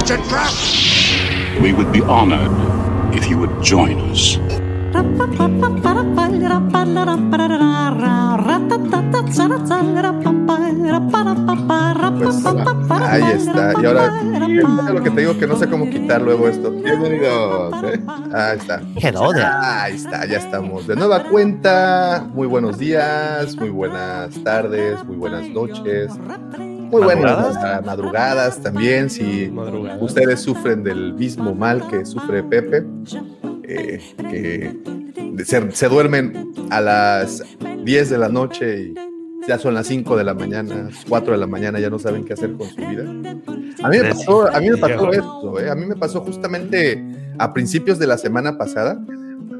It's a trap! We would be honored if you would join us. Pues, ahí está. Y ahora, lo que te digo que no sé cómo quitar luego esto. Bienvenidos. ¿eh? Ahí está. Hello there. Ahí está, ya estamos de nueva cuenta. Muy buenos días, muy buenas tardes, muy buenas noches. Muy buenas ¿Madrugadas? madrugadas también, si Madrugadas. ustedes sufren del mismo mal que sufre Pepe, eh, que se, se duermen a las 10 de la noche y ya son las 5 de la mañana, 4 de la mañana, ya no saben qué hacer con su vida. A mí me pasó, a mí me pasó esto, eh, a mí me pasó justamente a principios de la semana pasada,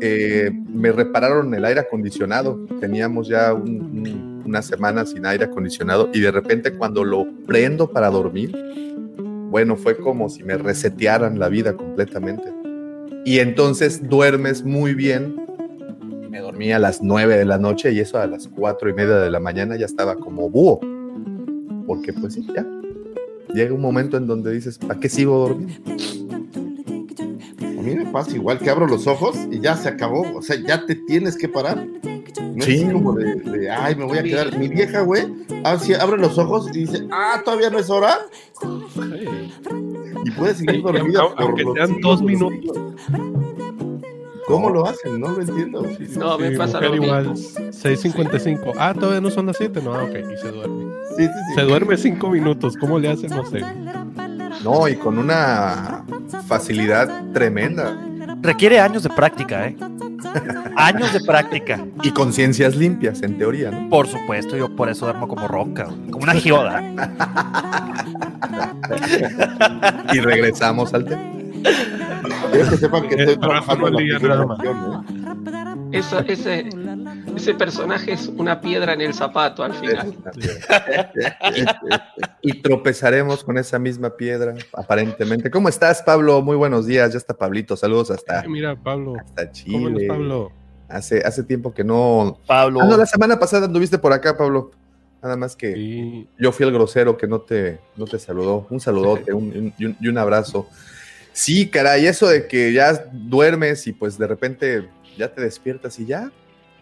eh, me repararon el aire acondicionado, teníamos ya un- un- una semana sin aire acondicionado y de repente cuando lo prendo para dormir, bueno, fue como si me resetearan la vida completamente. Y entonces duermes muy bien. Me dormí a las 9 de la noche y eso a las 4 y media de la mañana ya estaba como búho. Porque pues ya. Llega un momento en donde dices, ¿para qué sigo dormido? A mí me pasa igual que abro los ojos y ya se acabó. O sea, ya te tienes que parar. No Sí. es como de, de, ay, me voy a quedar. Mi vieja, güey, así abre los ojos y dice, ah, todavía no es hora. Y puedes seguir dormida por Aunque los sean dos minutos. ¿Cómo lo hacen? No lo entiendo. No, me pasa lo igual, mismo. 6.55. Ah, todavía no son las 7. No, ok, y se duerme. Sí, sí, sí. Se duerme 5 minutos. ¿Cómo le hacen? No sé. No, y con una facilidad tremenda. Requiere años de práctica, ¿eh? Años de práctica. Y conciencias limpias, en teoría, ¿no? Por supuesto, yo por eso duermo como roca, como una geoda. Y regresamos al tema. Quiero que sepan que estoy Eh, trabajando en la ¿eh? Esa- ese, ese personaje es una piedra en el zapato al final. Y tropezaremos con esa misma piedra, aparentemente. ¿Cómo estás, Pablo? Muy buenos días. Ya está Pablito. Saludos hasta, mira, Pablo. hasta ¿Cómo andas, Chile. Pablo? Hace, hace tiempo que no. Pablo. Ah, no, la semana pasada anduviste por acá, Pablo. Nada más que Sí. yo fui el grosero que no te, no te saludó. Un saludote un- un- y, un, y un abrazo. Sí, caray, eso de que ya duermes y pues de repente ya te despiertas y ya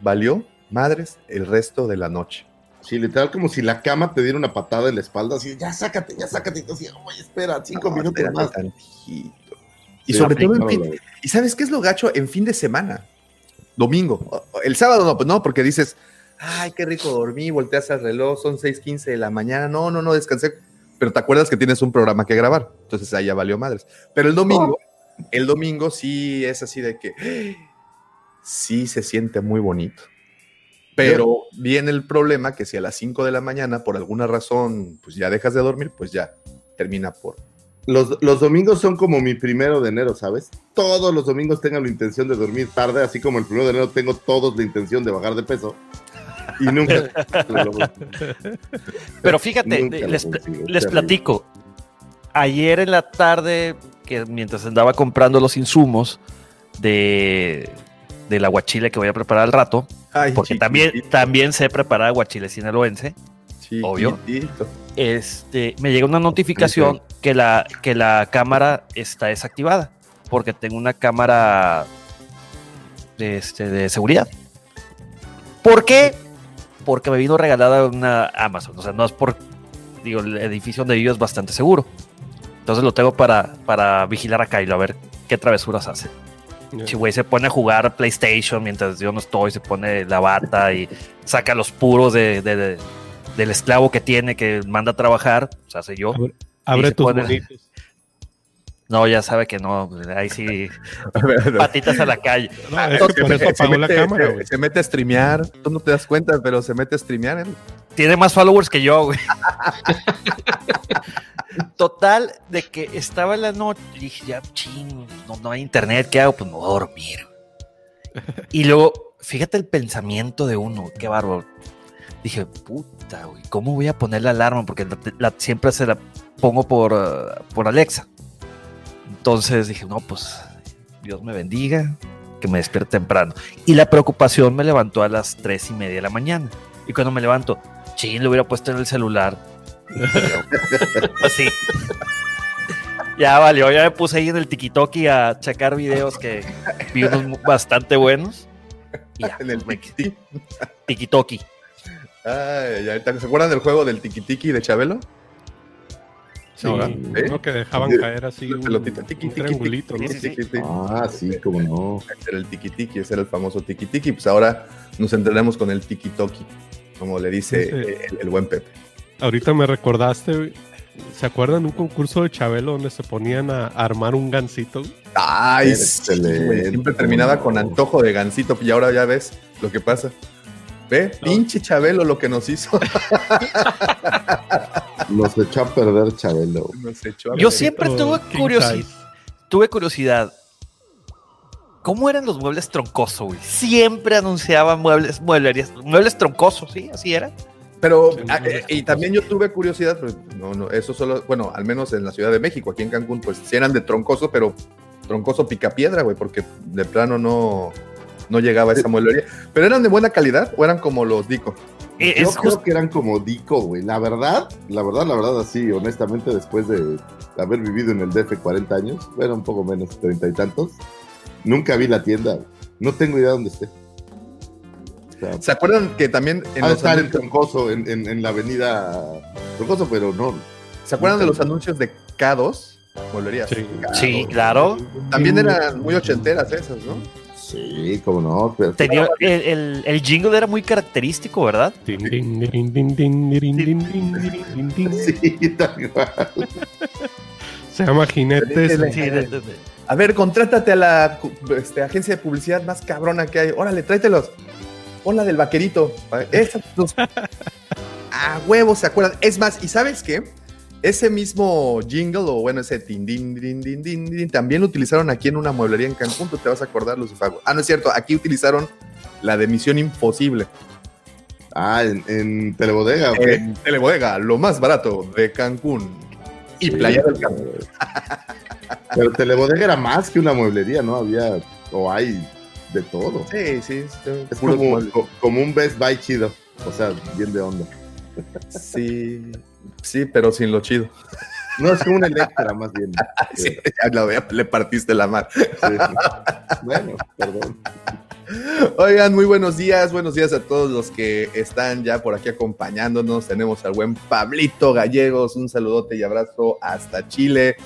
valió madres el resto de la noche. Sí, literal, como si la cama te diera una patada en la espalda, así, ya sácate, ya sácate. Y tú así, oye, espera, cinco No, minutos más. tantito. Y Sí, sobre todo en fin. ¿Y sabes qué es lo gacho en fin de semana? Domingo. El sábado no, pues no, porque dices, ay, qué rico dormí, volteas al reloj, son 6:15 de la mañana. No, no, no, descansé. Pero te acuerdas que tienes un programa que grabar. Entonces ahí ya valió madres. Pero el domingo, el domingo sí es así de que sí se siente muy bonito. Pero viene el problema que si a las 5 de la mañana, por alguna razón, pues ya dejas de dormir, pues ya termina por Los, los domingos son como mi primero de enero, ¿sabes? Todos los domingos tengo la intención de dormir tarde, así como el primero de enero tengo todos la intención de bajar de peso. Y nunca. Pero fíjate, Nunca les, consigo, les platico. Ayer en la tarde, que mientras andaba comprando los insumos de, del aguachile que voy a preparar al rato, Ay, porque también, chiquitito, también sé preparar aguachile sinaloense, obvio. este, me llega una notificación que la, que la cámara está desactivada, porque tengo una cámara de, este, de seguridad. ¿Por qué? Porque me vino regalada una Amazon, o sea, no es por, digo, el edificio donde vivo es bastante seguro. Entonces lo tengo para, para vigilar a Kylo, a ver qué travesuras hace. Si güey se pone a jugar PlayStation mientras yo no estoy, se pone la bata y saca los puros de, de- de- del esclavo que tiene que manda a trabajar, o sea, hace yo. Abre, abre tus pone-. No, ya sabe que no, ahí sí, patitas a la calle. No, es que por eso se, apagó la mete, cámara, se- güey. se mete a streamear. Tú no te das cuenta, pero se mete a streamear. ¿eh? Tiene más followers que yo, güey. Total, de que estaba en la noche, dije, ya, ching, no, hay internet, ¿qué hago? Pues me voy a dormir. Y luego, fíjate el pensamiento de uno, qué bárbaro. Dije, puta, güey, ¿cómo voy a poner la alarma? Porque siempre se la pongo por, uh, por Alexa. Entonces dije, no, pues Dios me bendiga, que me despierte temprano. Y la preocupación me levantó a las tres y media de la mañana. Y cuando me levanto, ching, lo hubiera puesto en el celular. Así. Ya valió, ya me puse ahí en el TikTok a checar videos que vi unos bastante buenos. Y ya, En el me- tiki Tikitoki. Ay, ya, ¿Se acuerdan del juego del tiki tiki de Chabelo? Sí. ¿Eh? uno que dejaban Sí. caer así un, pelotita, tiki, un tiki, triangulito, tiki, ¿no? Sí, sí, tiki, tiki. Ah, sí, cómo no. Ese era el tiki tiki, ese era el famoso tiki tiki. Pues ahora nos entrenamos con el tiki toki, como le dice Sí. el, el buen Pepe. Ahorita me recordaste, güey, ¿se acuerdan un concurso de Chabelo donde se ponían a armar un gancito? Ay, Excelente. güey, siempre terminaba con antojo de gansito y ahora ya ves lo que pasa. Ve, pinche Chabelo lo que nos hizo. Nos echó a perder Chabelo. Nos echó a Yo siempre tuve size. Tuve curiosidad. ¿Cómo eran los muebles troncoso, güey? Siempre anunciaban muebles, mueblerías, muebles troncosos, ¿sí? Así era. Pero, Sí, ah, eh, y no. también yo tuve curiosidad, pero no, no, eso solo, bueno, al menos en la Ciudad de México, aquí en Cancún, pues sí eran de troncoso, pero troncoso picapiedra, güey, porque de plano no, no llegaba a esa mueblería. ¿Pero eran de buena calidad o eran como los Dico? Eh, Yo es creo justo. que eran como Dico, güey. La verdad, la verdad, la verdad, así, honestamente, después de haber vivido en el DF 40 años, bueno, un poco menos, treinta y tantos, nunca vi la tienda. No tengo idea dónde esté. ¿Se acuerdan que también en los estar el Troncoso, en, en, la avenida Troncoso, pero no. ¿Se acuerdan de los anuncios de K2? Volvería sí. claro. También eran muy ochenteras esas, ¿no? Sí, como no. Pero Tenía, el, el, el, jingle era muy característico, ¿verdad? Sí, tal cual. Se llama Jinetes. A ver, contrátate a la este, agencia de publicidad más cabrona que hay. Órale, tráetelos. Pon la del vaquerito. Esas dos. A huevos, ¿se acuerdan? Es más, ¿y sabes qué? Ese mismo jingle, o bueno, ese tin, din, din, din, din, din, también lo utilizaron aquí en una mueblería en Cancún. Tú te vas a acordar, Lucifago. Ah, no es cierto. Aquí utilizaron la de Misión Imposible. Ah, en, en Telebodega. En Telebodega, lo más barato de Cancún. Y Sí, Playa del Carmen. Pero Telebodega era más que una mueblería, ¿no? Había, o hay de todo. Sí, sí. Es como, un Best Buy chido. O sea, bien de onda. Sí, sí, pero sin lo chido. No, es como una Electra más bien. Sí, ya lo veo, le partiste la mar. Sí. Bueno, perdón. Oigan, muy buenos días, buenos días a todos los que están ya por aquí acompañándonos. Tenemos al buen Pablito Gallegos, un saludote y abrazo hasta Chile.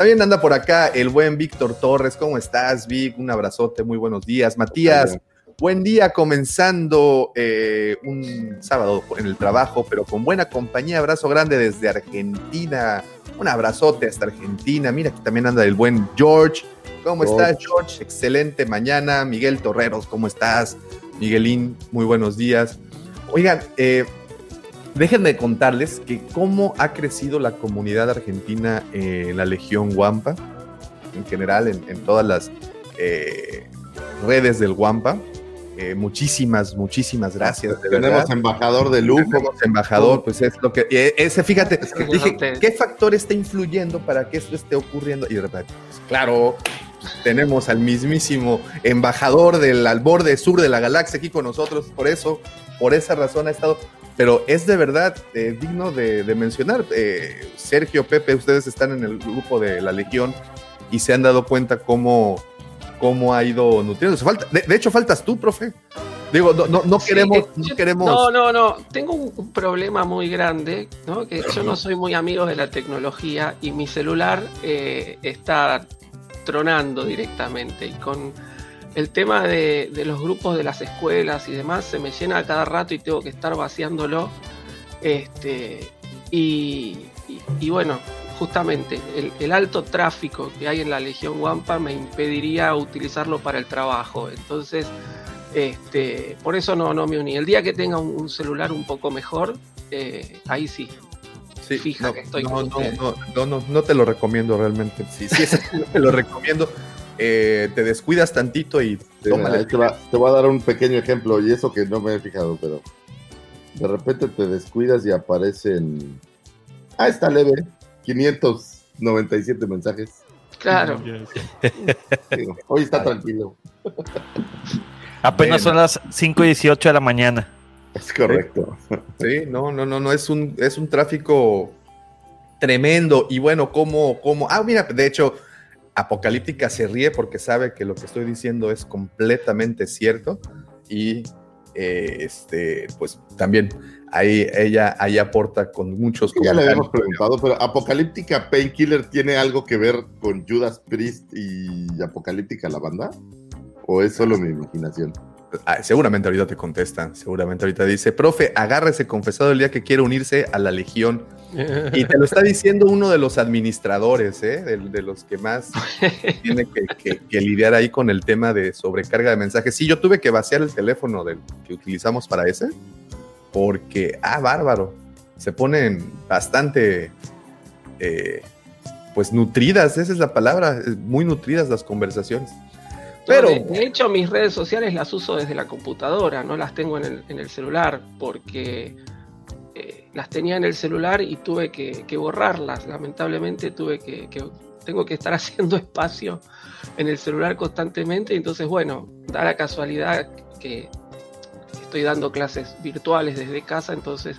También anda por acá el buen Víctor Torres. ¿Cómo estás, Vic? Un abrazote, muy buenos días. Matías, buen día, comenzando eh, un sábado en el trabajo, pero con buena compañía. Abrazo grande desde Argentina. Un abrazote hasta Argentina. Mira, aquí también anda el buen George. ¿Cómo George. estás, George? Excelente mañana. Miguel Torreros, ¿cómo estás? Miguelín, muy buenos días. Oigan, eh, déjenme contarles que cómo ha crecido la comunidad argentina en la Legión Guampa, en general, en, en todas las eh, redes del Guampa. Eh, muchísimas, muchísimas gracias. De Tenemos verdad. embajador de lujo. Tenemos embajador, pues es lo que. eh, ese, fíjate, que dije. ¿qué factor está influyendo para que esto esté ocurriendo? Y de repente, pues, claro, tenemos al mismísimo embajador del al borde sur de la galaxia aquí con nosotros, por eso, por esa razón ha estado. Pero es de verdad eh, digno de, de mencionar. Eh, Sergio, Pepe, ustedes están en el grupo de la Legión y se han dado cuenta cómo, cómo ha ido nutriéndose. Falta, de, de hecho, faltas tú, profe. Digo, no, no, no Sí, queremos, eh, no queremos. No, no, no. Tengo un, un problema muy grande, ¿no? Que yo no soy muy amigo de la tecnología y mi celular eh, está tronando directamente. Y con el tema de, de los grupos de las escuelas y demás, se me llena a cada rato y tengo que estar vaciándolo. Este, y, y- y bueno, justamente el, el alto tráfico que hay en la Legión Wampa me impediría utilizarlo para el trabajo. Entonces, este, por eso no, no me uní. El día que tenga un, un celular un poco mejor, eh, ahí sí. Sí, fija no, que estoy no, con no, no, no, no, no te lo recomiendo realmente. Sí, sí te lo recomiendo. Eh, te descuidas tantito y Sí, tómale. te, va- te voy a dar un pequeño ejemplo, y eso que no me he fijado, pero de repente te descuidas y aparecen. Ah, está leve. 597 mensajes. Claro. Digo, hoy está tranquilo. Apenas Bueno. son las 5 y 18 de la mañana. Es correcto. Sí, no, no, no, no, es un, es un tráfico tremendo. Y bueno, como, como, ah, mira, de hecho, Apocalíptica se ríe porque sabe que lo que estoy diciendo es completamente cierto. Y eh, este, pues también ahí ella ahí aporta con muchos Ya le habíamos preguntado, pero Apocalíptica Painkiller tiene algo que ver con Judas Priest y Apocalíptica la banda? ¿O es solo mi imaginación? Ah, seguramente ahorita te contestan, seguramente ahorita dice, profe, agárrese confesado el día que quiere unirse a la legión. Y te lo está diciendo uno de los administradores, ¿eh? de, de los que más tiene que, que- que lidiar ahí con el tema de sobrecarga de mensajes. Sí, yo tuve que vaciar el teléfono del que utilizamos para ese, porque, ah, bárbaro, se ponen bastante, eh, pues nutridas, esa es la palabra, muy nutridas las conversaciones. Pero, de, hecho, mis redes sociales las uso desde la computadora, no las tengo en el, celular, porque eh, las tenía en el celular y tuve que, borrarlas. Lamentablemente tuve que- tengo que estar haciendo espacio en el celular constantemente. Entonces, bueno, da la casualidad que estoy dando clases virtuales desde casa, entonces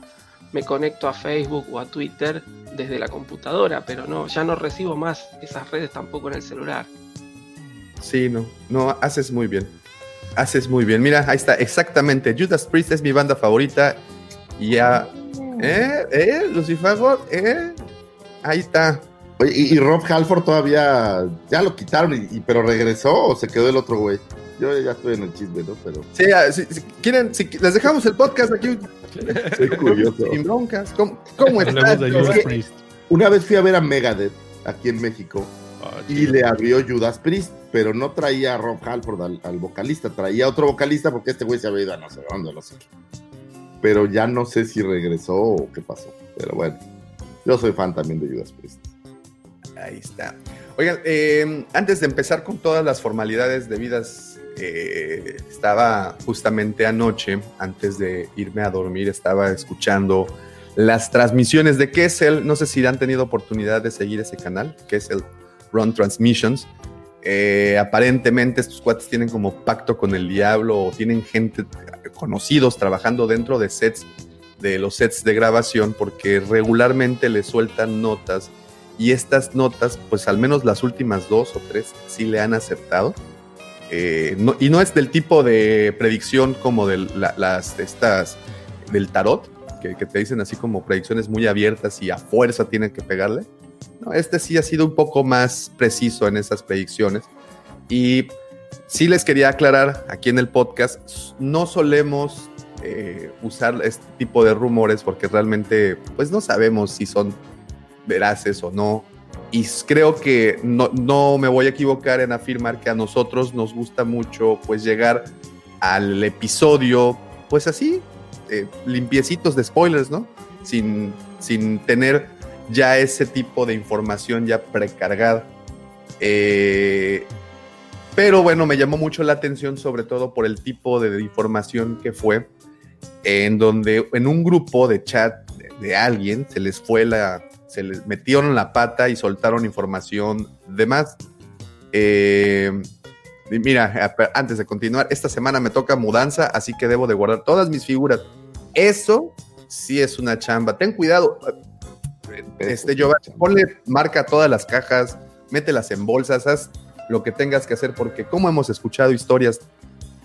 me conecto a Facebook o a Twitter desde la computadora, pero no, ya no recibo más esas redes tampoco en el celular. Sí, no, no, haces muy bien. Haces muy bien. Mira, ahí está, exactamente. Judas Priest es mi banda favorita. Y ya. ¿Eh? ¿Eh? Lucifago, ¿eh? Ahí está. Oye, ¿y, y Rob Halford todavía ya lo quitaron, y, y- pero regresó o se quedó el otro güey? Yo ya estoy en el chisme, ¿no? Pero Sí, ah, si, si quieren, si les dejamos el podcast aquí. soy curioso. Sin broncas. ¿Cómo, estás? Una vez fui a ver a Megadeth aquí en México Ah, y le abrió Judas Priest, pero no traía a Rob Halford al, al vocalista, traía otro vocalista porque este güey se había ido a no sé dónde, no sé qué. Pero ya no sé si regresó o qué pasó. Pero bueno, yo soy fan también de Judas Priest. Ahí está. Oigan, eh, antes de empezar con todas las formalidades debidas, eh, estaba justamente anoche, antes de irme a dormir, estaba escuchando las transmisiones de Kessel. No sé si han tenido oportunidad de seguir ese canal, Kessel Run Transmissions. Eh, aparentemente estos cuates tienen como pacto con el diablo o tienen gente conocidos trabajando dentro de sets de los sets de grabación porque regularmente le sueltan notas y estas notas, pues al menos las últimas dos o tres sí le han acertado. Eh, no- y no es del tipo de predicción como de la- las estas del tarot, que, que te dicen así como predicciones muy abiertas y a fuerza tienen que pegarle. No, este sí ha sido un poco más preciso en esas predicciones. Y sí les quería aclarar aquí en el podcast, no solemos eh, usar este tipo de rumores porque realmente pues no sabemos si son veraces o no. Y creo que no, no me voy a equivocar en afirmar que a nosotros nos gusta mucho pues llegar al episodio pues así, eh, limpiecitos de spoilers, ¿no? Sin, sin tener ya ese tipo de información ya precargada. Eh, pero bueno, me llamó mucho la atención sobre todo por el tipo de información que fue, en donde en un grupo de chat de, alguien se les fue la, se les metieron la pata y soltaron información de más. Eh, mira, antes de continuar, esta semana me toca mudanza, así que debo de guardar todas mis figuras. Eso sí es una chamba. Ten cuidado. Este, Giovanni, ponle marca a todas las cajas, mételas en bolsas, haz lo que tengas que hacer, porque como hemos escuchado historias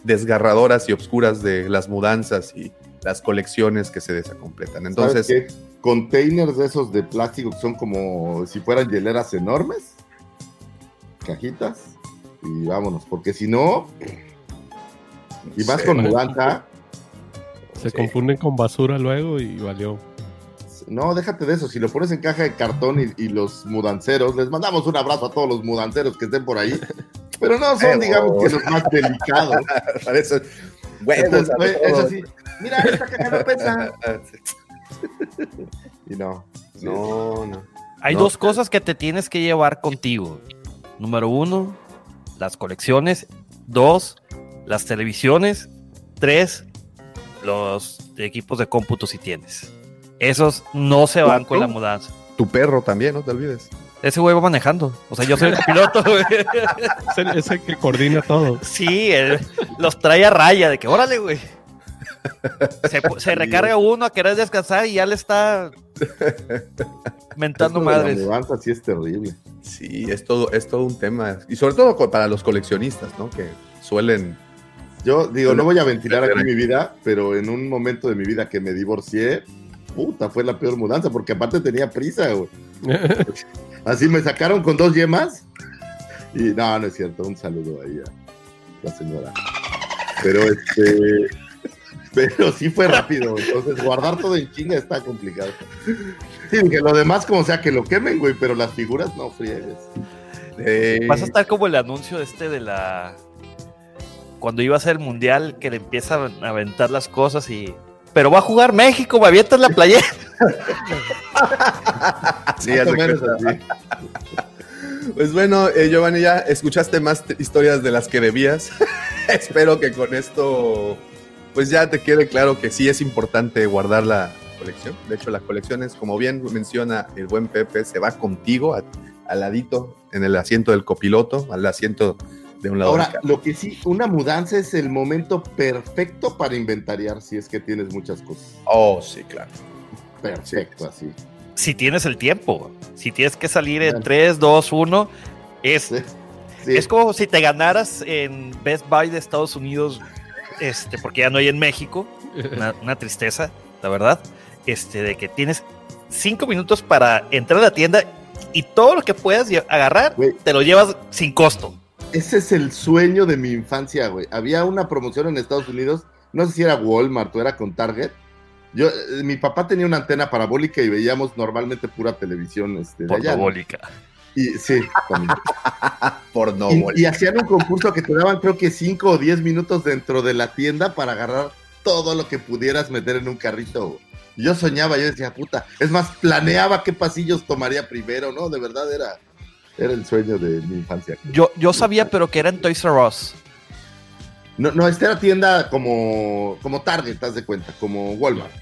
desgarradoras y obscuras de las mudanzas y las colecciones que se desacompletan. Entonces, ¿Sabes qué? Containers de esos de plástico que son como si fueran hieleras enormes, cajitas, y vámonos, porque si no, y más Sí, con mudanza, Se Sí. confunden con basura luego y valió. No, déjate de eso, si lo pones en caja de cartón y, y los mudanceros, les mandamos un abrazo a todos los mudanceros que estén por ahí, pero no son, digamos que los más delicados. para eso, Entonces, es así, mira, esta caja no pesa. y no. No, no. Hay No. dos cosas que te tienes que llevar contigo. Número uno, las colecciones. Dos, las televisiones. Tres, los equipos de cómputo si tienes. Esos no se van con la mudanza. Tu perro también, no te olvides. Ese güey va manejando. O sea, yo soy el piloto, güey. Es el, es el que coordina todo. Sí, él los trae a raya de que órale, güey. Se, se recarga uno a querer descansar y ya le está mentando de la madres. mudanza sí es terrible. Sí, es todo, es todo un tema. Y sobre todo para los coleccionistas, ¿no? Que suelen. Yo digo, no voy a ventilar aquí mi vida, pero en un momento de mi vida que me divorcié, puta, fue la peor mudanza, porque aparte tenía prisa, güey. Así me sacaron con dos yemas. Y no, no es cierto, un saludo ahí a la señora. Pero este. Pero sí fue rápido, entonces guardar todo en chinga está complicado. Sí, que lo demás como sea que lo quemen, güey, pero las figuras no friegues. eh, Vas a estar como el anuncio este de la. Cuando iba a ser el mundial, que le empiezan a aventar las cosas y. Pero va a jugar México, me avientas la playera. sí, así. Pues bueno, eh, Giovanni, ya escuchaste más historias de las que debías. Espero que con esto, pues ya te quede claro que sí es importante guardar la colección. De hecho, la colección es, como bien menciona el buen Pepe, se va contigo a- al ladito en el asiento del copiloto, al asiento de un lado. Ahora, lo que sí, una mudanza es el momento perfecto para inventariar si es que tienes muchas cosas. Oh, sí, claro. Perfecto, así. Si tienes el tiempo, si tienes que salir en Claro. 3, 2, 1, es, Sí. Sí. es como si te ganaras en Best Buy de Estados Unidos, este, porque ya no hay en México. Una, una tristeza, la verdad. Este, de que tienes cinco minutos para entrar a la tienda y todo lo que puedas agarrar, te lo llevas sin costo. Ese es el sueño de mi infancia, güey. Había una promoción en Estados Unidos, no sé si era Walmart o era con Target. Yo, eh, mi papá tenía una antena parabólica y veíamos normalmente pura televisión este, de allá. ¿no? Pornobólica. Y sí, también. Por no, y, y hacían un concurso que te daban creo que 5 o 10 minutos dentro de la tienda para agarrar todo lo que pudieras meter en un carrito. güey. Yo soñaba, yo decía, puta, es más, planeaba qué pasillos tomaría primero, ¿no? De verdad era, era el sueño de mi infancia. Yo, yo sabía, pero que era en Toys R Us. No, no, esta era tienda como, como Target, haz de cuenta, como Walmart.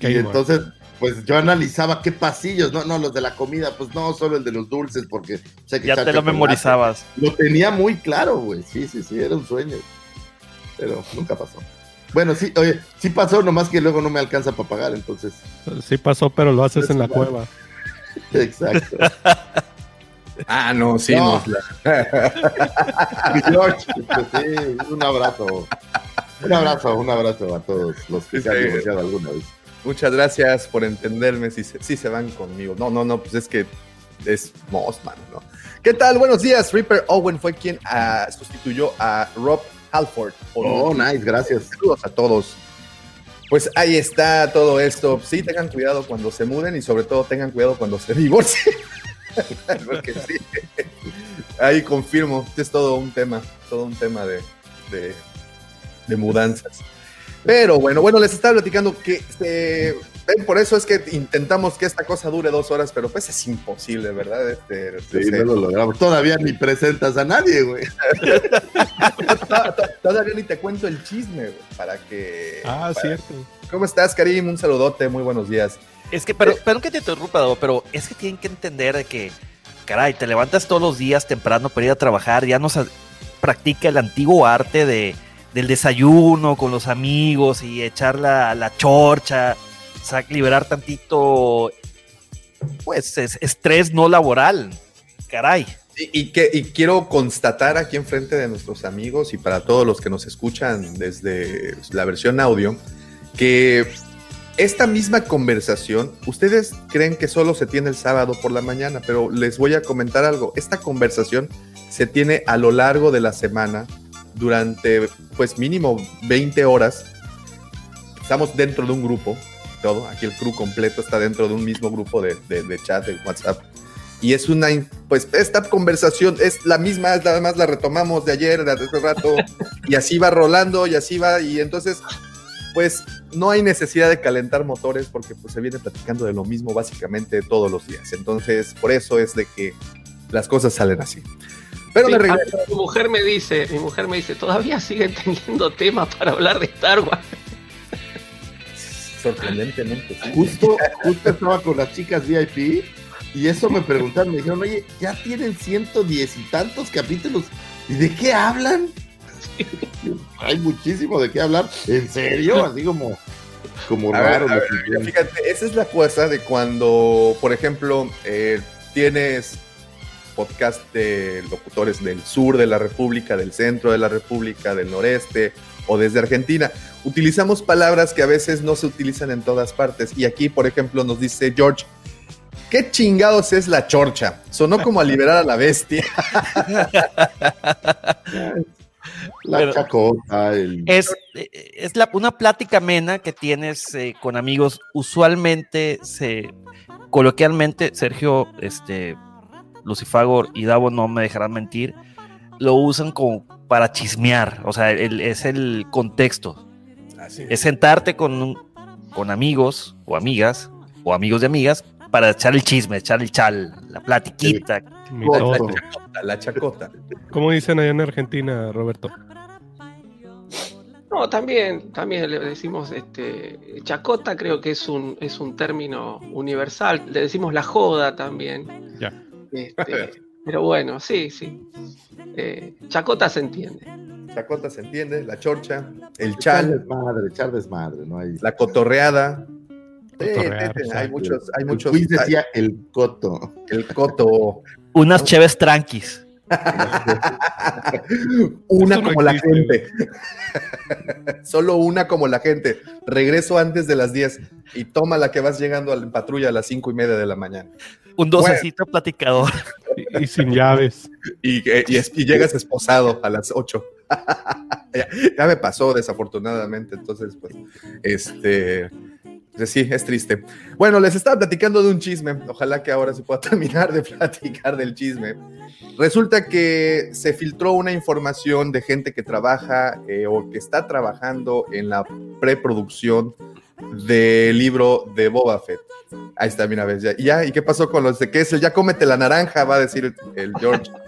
Y entonces, pues yo analizaba qué pasillos, no, no, los de la comida, pues no, solo el de los dulces, porque sé que Ya te lo memorizabas. Lo tenía muy claro, güey. Sí, sí, sí, era un sueño. Pero nunca pasó. Bueno, sí, oye, sí pasó, nomás que luego no me alcanza para pagar, entonces. Sí pasó, pero lo haces en la cueva. Exacto. Ah, no, sí, No. nos la- George, sí, un abrazo. Un abrazo, un abrazo a todos los que Sí, se han sí. divorciado alguna vez. Muchas gracias por entenderme si se, si se van conmigo. No, no, no, pues es que es Mossman, ¿no? ¿Qué tal? Buenos días. Reaper Owen fue quien ah, sustituyó a Rob Halford. Oh, un- nice, gracias. Saludos a todos. Pues ahí está todo esto. Sí, tengan cuidado cuando se muden y sobre todo tengan cuidado cuando se divorcien. Porque sí, ahí confirmo, es todo un tema, todo un tema de, de, de mudanzas. Pero bueno, bueno, les estaba platicando que se, ven, por eso es que intentamos que esta cosa dure dos horas, pero pues es imposible, ¿verdad? Este, Sí, este, no lo logramos. Todavía ni presentas a nadie, güey. to- to- todavía ni te cuento el chisme, güey, para que... Ah, para- cierto. ¿Cómo estás, Karim? Un saludote, muy buenos días. Es que, pero, perdón que te interrumpa, pero es que tienen que entender de que, caray, te levantas todos los días temprano para ir a trabajar, ya no se practica el antiguo arte de, del desayuno con los amigos y echar la, la chorcha, sea, liberar tantito, pues, es- estrés no laboral, caray. Y que, y quiero constatar aquí enfrente de nuestros amigos y para todos los que nos escuchan desde la versión audio, que esta misma conversación, ustedes creen que solo se tiene el sábado por la mañana, pero les voy a comentar algo. Esta conversación se tiene a lo largo de la semana durante, pues mínimo 20 horas. Estamos dentro de un grupo, todo, aquí el crew completo está dentro de un mismo grupo de, chat, de WhatsApp. Y es una, pues esta conversación es la misma, nada más la retomamos de ayer, de hace rato, y así va rolando, y así va, y entonces pues no hay necesidad de calentar motores porque pues se viene platicando de lo mismo básicamente todos los días. Entonces, por eso es de que las cosas salen así. Pero Sí, a- mi mujer me dice, mi mujer me dice, todavía siguen teniendo temas para hablar de Star Wars. sorprendentemente, sí. Justo, justo estaba con las chicas VIP y eso me preguntaron, me dijeron, oye, ya tienen ciento diez y tantos capítulos, ¿y de qué hablan? Hay muchísimo de qué hablar, ¿en serio? Así como, como A raro. ver, fíjate, esa es la cosa de cuando, por ejemplo, eh, tienes podcast de locutores del sur de la República, del centro de la República, del noreste o desde Argentina. Utilizamos palabras que a veces no se utilizan en todas partes. Y aquí, por ejemplo, nos dice George, ¿qué chingados es la chorcha? Sonó como a liberar a la bestia. La chacota, el... Es, es la, una plática amena que tienes eh, con amigos. Usualmente, se, coloquialmente, Sergio, este, Lucifagor y Davo no me dejarán mentir, lo usan como para chismear. O sea, el- es el contexto. Es sentarte con, un- con amigos o amigas o amigos de amigas para echar el chisme, echar el chal, la platiquita. La- chacota, la chacota. ¿Cómo dicen allá en Argentina, Roberto? No, también, también le decimos este chacota, creo que es un, es un término universal. Le decimos la joda también. Ya. Este, pero bueno, sí, sí. Eh, chacota se entiende. Chacota se entiende, la chorcha, el Echar chal, desmadre, echar desmadre, no hay... la cotorreada. Sí, sí, hay muchos, hay muchos. quiz decía el coto. El coto. Unas cheves tranquis. una no como la gente. Solo una como la gente. Regreso antes de las 10 y toma la que vas llegando a la patrulla a las 5 y media de la mañana. Un docecito platicador. Y, y sin llaves. Y, y es- y llegas esposado a las 8. ya, ya me pasó, desafortunadamente. Entonces, pues, este. Pues sí, es triste. Bueno, les estaba platicando de un chisme. Ojalá que ahora se pueda terminar de platicar del chisme. Resulta que se filtró una información de gente que trabaja eh, o que está trabajando en la preproducción del libro de Boba Fett. Ahí está, mira, ves, ya. ¿Y, ya, ¿y qué pasó con los de Kessel? Ya cómete la naranja, va a decir el, el George.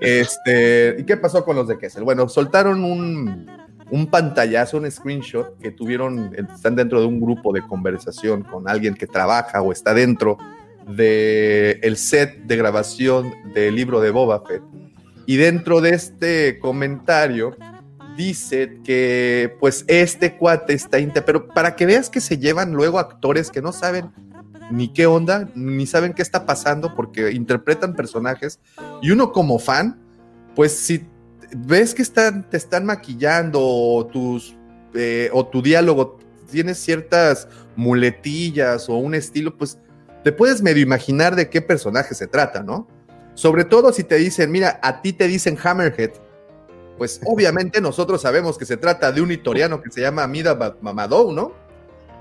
Este, ¿y qué pasó con los de Kessel? Bueno, soltaron un, un pantallazo, un screenshot que tuvieron, están dentro de un grupo de conversación con alguien que trabaja o está dentro de el set de grabación del libro de Boba Fett. Y dentro de este comentario dice que pues este cuate está inte- pero para que veas que se llevan luego actores que no saben ni qué onda, ni saben qué está pasando porque interpretan personajes y uno como fan, pues si ves que están, te están maquillando o tus eh, o tu diálogo tienes ciertas muletillas o un estilo, pues te puedes medio imaginar de qué personaje se trata, ¿no? Sobre todo si te dicen, mira, a ti te dicen Hammerhead, pues obviamente nosotros sabemos que se trata de un itoriano que se llama Amida Mamadou, ¿no?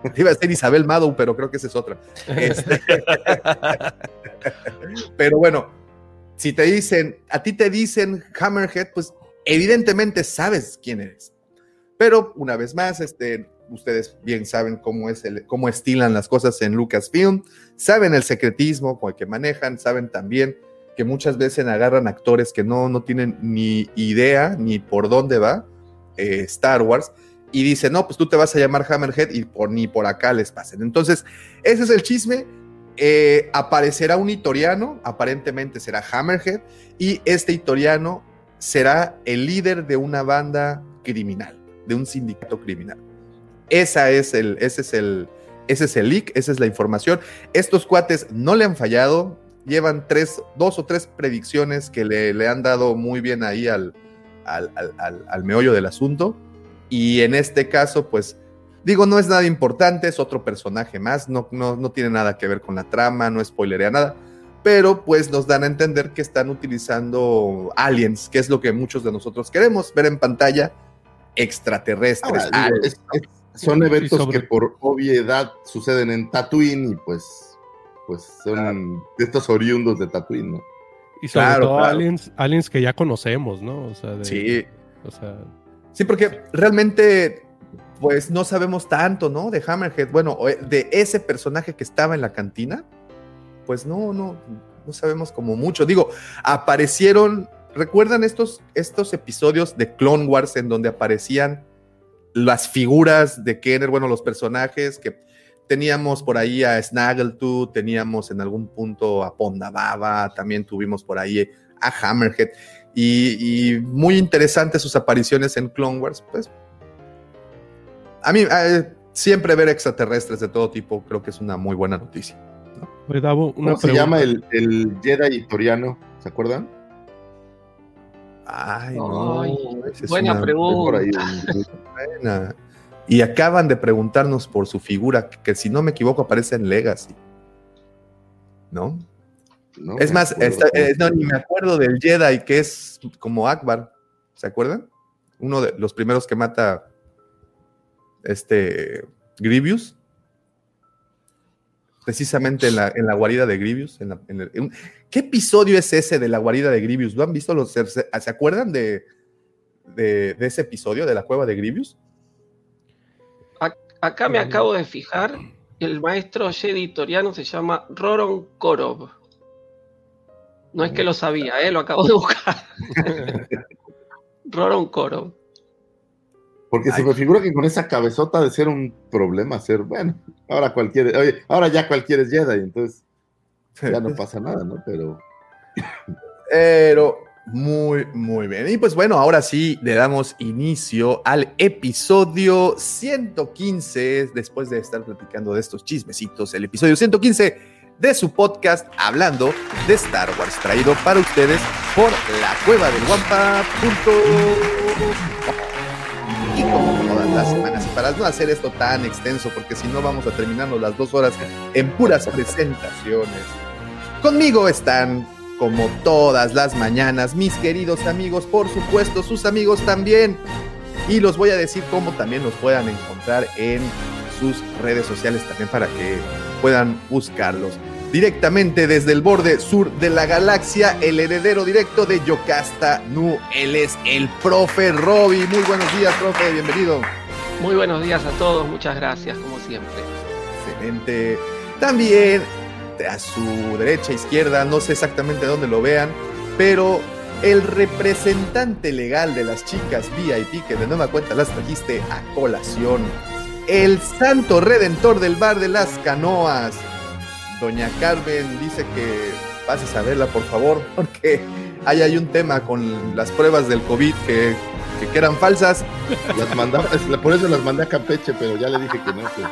Iba a ser Isabel Madou, pero creo que esa es otra. Este- pero bueno, si te dicen, a ti te dicen Hammerhead, pues evidentemente sabes quién eres. Pero una vez más, este, ustedes bien saben cómo es el, cómo estilan las cosas en Lucasfilm, saben el secretismo con el que manejan, saben también que muchas veces agarran actores que no, no tienen ni idea ni por dónde va eh, Star Wars y dicen, no, pues tú te vas a llamar Hammerhead y por, ni por acá les pasen. Entonces, ese es el chisme. Eh, aparecerá un itoriano, aparentemente será Hammerhead, y este itoriano será el líder de una banda criminal, de un sindicato criminal. Esa es el, ese, es el, ese es el leak, esa es la información. Estos cuates no le han fallado, llevan tres, dos o tres predicciones que le, le han dado muy bien ahí al, al, al, al, meollo del asunto. Y en este caso, pues, digo, no es nada importante, es otro personaje más, no, no, no tiene nada que ver con la trama, no spoilerea nada, pero pues nos dan a entender que están utilizando aliens, que es lo que muchos de nosotros queremos ver en pantalla, extraterrestres. Ahora, digo, aliens. es- es- son eventos sobre- que por obviedad suceden en Tatooine y pues, pues son de estos oriundos de Tatooine, ¿no? Y sobre Claro, todo claro. aliens, aliens que ya conocemos, ¿no? O sea, de- Sí, o sea, Sí, porque realmente pues no sabemos tanto, ¿no? De Hammerhead. Bueno, eh, de ese personaje que estaba en la cantina, pues no, no, no sabemos como mucho. Digo, aparecieron, ¿recuerdan estos, estos episodios de Clone Wars en donde aparecían las figuras de Kenner, bueno, los personajes que teníamos por ahí a Snaggletooth, teníamos en algún punto a Pondababa, también tuvimos por ahí a Hammerhead, y, muy interesantes sus apariciones en Clone Wars, pues a mí eh, siempre ver extraterrestres de todo tipo creo que es una muy buena noticia. Oye, Davo, una ¿Cómo se llama el, el Jedi Toriano? ¿Se acuerdan? Ay, no. Ay, es buena una Por ahí pregunta. buena. Y acaban de preguntarnos por su figura, que si no me equivoco aparece en Legacy. ¿No? no es más, acuerdo está- cómo eh, no, ni me acuerdo del Jedi que es como Akbar. ¿Se acuerdan? Uno de los primeros que mata este Grievous. Precisamente en la, en la guarida de Grievous. en la- en el- en- ¿Qué episodio es ese de la guarida de Grievous? ¿Lo han visto? Los, se, se acuerdan de, de, de ese episodio de la cueva de Grievous? Acá me acabo de fijar, el maestro Jedi Toriano se llama Roron Korov. No es que lo sabía, ¿eh? lo acabo de buscar. Roron Korov. Porque se me figura que con esa cabezota de ser un problema, ser, bueno, ahora cualquiera, oye, ahora ya cualquiera es Jedi, entonces ya no pasa nada, ¿no? Pero Pero muy, muy bien. Y pues bueno, ahora sí le damos inicio al episodio 115, después de estar platicando de estos chismecitos, el episodio 115 de su podcast hablando de Star Wars, traído para ustedes por la cueva del todas las semanas, y para no hacer esto tan extenso, porque si no vamos a terminarnos las dos horas en puras presentaciones. Conmigo están, como todas las mañanas, mis queridos amigos, por supuesto, sus amigos también. Y los voy a decir cómo también los puedan encontrar en sus redes sociales también para que puedan buscarlos. Directamente desde el borde sur de la galaxia, el heredero directo de Yocasta Nu. Él es el profe Robbie. Muy buenos días, profe. Bienvenido. Muy buenos días a todos, muchas gracias, como siempre. Excelente. También a su derecha, izquierda, no sé exactamente dónde lo vean, pero el representante legal de las chicas VIP, que de nueva cuenta las trajiste a colación, el santo redentor del bar de las canoas, doña Carmen dice que pases a verla, por favor, porque ahí hay un tema con las pruebas del COVID que, que, que eran falsas. las mandaba, por eso las mandé a Campeche, pero ya le dije que no. Que...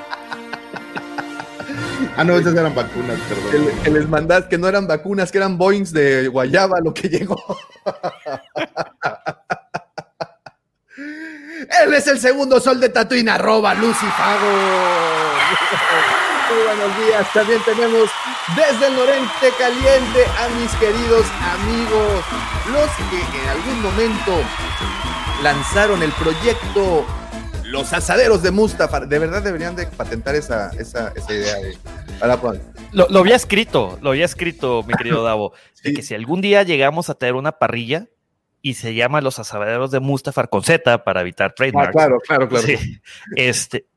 Ah, no, esas eran vacunas, perdón. Que, les mandas que no eran vacunas, que eran Boeings de Guayaba lo que llegó. Él es el segundo sol de Tatooine, arroba Lucifago. Muy buenos días. También tenemos desde el norente caliente a mis queridos amigos, los que en algún momento lanzaron el proyecto Los asaderos de Mustafar. De verdad deberían de patentar esa, esa, esa idea. De, para, lo, lo, había escrito, lo había escrito, mi querido Davo, sí. de que si algún día llegamos a tener una parrilla y se llama Los asaderos de Mustafar con Z para evitar trademarks. Ah, claro, claro, claro. Sí, este,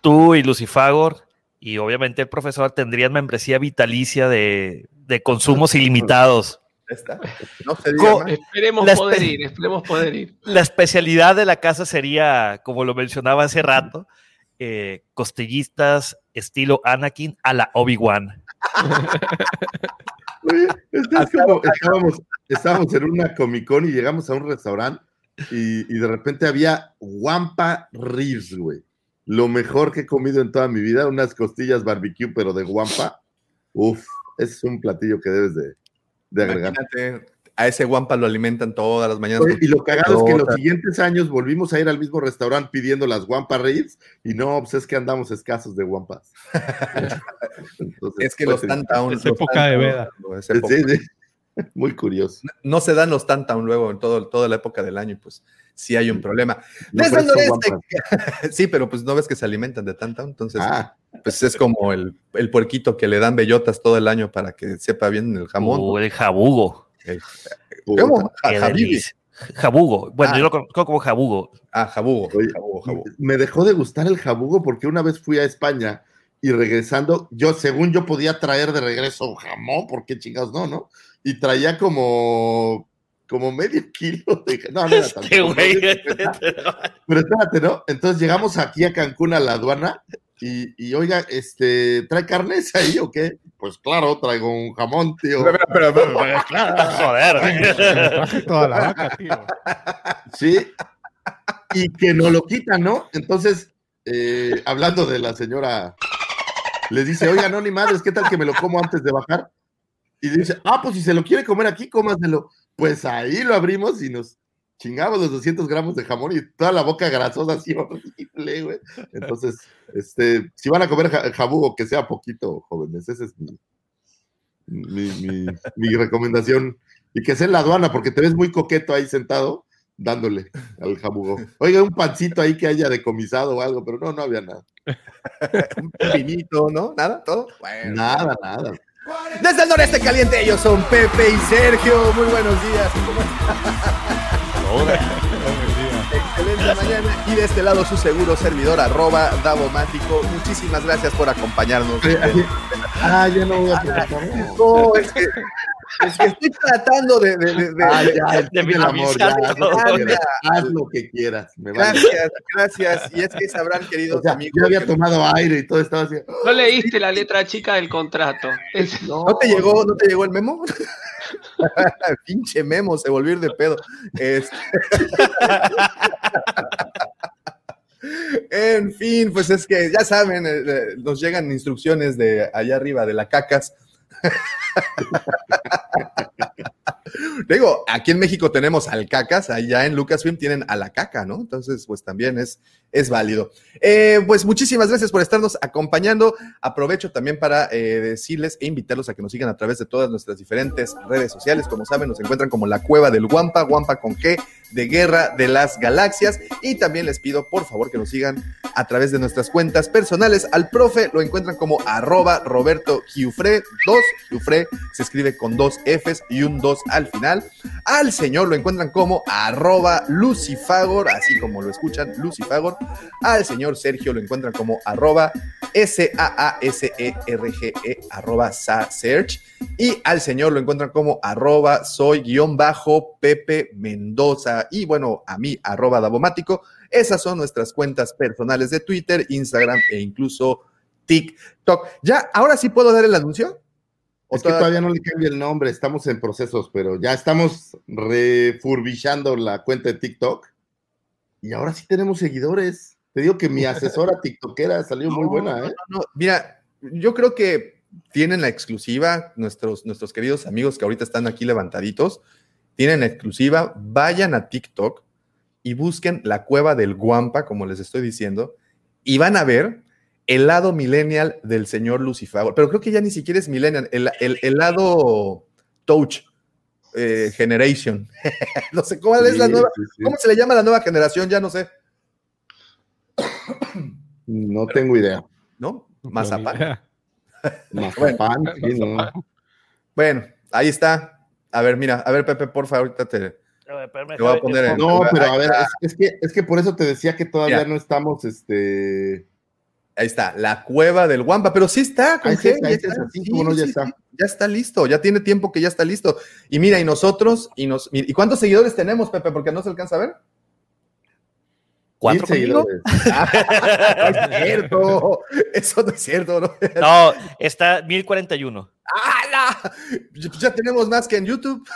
tú y Lucifagor y obviamente el profesor tendrían membresía vitalicia de, de consumos ilimitados. Está. No se diga esperemos la poder ir, esperemos poder ir. La especialidad de la casa sería, como lo mencionaba hace rato, eh, costillistas estilo Anakin a la Obi-Wan. es como, estábamos, estábamos en una Comic Con y llegamos a un restaurante y, y de repente había Wampa Ribs, güey. Lo mejor que he comido en toda mi vida, unas costillas barbecue, pero de Wampa. Uf, es un platillo que debes de, de agregar. Imagínate, a ese guampa lo alimentan todas las mañanas. Oye, y lo cagado es que en los siguientes años volvimos a ir al mismo restaurante pidiendo las guampa ribs y no, pues es que andamos escasos de guampas. Entonces, es que pues, los tantown. Es época de veda. Sí, sí. Muy curioso. No, no se dan los tantown luego en todo, toda la época del año y pues sí hay un problema. No, Desde el noreste. sí, pero pues no ves que se alimentan de tantown, entonces ah. Pues es como el, el, puerquito que le dan bellotas todo el año para que sepa bien el jamón. Uh, el jabugo. El, ¿Cómo? Jabugo. Bueno, Ah. yo lo conozco como jabugo. Ah, jabugo. Oye, jabugo, jabugo. Me dejó de gustar el jabugo porque una vez fui a España y regresando, yo, según yo podía traer de regreso jamón, porque chingados no, ¿no? Y traía como, como medio kilo de no, no era tanto, Este güey. Pero espérate, ¿no? Entonces llegamos aquí a Cancún a la aduana y, y oiga, este, ¿trae carnes ahí o qué? Pues claro, traigo un jamón, tío. Espera, espera, espera, espera. Joder. Traje toda la vaca, tío. Sí. Y que no lo quitan, ¿no? Entonces, eh, hablando de la señora, les dice, oiga, no, ni madres, ¿qué tal que me lo como antes de bajar? Y dice, ah, pues si se lo quiere comer aquí, cómaselo. Pues ahí lo abrimos y nos chingamos los 200 gramos de jamón y toda la boca grasosa así horrible, güey. Entonces, este, si van a comer ja- jabugo, que sea poquito, jóvenes, esa es mi, mi, mi- mi recomendación. Y que sea en la aduana, porque te ves muy coqueto ahí sentado, dándole al jabugo. Oiga, un pancito ahí que haya decomisado o algo, pero no, no había nada. Un pinito, ¿no? ¿Nada? ¿Todo? Bueno. Nada, nada. Desde el noreste caliente, ellos son Pepe y Sergio. Muy buenos días. ¿Cómo están? Excelente mañana. Y de este lado, su seguro servidor, arroba Davomático. Muchísimas gracias por acompañarnos. Ah, ya no voy a. No, es que, es que estoy tratando de. de- de- de- Ah, ya, de amor, ya, haz lo que quieras. Me vale. Gracias, gracias. Y es que sabrán, queridos O sea, amigos. yo había que- tomado aire y todo estaba así. No leíste la letra chica del contrato. Es- ¿No te llegó, no te llegó el memo? Pinche memo, se volvió de pedo. En fin, pues es que ya saben, eh, eh, nos llegan instrucciones de allá arriba de la cacas. Digo, aquí en México tenemos al cacas, allá en Lucasfilm tienen a la caca, ¿no? Entonces, pues también es, es válido. Eh, pues muchísimas gracias por estarnos acompañando. Aprovecho también para eh, decirles e invitarlos a que nos sigan a través de todas nuestras diferentes redes sociales. Como saben, nos encuentran como la Cueva del Guampa, Guampa con G, de Guerra de las Galaxias. Y también les pido, por favor, que nos sigan a través de nuestras cuentas personales. Al profe lo encuentran como arroba Roberto Giufre, 2, Giufre se escribe con dos Fs y un 2 al final. Al señor lo encuentran como arroba Lucifagor, así como lo escuchan, Lucifagor. Al señor Sergio lo encuentran como arroba S-A-A-S-E-R-G-E, E, arroba Sa-Search. Y al señor lo encuentran como arroba soy guion bajo Pepe Mendoza. Y bueno, a mí, arroba Davomático. Esas son nuestras cuentas personales de Twitter, Instagram e incluso TikTok. Ya, ahora sí puedo dar el anuncio. ¿O Es que toda- todavía no le cambia el nombre, estamos en procesos, pero ya estamos refurbishando la cuenta de TikTok y ahora sí tenemos seguidores. Te digo que mi asesora tiktokera salió muy buena, ¿eh? no, no. Mira, yo creo que tienen la exclusiva, nuestros, nuestros queridos amigos que ahorita están aquí levantaditos, tienen la exclusiva, vayan a TikTok y busquen la cueva del Guampa, como les estoy diciendo, y van a ver el lado millennial del señor Lucifer. Pero creo que ya ni siquiera es millennial, el, el- el lado touch eh, generation. no sé cuál es la nueva, sí, sí. ¿cómo se le llama la nueva generación? Ya no sé, No tengo idea. ¿no? No, Mazapán. Mazapán, sí, no. Bueno, ahí está. A ver, mira, a ver, Pepe, por favor, ahorita te. Te voy a poner en- No, pero a ver, es, es que, es que por eso te decía que todavía no estamos, este... Ahí está, la cueva del Guampa, pero sí está con G, está, ya ahí está, está, sí, sí, cómo no, ya sí, está. ya está listo, ya tiene tiempo que ya está listo. Y mira, y nosotros, y nos, ¿y cuántos seguidores tenemos, Pepe? Porque no se alcanza a ver. ¿Cuatro seguidores. no es cierto, eso no es cierto, ¿no? No, está 1041. ¡Hala! Ya tenemos más que en YouTube.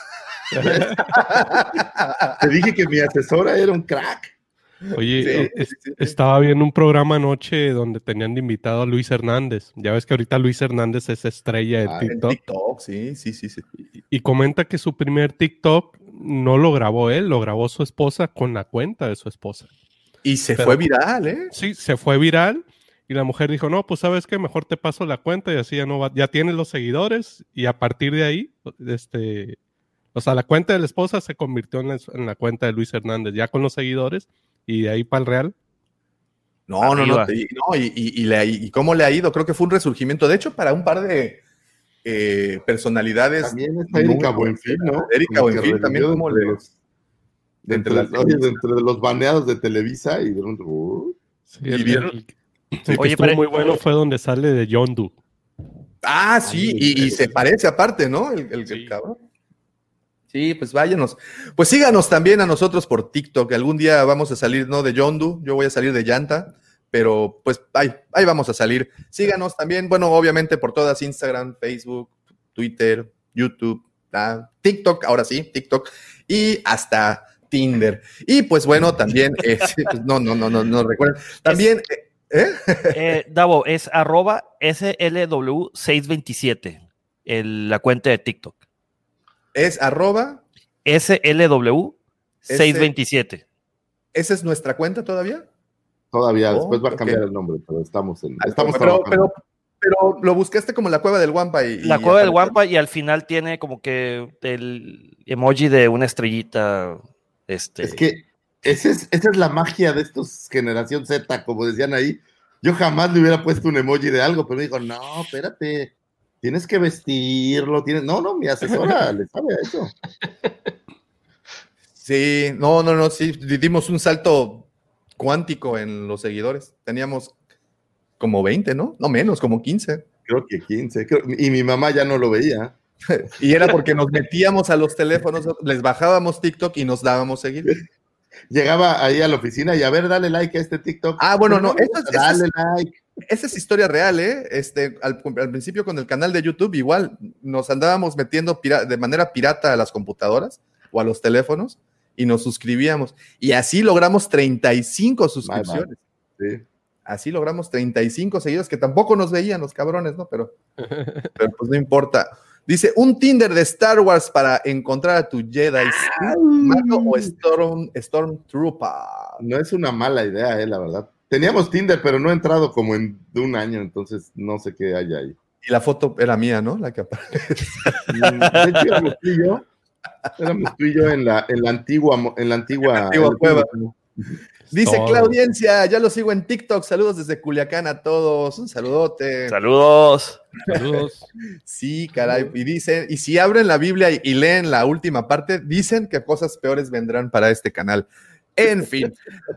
Te dije que mi asesora era un crack. Oye, Sí, eh, sí, es- sí, sí. estaba viendo un programa anoche donde tenían de invitado a Luis Hernández. Ya ves que ahorita Luis Hernández es estrella de Ah, TikTok. TikTok, sí, sí, sí, sí. Y comenta que su primer TikTok no lo grabó él, lo grabó su esposa con la cuenta de su esposa. Y se Pero- fue viral, ¿eh? Sí, se fue viral y la mujer dijo, no, pues sabes qué, mejor te paso la cuenta y así ya no va, ya tienes los seguidores y a partir de ahí, este, o sea, la cuenta de la esposa se convirtió en la, en la cuenta de Luis Hernández, ya con los seguidores y de ahí para el Real. No, no, no. No, y, y- y le ha- y cómo le ha ido, creo que fue un resurgimiento. De hecho, para un par de eh, personalidades. También está Erika muy Buenfil, ¿no? Erika Como Buenfil también, revivió ¿cómo entre le- los- De entre Entre, las- oye, de entre los baneados de Televisa y de un- uh, Sí, vieron? el- el que Oye, estuvo pero- muy bueno fue donde sale de Yondu. Ah, sí, y, y se parece aparte, ¿no? El, el- el cabrón. Sí, pues váyanos. Pues síganos también a nosotros por TikTok. Algún día vamos a salir, no de Yondu, yo voy a salir de Llanta, pero pues ahí, ahí vamos a salir. Síganos también, bueno, obviamente por todas, Instagram, Facebook, Twitter, YouTube, ah, TikTok, ahora sí, TikTok, y hasta Tinder. Y pues bueno, también, eh, pues, no, no, no, no, no recuerden. También, eh, ¿eh? Eh, Davo, es arroba SLW627, el- la cuenta de TikTok. Es arroba, SLW627. ¿esa es nuestra cuenta todavía? todavía Oh, después va a cambiar el nombre, pero estamos en. Estamos pero, trabajando. pero, pero lo buscaste como la cueva del Guampa y. La y cueva del. Guampa y al final tiene como que el emoji de una estrellita. Este, Es que ese es- esa es la magia de estos generación Z, como decían ahí. Yo jamás le hubiera puesto un emoji de algo, pero me dijo, no, espérate, tienes que vestirlo, tienes. No, no, mi asesora le sabe a eso. Sí, no, no, no, sí, dimos un salto cuántico en los seguidores. Teníamos como 20, ¿no? No menos, como 15. Creo que 15. creo- y mi mamá ya no lo veía. Y era porque nos metíamos a los teléfonos, les bajábamos TikTok y nos dábamos seguir. Llegaba ahí a la oficina y a ver, dale like a este TikTok. Ah, bueno, no, eso es- dale es- like. Esa es historia real, ¿eh? Este, al, al principio con el canal de YouTube, igual nos andábamos metiendo de manera pirata a las computadoras o a los teléfonos y nos suscribíamos. Y así logramos 35 suscripciones. Sí. Así logramos 35 seguidores, que tampoco nos veían los cabrones, ¿no? Pero, pero pues no importa. Dice, un Tinder de Star Wars para encontrar a tu Jedi, o Storm, Stormtrooper. No es una mala idea, eh, la verdad. Teníamos Tinder, pero no he entrado como en de un año, entonces no sé qué hay ahí. Y la foto era mía, ¿no? La que aparece. De hecho, éramos tú y yo. Éramos tú y yo en la, en la antigua, mo- en la antigua, En la antigua cueva. Dice Todo. Claudiencia, ya lo sigo en TikTok. Saludos desde Culiacán a todos. Un saludote. Saludos. Saludos. Sí, caray. Y dicen, y si abren la Biblia y, y leen la última parte, dicen que cosas peores vendrán para este canal. En fin,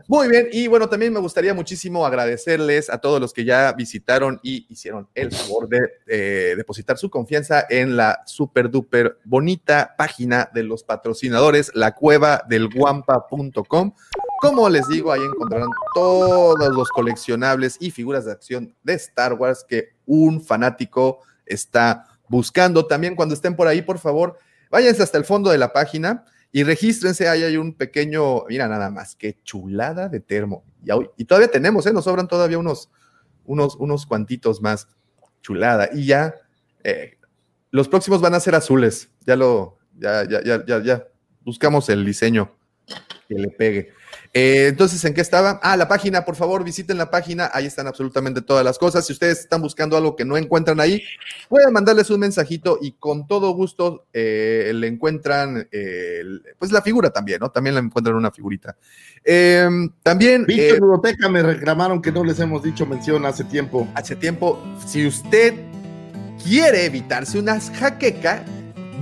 muy bien. Y bueno, también me gustaría muchísimo agradecerles a todos los que ya visitaron y hicieron el favor de eh, depositar su confianza en la super duper bonita página de los patrocinadores, la cueva del guampa.com. Como les digo, ahí encontrarán todos los coleccionables y figuras de acción de Star Wars que un fanático está buscando. También cuando estén por ahí, por favor, váyanse hasta el fondo de la página y regístrense. Ahí hay un pequeño, mira nada más, qué chulada de termo. Y, todavía tenemos, ¿eh? nos sobran todavía unos, unos, unos cuantitos más. Chulada. Y ya, eh, los próximos van a ser azules. Ya lo, ya, ya, ya, ya, ya. Buscamos el diseño que le pegue. Eh, entonces, ¿en qué estaba? Ah, la página, por favor, visiten la página. Ahí están absolutamente todas las cosas. Si ustedes están buscando algo que no encuentran ahí, pueden mandarles un mensajito y con todo gusto eh, le encuentran, eh, pues la figura también, ¿no? También le encuentran una figurita. Eh, también, eh, Ludoteca me reclamaron que no les hemos dicho mención hace tiempo. hace tiempo, si usted quiere evitarse una jaqueca,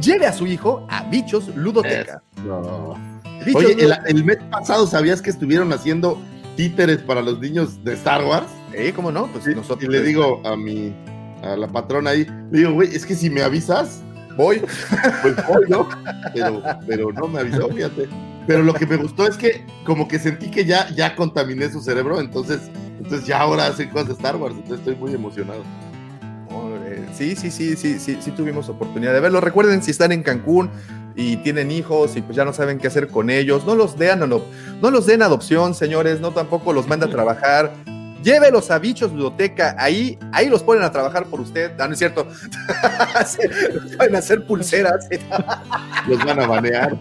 lleve a su hijo a Bichos Ludoteca. No. Oye, el, mes pasado, ¿sabías que estuvieron haciendo títeres para los niños de Star Wars? Eh, ¿cómo no? Pues Y, nosotros y le digo a mi, a la patrona ahí, le digo, güey, es que si me avisas, voy. pues voy, ¿no? Pero, pero no me avisó, fíjate. Pero lo que me gustó es que como que sentí que ya, ya contaminé su cerebro, entonces, entonces ya ahora hacen cosas de Star Wars, entonces estoy muy emocionado. Sí, sí, sí, sí, sí, sí tuvimos oportunidad de verlo. Recuerden si están en Cancún y tienen hijos y pues ya no saben qué hacer con ellos, no los den, no, no los den adopción, señores, no tampoco los manda a trabajar. Llévelos a Bichos Ludoteca, ahí, ahí los ponen a trabajar por usted. Ah, no es cierto. Los pueden hacer pulseras. Los van a banear.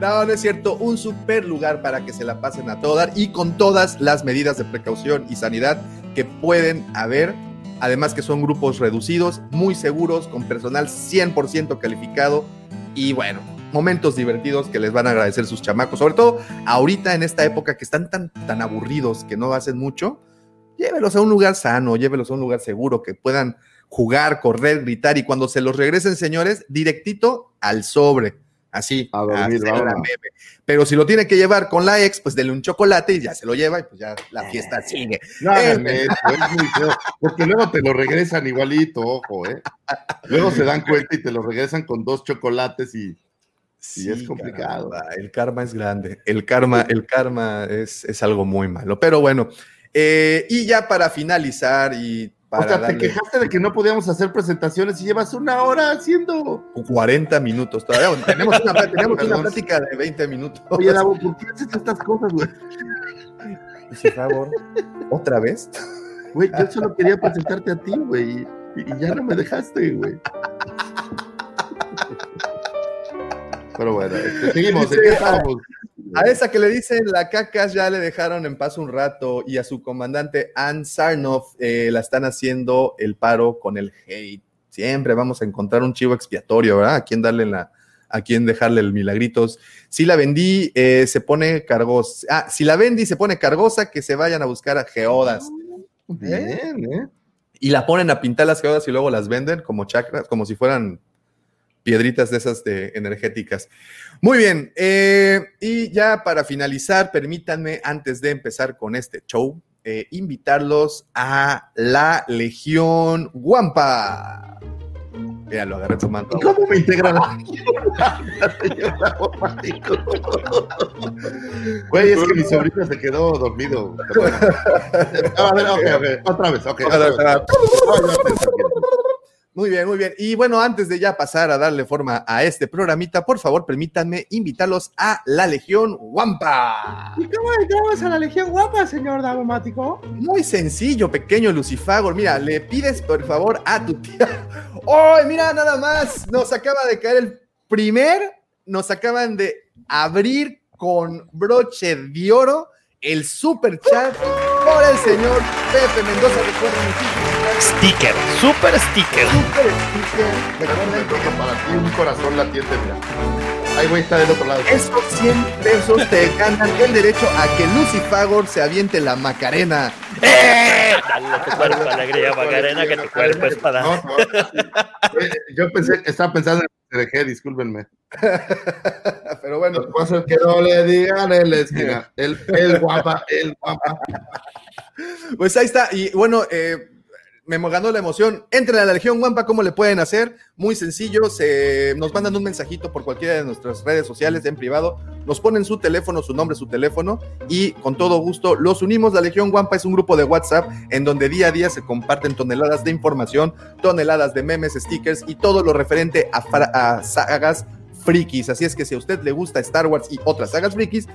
No, no es cierto. Un super lugar para que se la pasen a todo dar y con todas las medidas de precaución y sanidad que pueden haber. Además que son grupos reducidos, muy seguros, con personal 100% calificado y bueno, momentos divertidos que les van a agradecer sus chamacos. Sobre todo ahorita en esta época que están tan, tan aburridos que no hacen mucho, llévelos a un lugar sano, llévelos a un lugar seguro, que puedan jugar, correr, gritar y cuando se los regresen, señores, directito al sobre Así. A dormir, la meme. Pero si lo tiene que llevar con la ex, pues dele un chocolate y ya se lo lleva y pues ya la fiesta sigue. No hagan Eh, eso, es muy feo, porque luego te lo regresan igualito, ojo, ¿eh? Luego se dan cuenta y te lo regresan con dos chocolates y Sí, es complicado. caramba, el karma es grande. El karma, el karma es, es algo muy malo. Pero bueno, eh, y ya para finalizar y o sea, te quejaste de que no podíamos hacer presentaciones y llevas una hora haciendo. 40 minutos todavía. Bueno, tenemos una, tenemos una plática de 20 minutos. Oye, Davo, ¿por qué haces estas cosas, güey? Por favor, ¿otra vez? Güey, yo solo quería presentarte a ti, güey, y, y ya no me dejaste, güey. Pero bueno, este, seguimos. ¿En qué estábamos? A esa que le dicen la cacas ya le dejaron en paz un rato y a su comandante Ann Sarnoff eh, la están haciendo el paro con el hate. Siempre vamos a encontrar un chivo expiatorio, ¿verdad? A quién darle la, a quién dejarle el milagritos. Si la vendí, eh, se pone cargosa. Ah, si la vendí, se pone cargosa, que se vayan a buscar a geodas. Bien, ¿eh? Y la ponen a pintar las geodas y luego las venden como chakras, como si fueran piedritas de esas de energéticas. Muy bien, eh, y ya para finalizar, permítanme, antes de empezar con este show, eh, invitarlos a la Legión Guampa. Ya lo agarré tomando. ¿Y cómo me integra la? Güey, es que mi sobrino se quedó dormido. A ver, ok, ok, otra vez, ok. Otra vez. No, ya te entendí. Muy bien, muy bien. Y bueno, antes de ya pasar a darle forma a este programita, por favor, permítanme invitarlos a la Legión Guampa. ¿Y cómo entramos a la Legión Guapa, señor Davomático? Muy sencillo, pequeño Lucifagor. Mira, le pides por favor a tu tía. ¡Oh, mira nada más! Nos acaba de caer el primer, nos acaban de abrir con broche de oro el super chat por el señor Pepe Mendoza. Recuerden, Sticker, super sticker. super sticker. Recuerden Mendoza, para ti un corazón latiente, mira. Ahí voy a estar del otro lado. Esos 100 pesos te ganan el derecho a que Lucifagor se aviente la Macarena. ¡Eh! Dale tu cuerpo alegría, Macarena, que tu cuerpo es para. No, no, eh, Yo pensé, estaba pensando en el CRG, discúlpenme. Pero bueno, Lo que pasa es que no le digan en la esquina. El, el guapa, el guapa. Pues ahí está. Y bueno, eh, me ganó la emoción. Entren a la Legión Guampa, ¿cómo le pueden hacer? Muy sencillo. Se, nos mandan un mensajito por cualquiera de nuestras redes sociales en privado. Nos ponen su teléfono, su nombre, su teléfono. Y con todo gusto los unimos. La Legión Guampa es un grupo de WhatsApp en donde día a día se comparten toneladas de información, toneladas de memes, stickers y todo lo referente a, a sagas frikis. Así es que si a usted le gusta Star Wars y otras sagas frikis,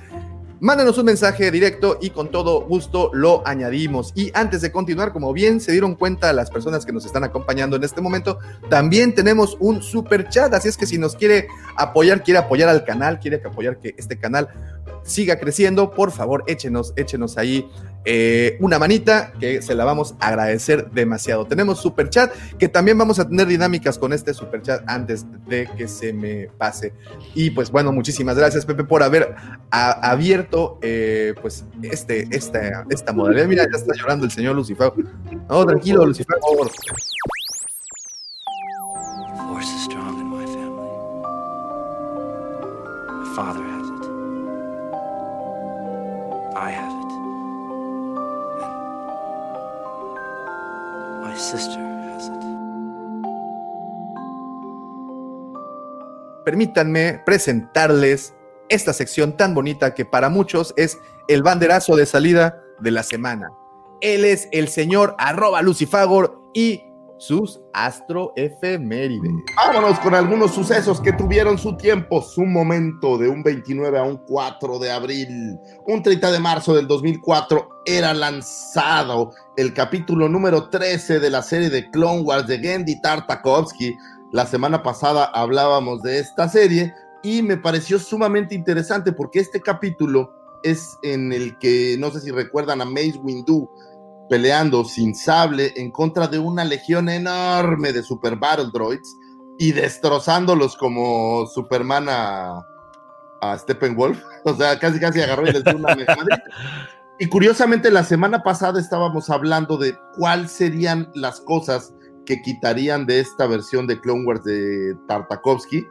Mándanos un mensaje directo y con todo gusto lo añadimos. Y antes de continuar, como bien se dieron cuenta las personas que nos están acompañando en este momento, también tenemos un super chat. Así es que si nos quiere apoyar, quiere apoyar al canal, quiere apoyar que este canal siga creciendo, por favor, échenos, échenos ahí eh, una manita que se la vamos a agradecer demasiado. Tenemos super chat que también vamos a tener dinámicas con este super chat antes de que se me pase. Y pues bueno, muchísimas gracias Pepe por haber abierto eh, pues este, esta, esta modalidad. Mira, ya está llorando el señor Lucifer. No, tranquilo, Lucifer. father has it. I have it. Permítanme presentarles esta sección tan bonita que para muchos es el banderazo de salida de la semana. Él es el señor arroba Lucifagor y sus astroefemérides. Vámonos con algunos sucesos que tuvieron su tiempo, su momento de un 29 a un 4 de abril. Un 30 de marzo del 2004 era lanzado el capítulo número 13 de la serie de Clone Wars de Gendy Tartakovsky. La semana pasada hablábamos de esta serie y me pareció sumamente interesante porque este capítulo es en el que, no sé si recuerdan a Mace Windu, peleando sin sable en contra de una legión enorme de Super Battle Droids y destrozándolos como Superman a, a Steppenwolf. O sea, casi casi agarró y les dio una. Y curiosamente, la semana pasada estábamos hablando de cuáles serían las cosas que quitarían de esta versión de Clone Wars de Tartakovsky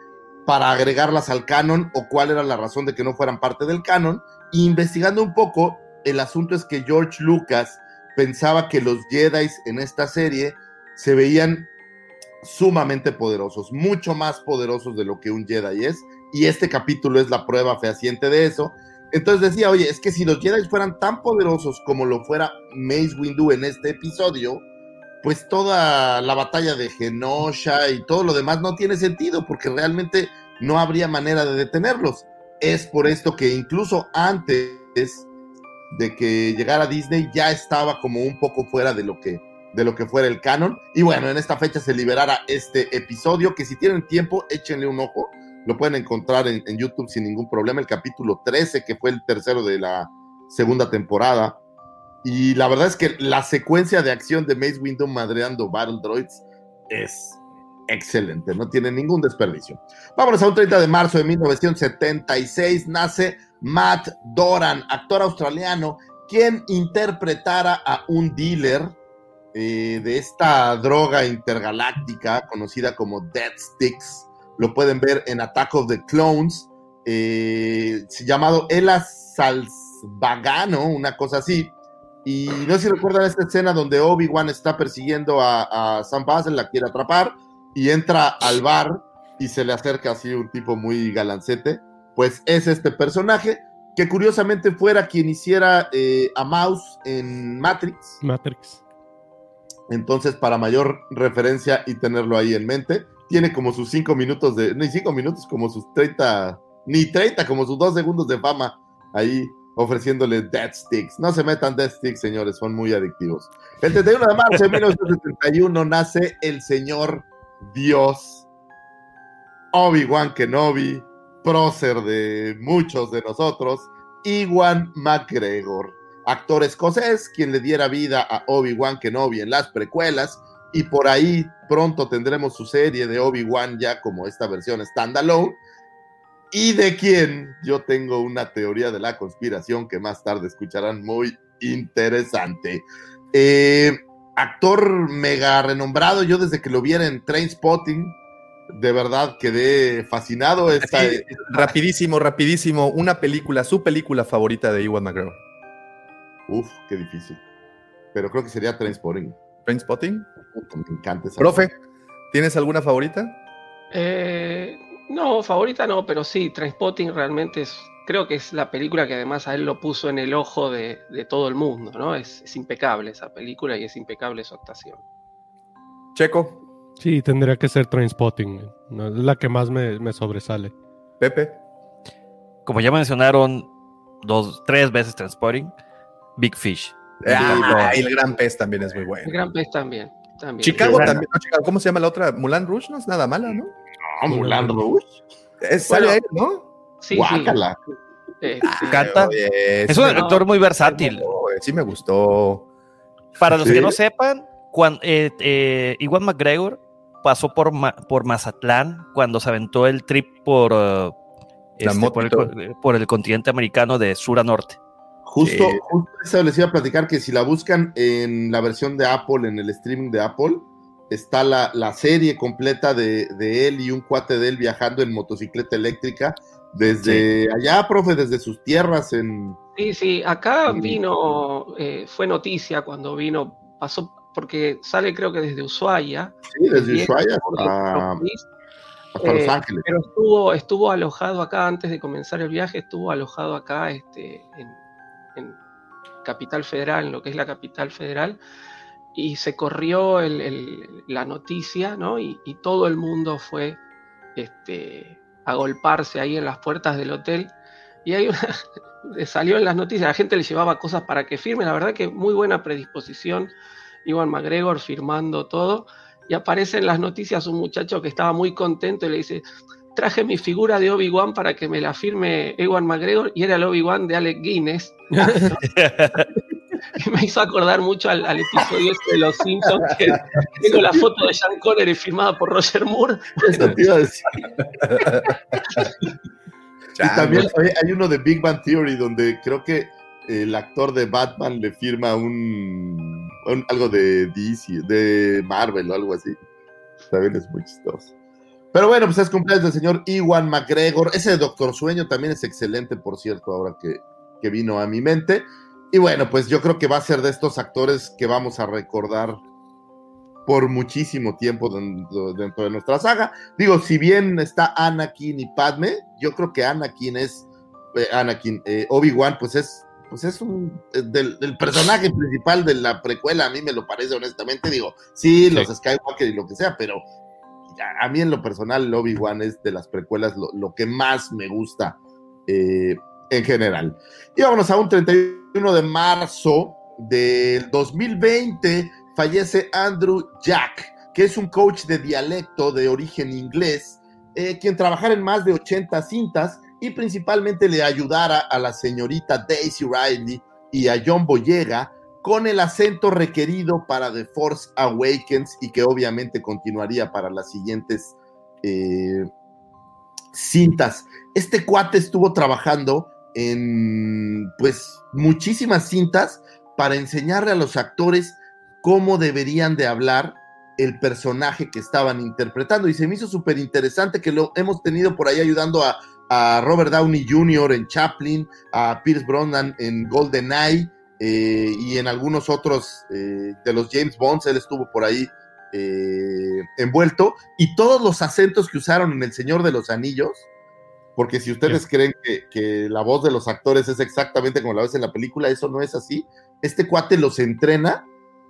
para agregarlas al canon o cuál era la razón de que no fueran parte del canon. Investigando un poco, el asunto es que George Lucas pensaba que los Jedi en esta serie se veían sumamente poderosos, mucho más poderosos de lo que un Jedi es, y este capítulo es la prueba fehaciente de eso. Entonces decía, oye, es que si los Jedi fueran tan poderosos como lo fuera Mace Windu en este episodio, pues toda la batalla de Genosha y todo lo demás no tiene sentido, porque realmente no habría manera de detenerlos. Es por esto que incluso antes de que llegara Disney ya estaba como un poco fuera de lo que de lo que fuera el canon. Y bueno, en esta fecha se liberara este episodio, que si tienen tiempo, échenle un ojo. Lo pueden encontrar en, en YouTube sin ningún problema. El capítulo 13, que fue el tercero de la segunda temporada. Y la verdad es que la secuencia de acción de Mace Windu madreando Battle Droids es excelente, no tiene ningún desperdicio. Vámonos a un 30 de marzo de 1976, nace Matt Doran, actor australiano, quien interpretara a un dealer eh, de esta droga intergaláctica conocida como Dead Sticks. Lo pueden ver en Attack of the Clones, eh, llamado Ela Salsvagano, una cosa así. Y no sé si recuerdan esta escena donde Obi-Wan está persiguiendo a, a Sam Bassel, la quiere atrapar, y entra al bar y se le acerca así un tipo muy galancete. Pues es este personaje que curiosamente fuera quien hiciera eh, a Mouse en Matrix. Matrix. Entonces, para mayor referencia y tenerlo ahí en mente, tiene como sus cinco minutos de, ni cinco minutos, como sus 30, ni 30, como sus dos segundos de fama ahí ofreciéndole Dead Sticks. No se metan Dead Sticks, señores, son muy adictivos. El 31 de marzo de 1971 nace el señor Dios Obi-Wan Kenobi, prócer de muchos de nosotros, Iwan McGregor, actor escocés, quien le diera vida a Obi-Wan Kenobi en las precuelas, y por ahí pronto tendremos su serie de Obi-Wan ya como esta versión standalone, y de quien yo tengo una teoría de la conspiración que más tarde escucharán muy interesante. Eh, actor mega renombrado, yo desde que lo viera en Train Spotting, de verdad quedé fascinado. Esta, Así, rapidísimo, rapidísimo. Una película, su película favorita de Ewan McGregor. Uf, qué difícil. Pero creo que sería Trainspotting. ¿Trainspotting? Me encanta esa. Profe, ¿tienes alguna favorita? Eh, no, favorita no, pero sí, Trainspotting realmente es, creo que es la película que además a él lo puso en el ojo de, de todo el mundo, ¿no? Es, es impecable esa película y es impecable su actuación. Checo, Sí, tendría que ser Trainspotting. ¿no? Es la que más me, me sobresale. Pepe. Como ya mencionaron dos, tres veces Transporting, Big Fish. Ah, y el Gran Pez también es muy El bueno. Gran Pez también. también. Chicago también. no, Chicago, ¿Cómo se llama la otra? Mulan Rouge no es nada mala, ¿no? No, Mulan Rouge. Es, sale Bueno. ahí, ¿no? Sí, sí. Guácala. Eh, Canta. Oye, Es sí un actor muy versátil. Sí me gustó. Para los Sí. que no sepan, cuando, eh, eh, Iwan McGregor pasó por, Ma- por Mazatlán cuando se aventó el trip por, eh, La este, moto por, el, por el continente americano de sur a norte. Justo, Sí. justo eso les iba a platicar que si la buscan en la versión de Apple, en el streaming de Apple, está la, la serie completa de, de él y un cuate de él viajando en motocicleta eléctrica desde allá, profe, desde sus tierras en... Sí, sí, acá vino, eh, fue noticia cuando vino, pasó, porque sale creo que desde Ushuaia. Sí, desde Ushuaia hasta, Los eh, Ángeles. Pero estuvo, estuvo alojado acá antes de comenzar el viaje, estuvo alojado acá este, en, en Capital Federal, en lo que es la Capital Federal, y se corrió el- el- la noticia, ¿no? Y, y todo el mundo fue este, a golparse ahí en las puertas del hotel. Y hay una, salió en las noticias, la gente le llevaba cosas para que firme, la verdad que muy buena predisposición, Iwan McGregor firmando todo, y aparece en las noticias un muchacho que estaba muy contento y le dice, traje mi figura de Obi-Wan para que me la firme Ewan McGregor, y era el Obi-Wan de Alec Guinness, que me hizo acordar mucho al, al episodio este de Los Simpsons, que tengo la foto de Sean Connery firmada por Roger Moore. Eso te iba a decir. Y también hay uno de Big Bang Theory donde creo que el actor de Batman le firma un, un- algo de DC, de Marvel o algo así. También es muy chistoso. Pero bueno, pues es cumpleaños del señor Iwan McGregor. Ese Doctor Sueño también es excelente, por cierto, ahora que, que vino a mi mente. Y bueno, pues yo creo que va a ser de estos actores que vamos a recordar por muchísimo tiempo dentro, dentro de nuestra saga. Digo, si bien está Anakin y Padme, yo creo que Anakin es, eh, Anakin, eh, Obi-Wan, pues es, pues es un, eh, del, del personaje principal de la precuela, a mí me lo parece honestamente, digo, sí, los Skywalker y lo que sea, pero a- a mí en lo personal Obi-Wan es de las precuelas lo, lo que más me gusta eh, en general. Y vámonos a un 31 de marzo del 2020, fallece Andrew Jack, que es un coach de dialecto de origen inglés, eh, quien trabajara en más de 80 cintas y principalmente le ayudara a la señorita Daisy Riley y a John Boyega con el acento requerido para The Force Awakens y que obviamente continuaría para las siguientes eh, cintas. Este cuate estuvo trabajando en pues muchísimas cintas para enseñarle a los actores cómo deberían de hablar el personaje que estaban interpretando y se me hizo súper interesante que lo hemos tenido por ahí ayudando a, a Robert Downey Jr. en Chaplin, a Pierce Brosnan en GoldenEye eh, y en algunos otros eh, de los James Bonds, él estuvo por ahí eh, envuelto y todos los acentos que usaron en El Señor de los Anillos, porque si ustedes creen que, que la voz de los actores es exactamente como la ves en la película, eso no es así. Este cuate los entrena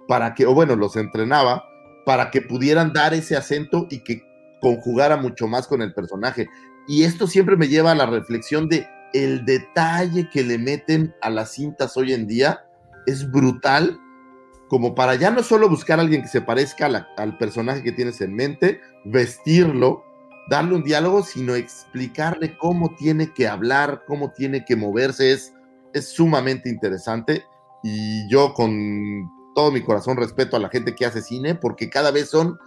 para que, o bueno, los entrenaba para que pudieran dar ese acento y que conjugara mucho más con el personaje. Y esto siempre me lleva a la reflexión de el detalle que le meten a las cintas hoy en día es brutal, como para ya no solo buscar a alguien que se parezca al personaje que tienes en mente, vestirlo, darle un diálogo, sino explicarle cómo tiene que hablar, cómo tiene que moverse, es, es sumamente interesante. Y yo con todo mi corazón respeto a la gente que hace cine, porque cada vez son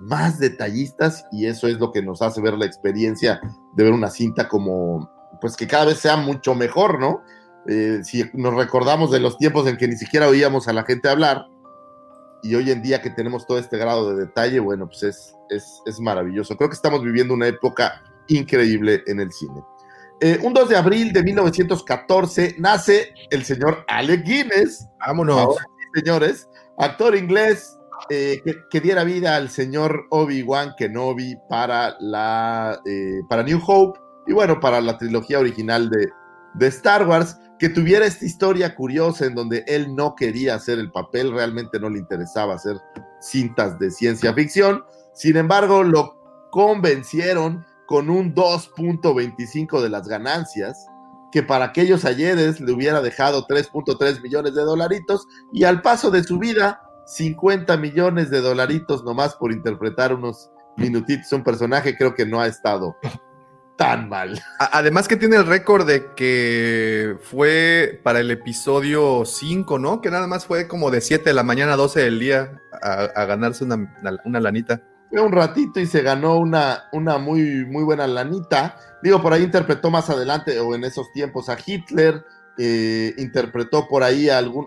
más detallistas y eso es lo que nos hace ver la experiencia de ver una cinta como, pues que cada vez sea mucho mejor, ¿no? Eh, si nos recordamos de los tiempos en que ni siquiera oíamos a la gente hablar y hoy en día que tenemos todo este grado de detalle, bueno, pues es, es, es maravilloso. Creo que estamos viviendo una época increíble en el cine. Eh, un 2 de abril de 1914 nace el señor Alec Guinness. Vámonos. Ahora sí, señores, actor inglés eh, que, diera vida al señor Obi-Wan Kenobi para, la, eh, para New Hope y bueno, para la trilogía original de, de Star Wars, que tuviera esta historia curiosa en donde él no quería hacer el papel, realmente no le interesaba hacer cintas de ciencia ficción, sin embargo lo convencieron con un 2.25 de las ganancias, que para aquellos ayeres le hubiera dejado 3.3 millones de dolaritos y al paso de su vida 50 millones de dolaritos nomás por interpretar unos minutitos un personaje, creo que no ha estado tan mal. Además que tiene el récord de que fue para el episodio 5, ¿no? Que nada más fue como de 7 de la mañana a 12 del día a, a ganarse una, una- una lanita. Fue un ratito y se ganó una, una muy, muy buena lanita. Digo, por ahí interpretó más adelante o en esos tiempos a Hitler, eh, interpretó por ahí a algún,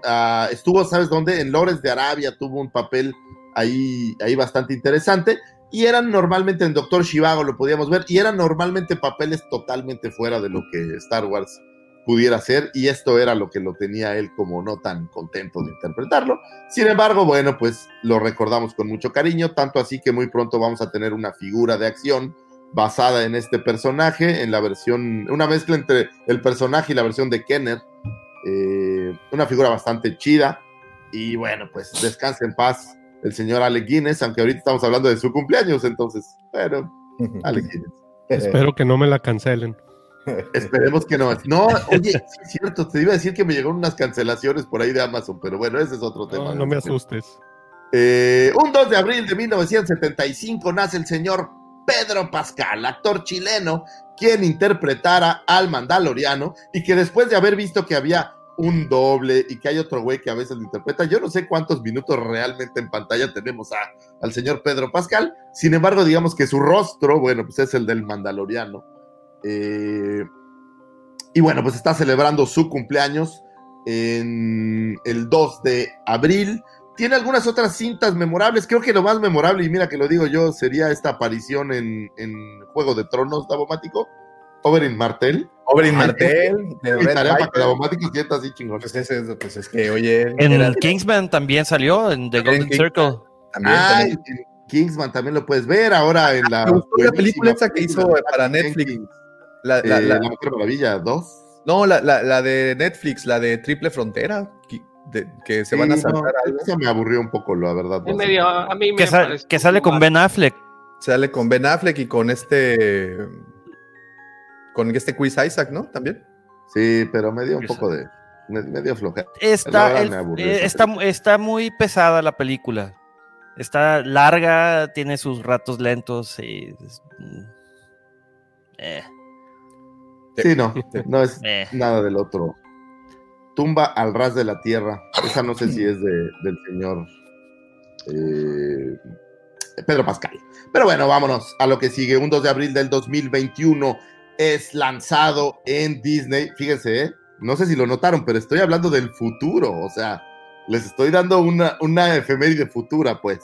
estuvo, ¿sabes dónde? En Lores de Arabia tuvo un papel ahí, ahí bastante interesante. Y eran normalmente en Doctor Shivago, lo podíamos ver, y eran normalmente papeles totalmente fuera de lo que Star Wars pudiera ser, y esto era lo que lo tenía él como no tan contento de interpretarlo. Sin embargo, bueno, pues lo recordamos con mucho cariño, tanto así que muy pronto vamos a tener una figura de acción basada en este personaje, en la versión, una mezcla entre el personaje y la versión de Kenner, eh, una figura bastante chida, y bueno, pues descanse en paz el señor Alec Guinness, aunque ahorita estamos hablando de su cumpleaños, entonces, bueno, Alec Guinness. Espero que no me la cancelen. Esperemos que no. No, oye, sí es cierto, te iba a decir que me llegaron unas cancelaciones por ahí de Amazon, pero bueno, ese es otro tema. No, no me asustes. Eh, un 2 de abril de 1975 nace el señor Pedro Pascal, actor chileno, quien interpretara al Mandaloriano y que después de haber visto que había un doble y que hay otro güey que a veces lo interpreta, yo no sé cuántos minutos realmente en pantalla tenemos a, al señor Pedro Pascal, sin embargo, digamos que su rostro, bueno, pues es el del Mandaloriano. Eh, y bueno, pues está celebrando su cumpleaños en el 2 de abril tiene algunas otras cintas memorables. Creo que lo más memorable, y mira que lo digo yo, sería esta aparición en, en Juego de Tronos, Davomático. Oberyn Martel. Oberyn Ay, Martell, de Red tarea para que. Davomático sienta así chingón. Pues es, eso, pues es que, oye, En era- Kingsman también salió, en The Golden. Circle. también, Ay, también. en Kingsman también lo puedes ver ahora en la. Me gustó la película esa que hizo para Netflix. La, la- eh, la- La Mujer Maravilla 2. no, la, la- la de Netflix, la de Triple Frontera, de- que se van a Sí, no, saltar algo. Esa me aburrió un poco, la verdad. No medio, a mí me Que, que sale con Ben Affleck. Sale con Ben Affleck y con este. Con este Chris Isaac, ¿no? También. Sí, pero me dio un poco de. Me, me dio flojera. La Está, el- me eh, está, está muy pesada la película. Está larga, tiene sus ratos lentos y... es- mm, eh, Sí, no, no es eh. nada del otro. Tumba al ras de la tierra. Esa no sé si es de, del señor eh, Pedro Pascal. Pero bueno, vámonos a lo que sigue. Un 2 de abril del 2021 es lanzado en Disney. Fíjense, ¿eh? no sé si lo notaron, pero estoy hablando del futuro. O sea, les estoy dando una, una efeméride futura, pues.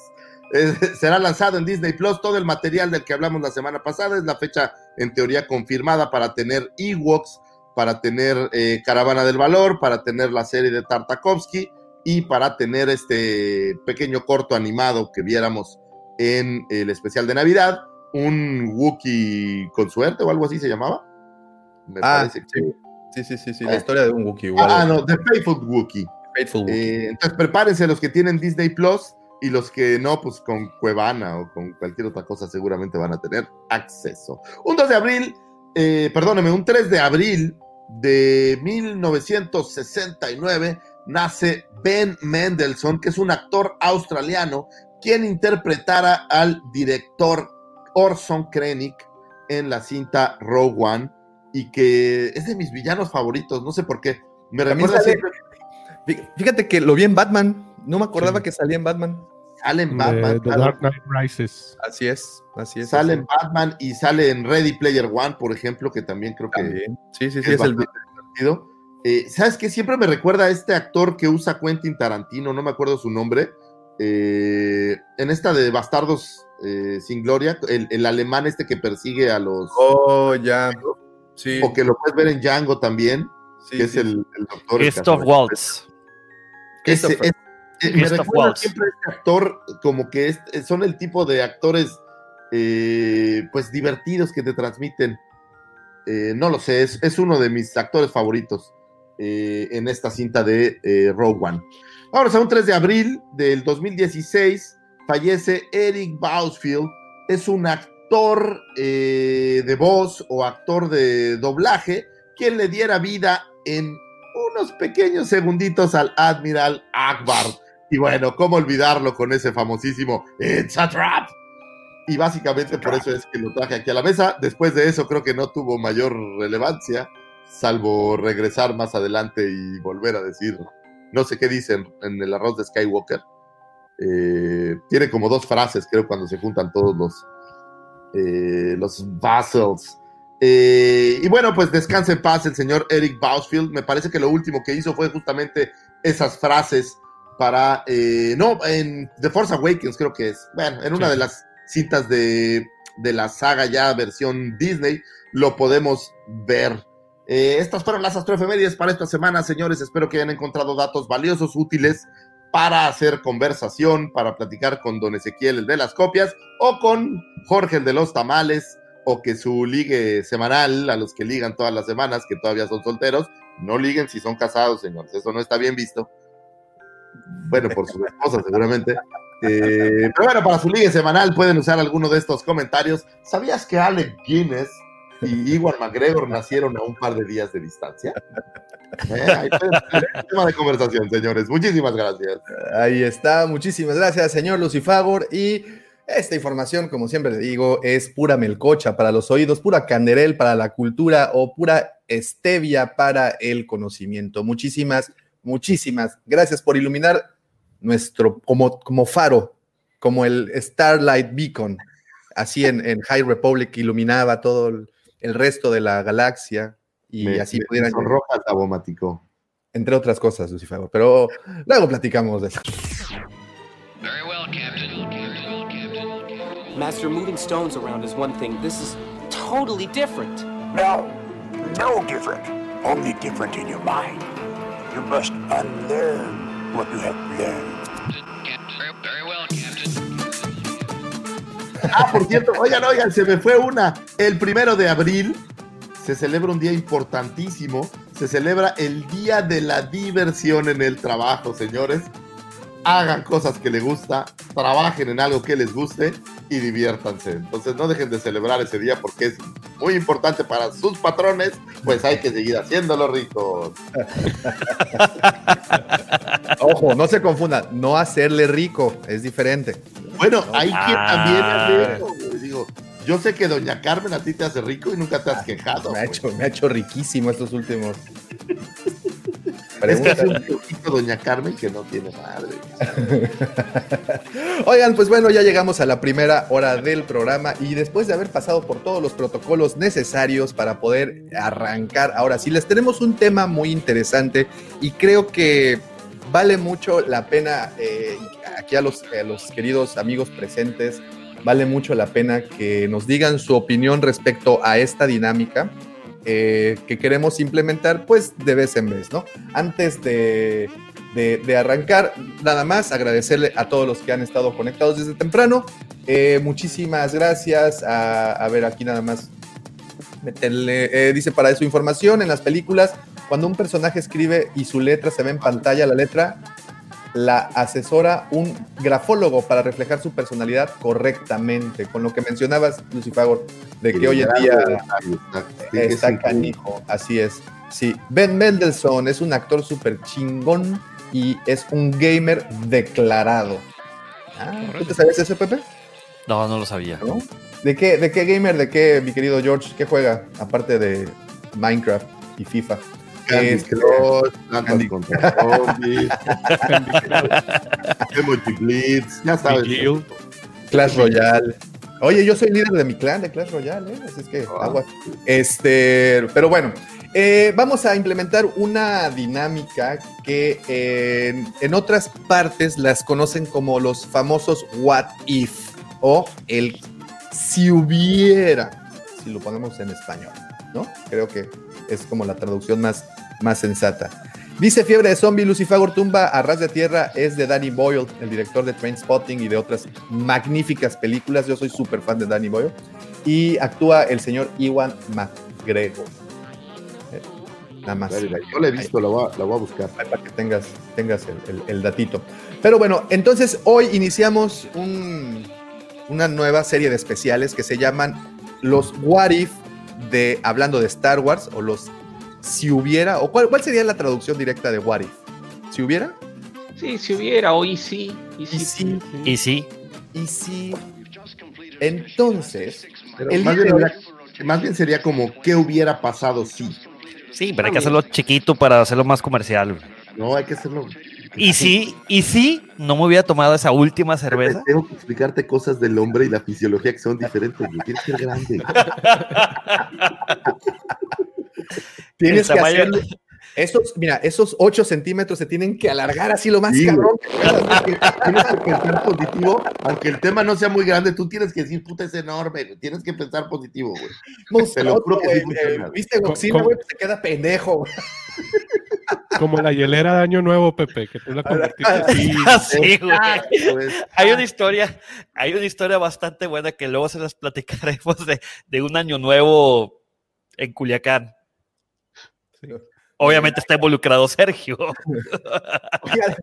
Eh, será lanzado en Disney Plus todo el material del que hablamos la semana pasada. Es la fecha en teoría confirmada para tener Ewoks, para tener eh, Caravana del Valor, para tener la serie de Tartakovsky y para tener este pequeño corto animado que viéramos en el especial de Navidad, un Wookiee con suerte o algo así se llamaba. Me Ah, parece que- Sí, sí, sí, sí. La historia de un Wookiee. igual. Ah, no, The Faithful Wookiee. Faithful Wookiee. Eh, entonces prepárense los que tienen Disney Plus y los que no, pues con Cuevana o con cualquier otra cosa seguramente van a tener acceso. Un 2 de abril, eh, perdóneme, un 3 de abril de 1969 nace Ben Mendelssohn, que es un actor australiano quien interpretara al director Orson Krennic en la cinta Rogue One y que es de mis villanos favoritos, no sé por qué. Me recuerda siempre Fí- Fíjate que lo vi en Batman. No me acordaba Sí. que salía en Batman. Sale en De Batman. The. Dark Knight Rises. Así es, así es. Sale así en Batman y sale en Ready Player One, por ejemplo, que también creo que También. Sí, sí, es sí, es el. bastante divertido. Eh, ¿Sabes qué? Siempre me recuerda a este actor que usa Quentin Tarantino, no me acuerdo su nombre. eh, en esta de Bastardos eh, sin Gloria, el, el alemán este que persigue a los. Oh, ya. Sí. O que lo puedes ver en Django también, sí, que es sí. el, el doctor. Christoph. Waltz. Ese- Christopher. Eh, me recuerda siempre a este actor como que es- son el tipo de actores eh, pues divertidos que te transmiten. Eh, no lo sé, es, es uno de mis actores favoritos eh, en esta cinta de Rogue One. Ahora, a un 3 de abril del 2016 fallece Eric Bausfield. Es un actor de voz o actor de doblaje quien le diera vida en unos pequeños segunditos al Admiral Akbar. Y bueno, ¿cómo olvidarlo con ese famosísimo It's a Trap? Y básicamente por eso es que lo traje aquí a la mesa. Después de eso creo que no tuvo mayor relevancia, salvo regresar más adelante y volver a decir, no sé qué dicen en el arroz de Skywalker. Eh, tiene como dos frases, creo, cuando se juntan todos los, eh, los vassals. Eh, y bueno, pues descanse en paz el señor Eric Bausfield. Me parece que lo último que hizo fue justamente esas frases para. eh, no, en The Force Awakens, creo que es. Bueno, en una Sí. de las cintas de, de la saga ya versión Disney, lo podemos ver. Eh, estas fueron las astroefemérides para esta semana, señores. Espero que hayan encontrado datos valiosos, útiles para hacer conversación, para platicar con don Ezequiel, el de las copias, o con Jorge, el de los tamales, o que su ligue semanal, a los que ligan todas las semanas, que todavía son solteros, no liguen si son casados, señores. Eso no está bien visto. Bueno, por su esposa, seguramente. Eh, pero bueno, para su ligue semanal pueden usar alguno de estos comentarios. ¿Sabías que Alec Guinness y Iwan McGregor nacieron a un par de días de distancia? Eh, tema de conversación, señores. Muchísimas gracias. Ahí está. Muchísimas gracias, señor Lucifagor. Y esta información, como siempre le digo, es pura melcocha para los oídos, pura canderel para la cultura o pura stevia para el conocimiento. Muchísimas, muchísimas gracias por iluminar nuestro, como, como faro, como el Starlight Beacon. Así en, en High Republic iluminaba todo el, el resto de la galaxia y Me- así me pudieran sonroja el tabomático. entre otras cosas, Lucifer. Pero luego platicamos de eso. Master, moving stones around is one thing. This is totally different. No, no different. Only different in your mind. You must unlearn what you have learned. Ah, por cierto, oigan, oigan, se me fue una. El primero de abril se celebra un día importantísimo. Se celebra el Día de la Diversión en el Trabajo, señores. Hagan cosas que les gusta, trabajen en algo que les guste y diviértanse. Entonces no dejen de celebrar ese día porque es muy importante para sus patrones, pues hay que seguir haciéndolo ricos. Ojo, no se confundan, no hacerle rico, es diferente. Bueno, hay quien Ah. también hace eso. Digo, yo sé que Doña Carmen a ti te hace rico y nunca te has quejado. Me ha hecho, me ha hecho riquísimo estos últimos. Es que un poquito Doña Carmen que no tiene madre. Oigan, pues bueno, ya llegamos a la primera hora del programa y después de haber pasado por todos los protocolos necesarios para poder arrancar, ahora sí, les tenemos un tema muy interesante y creo que vale mucho la pena, eh, aquí a los, a los queridos amigos presentes, vale mucho la pena que nos digan su opinión respecto a esta dinámica eh, que queremos implementar pues de vez en vez, ¿no? Antes de, de- de arrancar, nada más agradecerle a todos los que han estado conectados desde temprano. Eh, muchísimas gracias. A, ver, aquí nada más eh, dice para su información en las películas, cuando un personaje escribe y su letra se ve en pantalla, la letra la asesora un grafólogo para reflejar su personalidad correctamente, con lo que mencionabas, Lucifagor, de que hoy en día está canijo, así es. Sí, Ben Mendelssohn es un actor súper chingón y es un gamer declarado. Ah, ¿Tú te sabes eso, Pepe? No, no lo sabía. ¿No? ¿De qué, ¿De qué gamer, de qué, mi querido George, qué juega? Aparte de Minecraft y FIFA. Candy Es- Crush, Candy- contra Zombies, Emoji Blitz, ya sabes. Clash Royale. Oye, yo soy líder de mi clan de Clash Royale, ¿eh? Así es que agua. Este, pero bueno, eh, vamos a implementar una dinámica que eh, en, en otras partes las conocen como los famosos what if o el si hubiera, si lo ponemos en español, ¿no? Creo que es como la traducción más, más sensata. Dice Fiebre de Zombie, Lucifagor tumba a ras de tierra es de Danny Boyle, el director de Trainspotting y de otras magníficas películas. Yo soy súper fan de Danny Boyle. Y actúa el señor Iwan McGregor. Eh, Nada más. No la he visto, la voy a, la voy a buscar. Para que tengas, tengas el, el- el datito. Pero bueno, entonces hoy iniciamos un- una nueva serie de especiales que se llaman los What If de hablando de Star Wars o los si hubiera o cuál, cuál sería la traducción directa de What If? Si hubiera Sí, si hubiera, o y sí. Y sí. sí. Y sí. y si entonces el más, bien más bien sería como, ¿qué hubiera pasado si? Sí, pero hay que hacerlo chiquito para hacerlo más comercial. No, hay que hacerlo. Y sí, y sí, no me hubiera tomado esa última cerveza. Tengo que explicarte cosas del hombre y la fisiología que son diferentes. güey. Tienes que ser grande. tienes que hacerle esos, mira, esos 8 centímetros se tienen que alargar así lo más Sí, cabrón. Tienes que pensar positivo, aunque el tema no sea muy grande, tú tienes que decir, puta, es enorme, güey. Tienes que pensar positivo, güey. Te lo juro que sí eh, ¿Viste Godzilla, güey? Se queda pendejo. güey. Como la hielera de Año Nuevo, Pepe, que tú la convertiste así. Sí, güey. Pues, Hay una historia, hay una historia bastante buena que luego se las platicaremos de, de un año nuevo en Culiacán. Obviamente está involucrado Sergio. Oigan,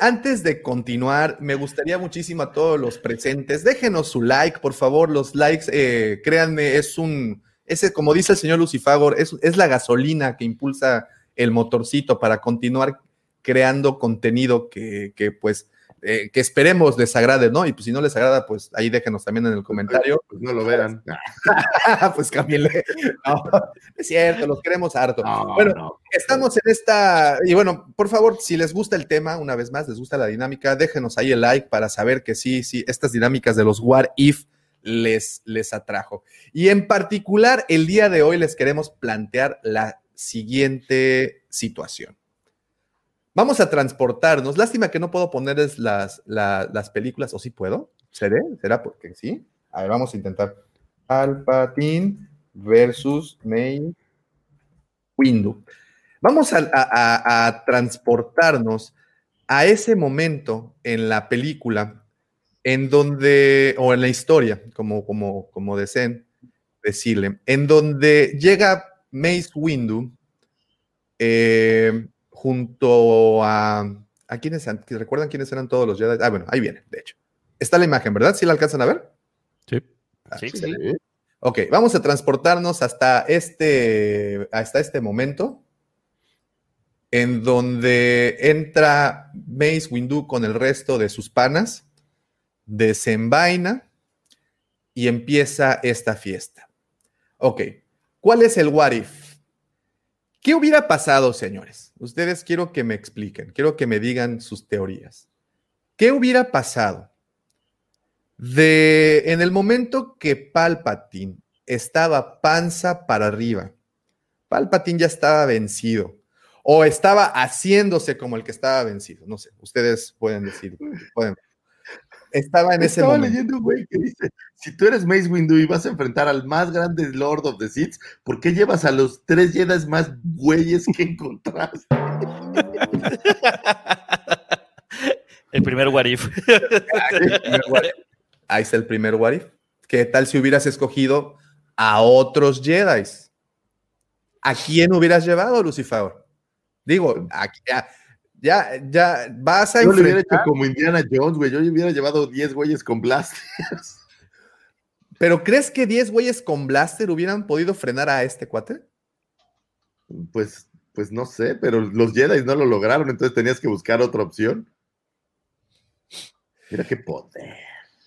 antes de continuar, me gustaría muchísimo a todos los presentes, déjenos su like, por favor, los likes, eh, créanme, es un, ese, como dice el señor Lucifagor, es, es la gasolina que impulsa el motorcito para continuar creando contenido que, que, pues, eh, que esperemos les agrade, ¿no? Y pues si no les agrada, pues ahí déjenos también en el comentario. pues no lo vean. pues cámbienle. No, es cierto, los queremos harto. No, bueno, no. estamos en esta. Y bueno, por favor, si les gusta el tema, una vez más, les gusta la dinámica, déjenos ahí el like para saber que sí, sí, estas dinámicas de los What If les, les atrajo. Y en particular, el día de hoy les queremos plantear la siguiente situación. Vamos a transportarnos. Lástima que no puedo ponerles las, la- las películas, o sí puedo. ¿Seré? ¿Será porque sí? A ver, vamos a intentar. Palpatine versus May Windu. Vamos a, transportarnos a ese momento en la película en donde, o en la historia, como, como, como decirle, en donde llega Mace Windu eh, junto a... ¿A quiénes? ¿Recuerdan quiénes eran todos los Jedi? Ah, bueno, ahí viene, de hecho. Está la imagen, ¿verdad? ¿Sí la alcanzan a ver? Sí. Ah, Sí, excelente. Ok, vamos a transportarnos hasta este, hasta este momento en donde entra Mace Windu con el resto de sus panas, desenvaina y empieza esta fiesta. Ok, ¿cuál es el what if? ¿Qué hubiera pasado, señores? Ustedes quiero que me expliquen, quiero que me digan sus teorías. ¿Qué hubiera pasado de en el momento que Palpatine estaba panza para arriba? Palpatine ya estaba vencido o estaba haciéndose como el que estaba vencido. No sé, ustedes pueden decir. pueden- Estaba en ese Estaba momento. leyendo un güey que dice, si tú eres Mace Windu y vas a enfrentar al más grande Lord of the Sith, ¿por qué llevas a los tres Jedi más güeyes que encontraste? El primer what if. Ahí está el primer what if. ¿Qué tal si hubieras escogido a otros Jedi? ¿A quién hubieras llevado, Lucifer? Digo, aquí- ya, ya, ya vas a Yo le hubiera enfrentar, hecho como Indiana Jones, güey. Yo le hubiera llevado 10 güeyes con blasters. pero ¿crees que 10 güeyes con blaster hubieran podido frenar a este cuate? Pues, pues no sé, pero los Jedi no lo lograron, entonces tenías que buscar otra opción. Mira qué poder.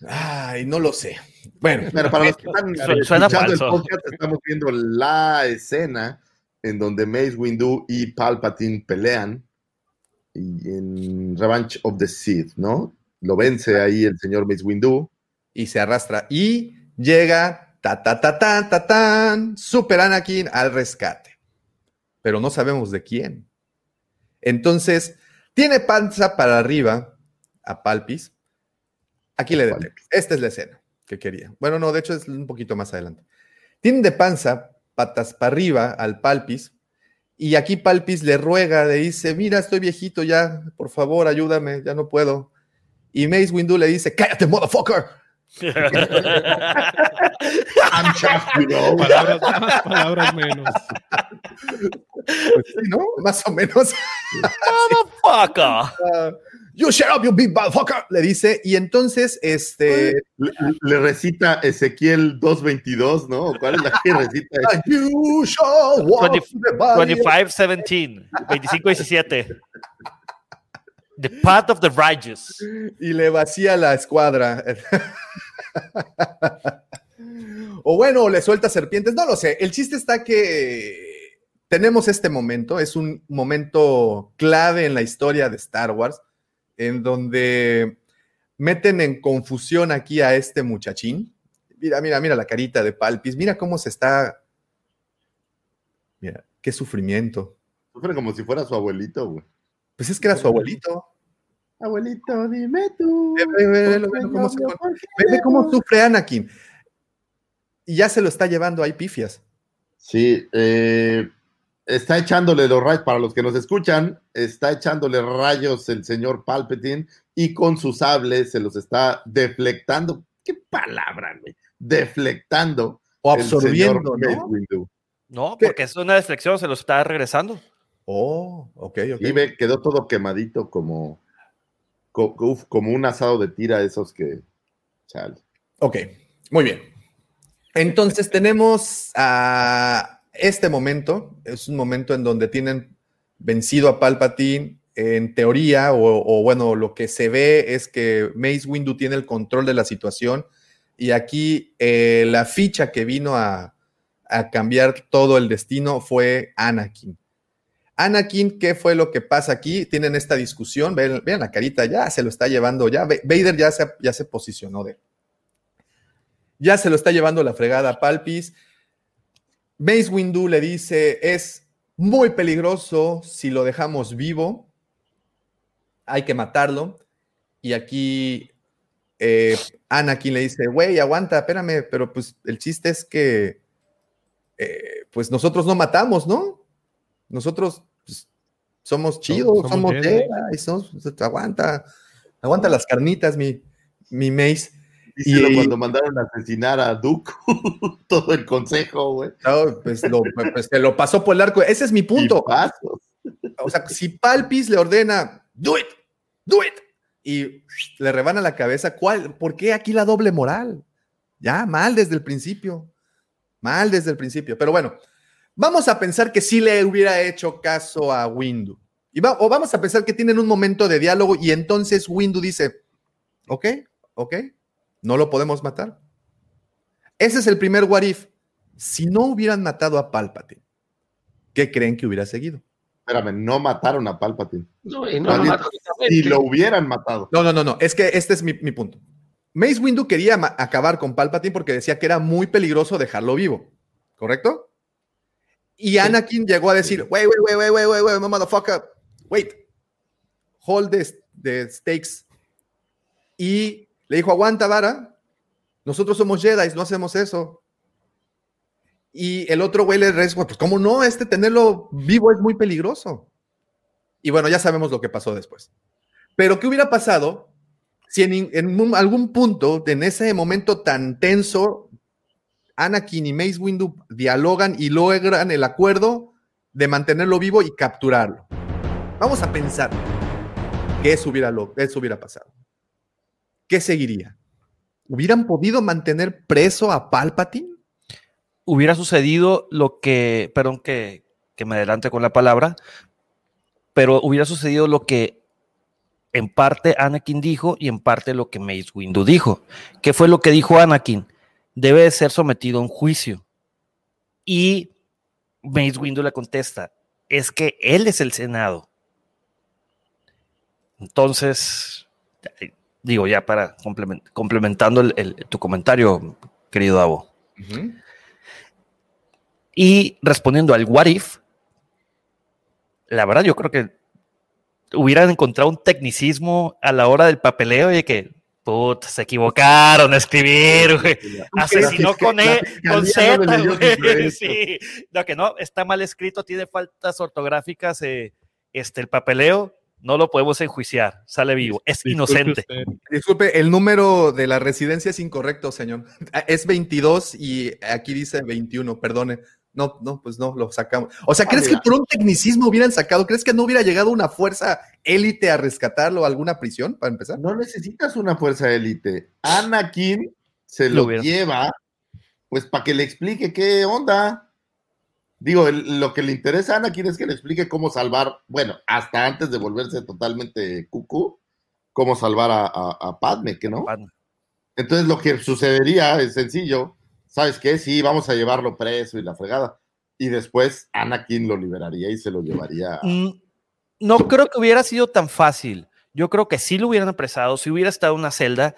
Ay, no lo sé. Bueno, Pero para los que están suena escuchando el podcast, estamos viendo la escena en donde Mace Windu y Palpatine pelean y en Revenge of the Sith, ¿no? Lo vence ahí el señor Mace Windu. y se arrastra y llega ta ta ta tan ta tan Super Anakin al rescate. Pero no sabemos de quién. Entonces, tiene panza para arriba a Palpis. Aquí le detengo. Esta es la escena que quería. Bueno, no, de hecho es un poquito más adelante. Tiene de panza, patas para arriba al Palpis. Y aquí Palpis le ruega, le dice, mira, estoy viejito ya, por favor, ayúdame, ya no puedo. Y Mace Windu le dice, cállate, motherfucker. I'm you know. Palabras más, palabras menos. Pues sí, ¿no? Más o menos. Motherfucker. You shut up, you big motherfucker. Le dice, y entonces, este. Le, le recita Ezequiel 2.22, ¿no? ¿Cuál es la que recita? "Ah, You shall walk 20 the valley of-" 25-17. 25-17. The path of the righteous. Y le vacía la escuadra. o bueno, le suelta serpientes, no lo sé. El chiste está que tenemos este momento, es un momento clave en la historia de Star Wars, en donde meten en confusión aquí a este muchachín. Mira, mira, mira la carita de Palpis, mira cómo se está. Mira, qué sufrimiento. Sufre como si fuera su abuelito, güey. Pues es que era su abuelito. Abuelito, dime tú. Ve, ve, ve, ve, ve cómo se ve cómo sufre Anakin. Y ya se lo está llevando ahí pifias. Sí, eh, está echándole los rayos, para los que nos escuchan, está echándole rayos el señor Palpatine y con su sable se los está deflectando. ¿Qué palabra, güey? Deflectando. O el absorbiendo, ¿no? No, porque es una deflexión, se lo está regresando. Oh, ok, ok. Y ve, quedó todo quemadito como, uf, como un asado de tira, esos que. Chale. Ok, muy bien. Entonces tenemos a este momento, es un momento en donde tienen vencido a Palpatine, en teoría, o, bueno, lo que se ve es que Mace Windu tiene el control de la situación y aquí eh, la ficha que vino a, cambiar todo el destino fue Anakin. Anakin, ¿qué fue lo que pasa aquí? Tienen esta discusión, vean, la carita, ya se lo está llevando, ya Va- Vader ya se, ya se posicionó de ya se lo está llevando la fregada a Palpis. Mace Windu le dice, es muy peligroso si lo dejamos vivo. hay que matarlo. Y aquí eh, Anakin le dice, güey, aguanta, espérame, pero pues el chiste es que, eh, pues nosotros no matamos, ¿no? Nosotros pues, somos chidos, somos somos, somos- aguanta, aguanta las carnitas, mi, mi Mace. Díselo Y- cuando mandaron a asesinar a Duke, todo el consejo, güey. No, pues, lo, pues te lo pasó por el arco. Ese es mi punto. O sea, si Palpis le ordena, do it, do it, y le rebana la cabeza, ¿cuál? ¿Por qué aquí la doble moral? Ya, mal desde el principio. Mal desde el principio. Pero bueno, vamos a pensar que sí le hubiera hecho caso a Windu. Y va- o vamos a pensar que tienen un momento de diálogo y entonces Windu dice, ok, ok, no lo podemos matar. Ese es el primer what if. Si no hubieran matado a Palpatine, ¿qué creen que hubiera seguido? Espérame, no mataron a Palpatine. No, y no lo si lo hubieran matado. No, no, no, no. Es que este es mi, mi punto. Mace Windu quería acabar con Palpatine porque decía que era muy peligroso dejarlo vivo. ¿Correcto? Y Anakin llegó a decir, wait, wait, wait, wait, wait, wait, wait, motherfucker. Wait. Hold the, the stakes. Y le dijo, aguanta, Vara. Nosotros somos Jedi, no hacemos eso. Y el otro güey le responde, pues cómo no, este tenerlo vivo es muy peligroso. Y bueno, ya sabemos lo que pasó después. Pero ¿qué hubiera pasado si en, algún punto, en ese momento tan tenso, Anakin y Mace Windu dialogan y logran el acuerdo de mantenerlo vivo y capturarlo? Vamos a pensar que eso hubiera, lo- eso hubiera pasado. ¿Qué seguiría? ¿Hubieran podido mantener preso a Palpatine? hubiera sucedido lo que, perdón que, que me adelante con la palabra, pero hubiera sucedido lo que en parte Anakin dijo y en parte lo que Mace Windu dijo. ¿Qué fue lo que dijo Anakin? Debe de ser sometido a un juicio. Y Mace Windu le contesta, es que él es el Senado. Entonces, digo ya para complement- complementando el- el- tu comentario, querido Avo. Y respondiendo al what if, la verdad yo creo que hubieran encontrado un tecnicismo a la hora del papeleo y de que, put, se equivocaron a escribir, güey. Asesinó que con, e, con no Z, güey. diferente. Sí. No, que no, está mal escrito, tiene faltas ortográficas, eh, este, el papeleo, no lo podemos enjuiciar, sale vivo, es inocente. Disculpe, el número de la residencia es incorrecto, señor. Es 22 y aquí dice 21, perdone. No, no, pues no, lo sacamos. O sea, Ah, ¿crees que por un tecnicismo hubieran sacado? ¿Crees que no hubiera llegado una fuerza élite a rescatarlo a alguna prisión, para empezar? No necesitas una fuerza élite. Anakin se Lo lo, lleva, pues para que le explique qué onda. Digo, el- lo que le interesa a Anakin es que le explique cómo salvar, bueno, hasta antes de volverse totalmente cucú, cómo salvar a, a, a Padme, que no? Entonces lo que sucedería es sencillo. ¿Sabes qué? Sí, vamos a llevarlo preso y la fregada. Y después Anakin lo liberaría y se lo llevaría. a- Mm, No creo que hubiera sido tan fácil. Yo creo que sí lo hubieran apresado, si hubiera estado en una celda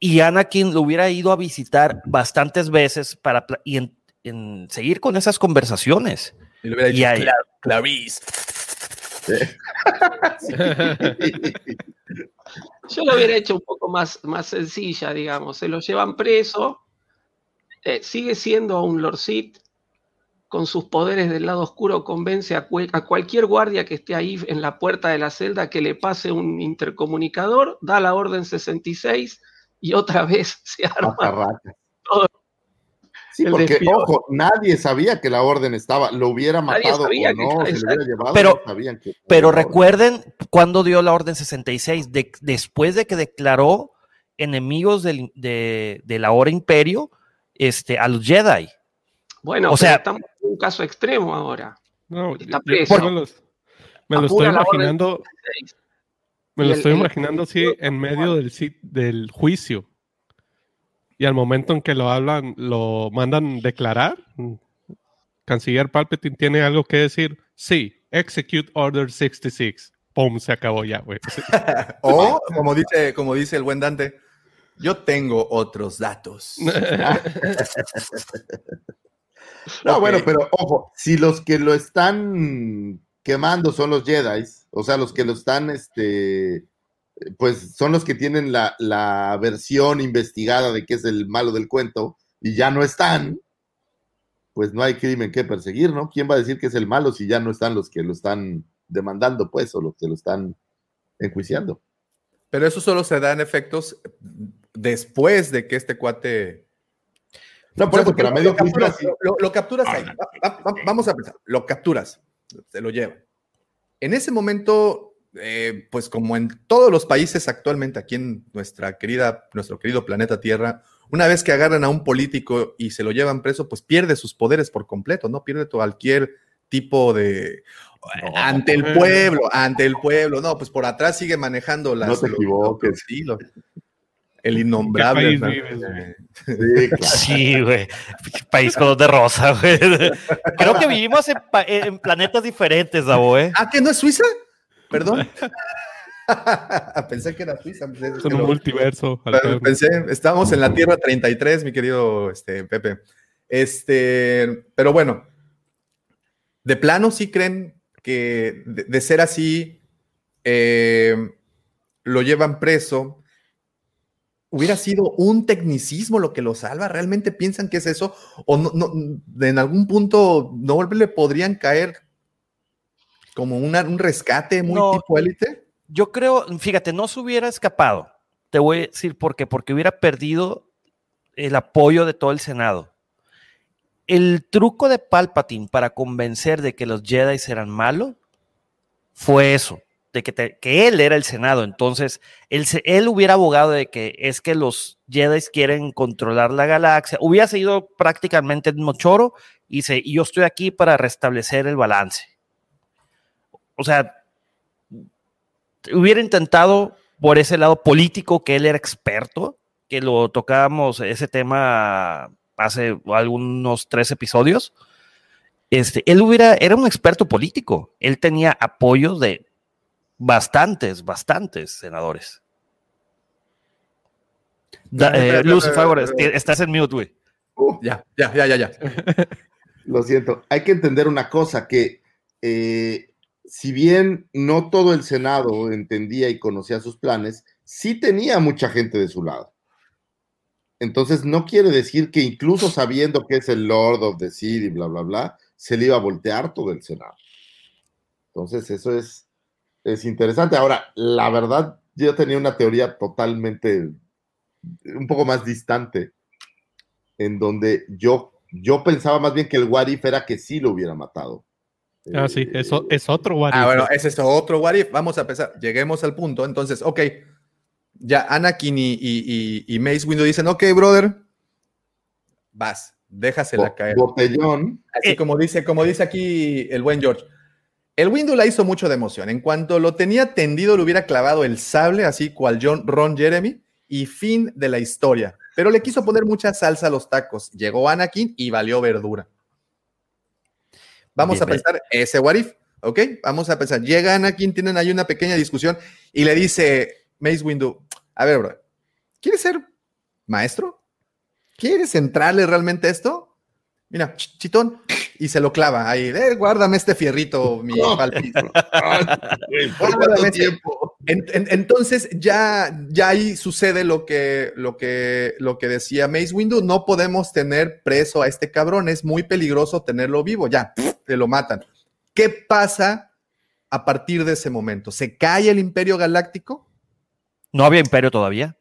y Anakin lo hubiera ido a visitar bastantes veces para y en, en seguir con esas conversaciones. Y le hubiera Y dicho, ahí- "Cla- Clarice. Yo lo hubiera hecho un poco más, más sencilla, digamos. Se lo llevan preso, eh, sigue siendo un Lord Sith, con sus poderes del lado oscuro, convence a, cual- a cualquier guardia que esté ahí en la puerta de la celda que le pase un intercomunicador, da la orden 66 y otra vez se arma todo. Sí, el porque, ojo, nadie sabía que la orden estaba, lo hubiera Nadie matado sabía o que- no, se lo hubiera llevado, Pero- no sabían que... Pero recuerden cuando dio la orden 66, de- después de que declaró enemigos del, de, de la hora imperio este, a los Jedi. Bueno, O sea- estamos en un caso extremo ahora. No, Está preso. me los- me lo estoy imaginando. 66. Me lo el- estoy el- imaginando así en medio del, del juicio. Y al momento en que lo hablan, lo mandan declarar. Canciller Palpatine tiene algo que decir. Sí, execute order 66. Pum, se acabó ya, güey. O, como dice, como dice el buen Dante, yo tengo otros datos. No, bueno, pero ojo, si los que lo están quemando son los Jedi, o sea, los que lo están, este, pues son los que tienen la, la versión investigada de que es el malo del cuento y ya no están, pues no hay crimen que perseguir, ¿no? ¿Quién va a decir que es el malo si ya no están los que lo están demandando, pues, o los que lo están enjuiciando? Pero eso solo se da en efectos después de que este cuate. No, por eso, pero a medio lo capturas, juicio, lo- lo capturas ahí. Va- va- va- vamos a pensar. Lo capturas, se lo lleva. En ese momento, eh, pues como en todos los países actualmente, aquí en nuestra querida, nuestro querido planeta Tierra, una vez que agarran a un político y se lo llevan preso, pues pierde sus poderes por completo, ¿no? Pierde cualquier tipo de ante el pueblo, ante el pueblo. No, pues por atrás sigue manejando las. No te los- equivoques. los hilos. El innombrable. ¿En qué país Hernán. vives, Sí, claro. Sí, güey. País color de rosa, güey. Creo que vivimos en, en planetas diferentes, Davo, ¿eh? Ah, ¿que no es Suiza? Perdón. Pensé que era Suiza. pues, es un multiverso. Pero. Pensé, estamos en la Tierra 33, mi querido este, Pepe. Este, pero bueno, de plano sí creen que de, de ser así, eh, lo llevan preso. ¿Hubiera sido un tecnicismo lo que lo salva? ¿Realmente piensan que es eso? ¿O no, no- en algún punto no le podrían caer como una- un rescate muy No. tipo élite? Yo creo, fíjate, no se hubiera escapado. Te voy a decir por qué. Porque hubiera perdido el apoyo de todo el Senado. El truco de Palpatine para convencer de que los Jedi eran malos fue eso, de que, te- que él era el Senado. Entonces, él, él hubiera abogado de que es que los Jedi quieren controlar la galaxia. Hubiera seguido prácticamente el mismo choro y, se, y yo estoy aquí para restablecer el balance. O sea, hubiera intentado por ese lado político que él era experto, que lo tocábamos ese tema hace algunos tres episodios. Este, él hubiera, era un experto político. Él tenía apoyo de bastantes, bastantes senadores. Da- eh, Lucy, favor, este- estás en mute, güey. Uh, Ya, ya, ya, ya, ya. Lo siento, hay que entender una cosa, que eh, si bien no todo el Senado entendía y conocía sus planes, sí tenía mucha gente de su lado. Entonces no quiere decir que incluso sabiendo que es el Lord of the City, bla, bla, bla, se le iba a voltear todo el Senado. Entonces eso es, es interesante. Ahora, la verdad, yo tenía una teoría totalmente, un poco más distante, en donde yo, yo pensaba más bien que el What If era que sí lo hubiera matado. Ah, sí, eso es otro what Ah, if. bueno, ese es otro what if. Vamos a empezar. Lleguemos al punto. Entonces, ok. Ya Anakin y, y, y, y Mace Windu dicen, ok, brother, vas, déjasela Bo- caer. Botellón. Así como dice, como dice aquí el buen George. El Windu la hizo mucho de emoción. En cuanto lo tenía tendido, le hubiera clavado el sable, así cual John, Ron Jeremy, y fin de la historia. Pero le quiso poner mucha salsa a los tacos. Llegó Anakin y valió verdura. Vamos Bien, a pensar ese what if, ¿ok? Vamos a pensar. Llega Anakin, tienen ahí una pequeña discusión y le dice Mace Windu, a ver, bro, ¿quieres ser maestro? ¿Quieres entrarle realmente a esto? Mira, ch- chitón, y se lo clava ahí. "Eh, guárdame este fierrito, mi palpito. Guárdame este". En- en- entonces ya, ya ahí sucede lo que, lo, que, lo que decía Mace Windu, no podemos tener preso a este cabrón, es muy peligroso tenerlo vivo, ya, te lo matan. ¿Qué pasa a partir de ese momento? ¿Se cae el imperio galáctico? No había imperio todavía.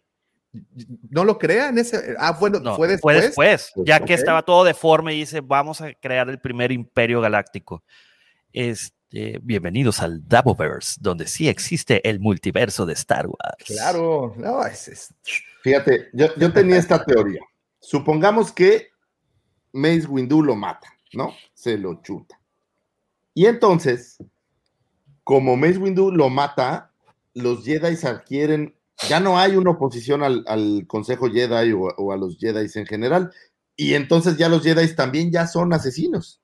¿No lo crean? Ese, ah, bueno, No, fue después. Fue después, ya que estaba todo deforme y dice, vamos a crear el primer imperio galáctico. Este, bienvenidos al Daboverse, donde sí existe el multiverso de Star Wars. Claro, no, es, es- Fíjate, yo, yo tenía esta teoría. Supongamos que Mace Windu lo mata, ¿no? Se lo chuta. Y entonces, como Mace Windu lo mata, los Jedi adquieren, ya no hay una oposición al, al Consejo Jedi o, a los Jedi en general, y entonces ya los Jedi también ya son asesinos.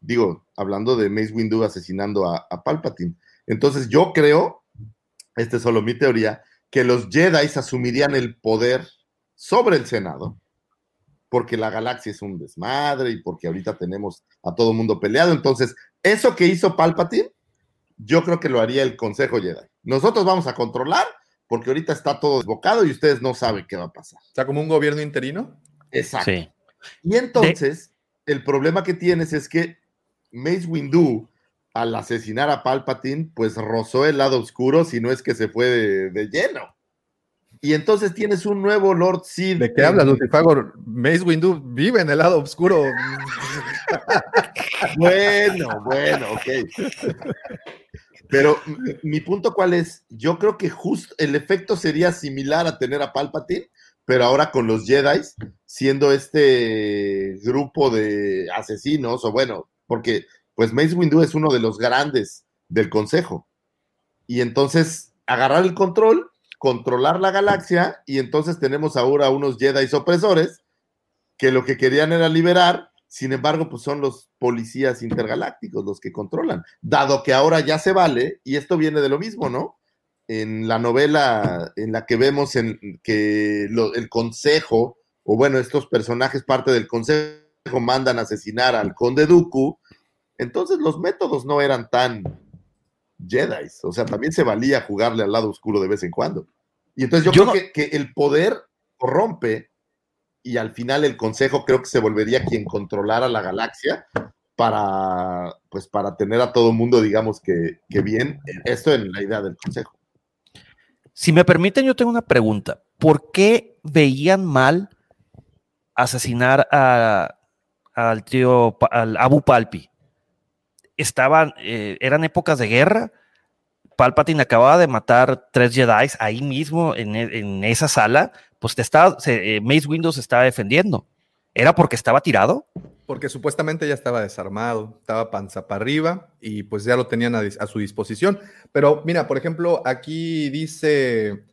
Digo, hablando de Mace Windu asesinando a, a Palpatine. Entonces yo creo, esta es solo mi teoría, que los Jedi asumirían el poder sobre el Senado, porque la galaxia es un desmadre y porque ahorita tenemos a todo el mundo peleado. Entonces, eso que hizo Palpatine yo creo que lo haría el Consejo Jedi. Nosotros vamos a controlar porque ahorita está todo desbocado y ustedes no saben qué va a pasar. O sea, como un gobierno interino. Exacto. Sí. Y entonces, el problema que tienes es que Mace Windu, al asesinar a Palpatine, pues rozó el lado oscuro, si no es que se fue de, de lleno. Y entonces tienes un nuevo Lord Sid. ¿De qué hablas, Lucifagor? Mace Windu vive en el lado oscuro. Bueno, bueno, ok. Pero mi- mi punto cuál es, yo creo que justo el efecto sería similar a tener a Palpatine, pero ahora con los Jedi siendo este grupo de asesinos, o bueno, porque pues Mace Windu es uno de los grandes del consejo. Y entonces agarrar el control, controlar la galaxia, y entonces tenemos ahora unos Jedi opresores que lo que querían era liberar, sin embargo, pues son los policías intergalácticos los que controlan, dado que ahora ya se vale, y esto viene de lo mismo, ¿no? En la novela en la que vemos en que el consejo, o bueno, estos personajes parte del consejo mandan asesinar al conde Dooku, entonces los métodos no eran tan Jedi, o sea, también se valía jugarle al lado oscuro de vez en cuando. Y entonces yo, Yo creo que, que el poder corrompe y al final el consejo creo que se volvería quien controlara la galaxia para pues para tener a todo mundo digamos que, que bien esto en la idea del consejo Si me permiten, yo tengo una pregunta. ¿Por qué veían mal asesinar a- al tío, al Abu Palpi? Estaban, eh, eran épocas de guerra. Palpatine acababa de matar tres Jedi ahí mismo en, e- en esa sala. Pues te estaba, se- eh, Mace Windu se estaba defendiendo. ¿Era porque estaba tirado? Porque supuestamente ya estaba desarmado, estaba panza para arriba y pues ya lo tenían a su disposición. Pero mira, por ejemplo, aquí dice,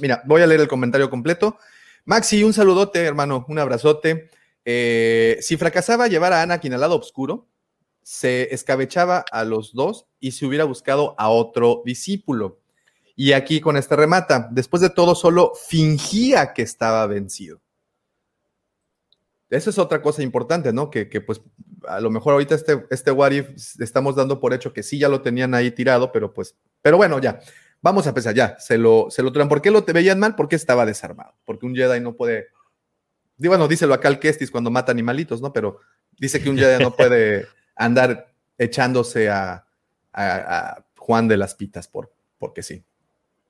mira, voy a leer el comentario completo. Maxi, un saludote, hermano, un abrazote. Eh, si fracasaba llevar a Anakin al lado oscuro, se escabechaba a los dos y se hubiera buscado a otro discípulo. Y aquí con este remata, después de todo, solo fingía que estaba vencido. Esa es otra cosa importante, ¿no? Que, que, pues a lo mejor ahorita este, este What If estamos dando por hecho que sí ya lo tenían ahí tirado, pero pues, pero bueno, ya, vamos a empezar, ya, se lo, se lo. ¿Por qué lo te veían mal? Porque estaba desarmado, porque un Jedi no puede, bueno, díselo acá al Kestis cuando mata animalitos, ¿no? Pero dice que un Jedi no puede andar echándose a, a- a Juan de las Pitas por, porque sí.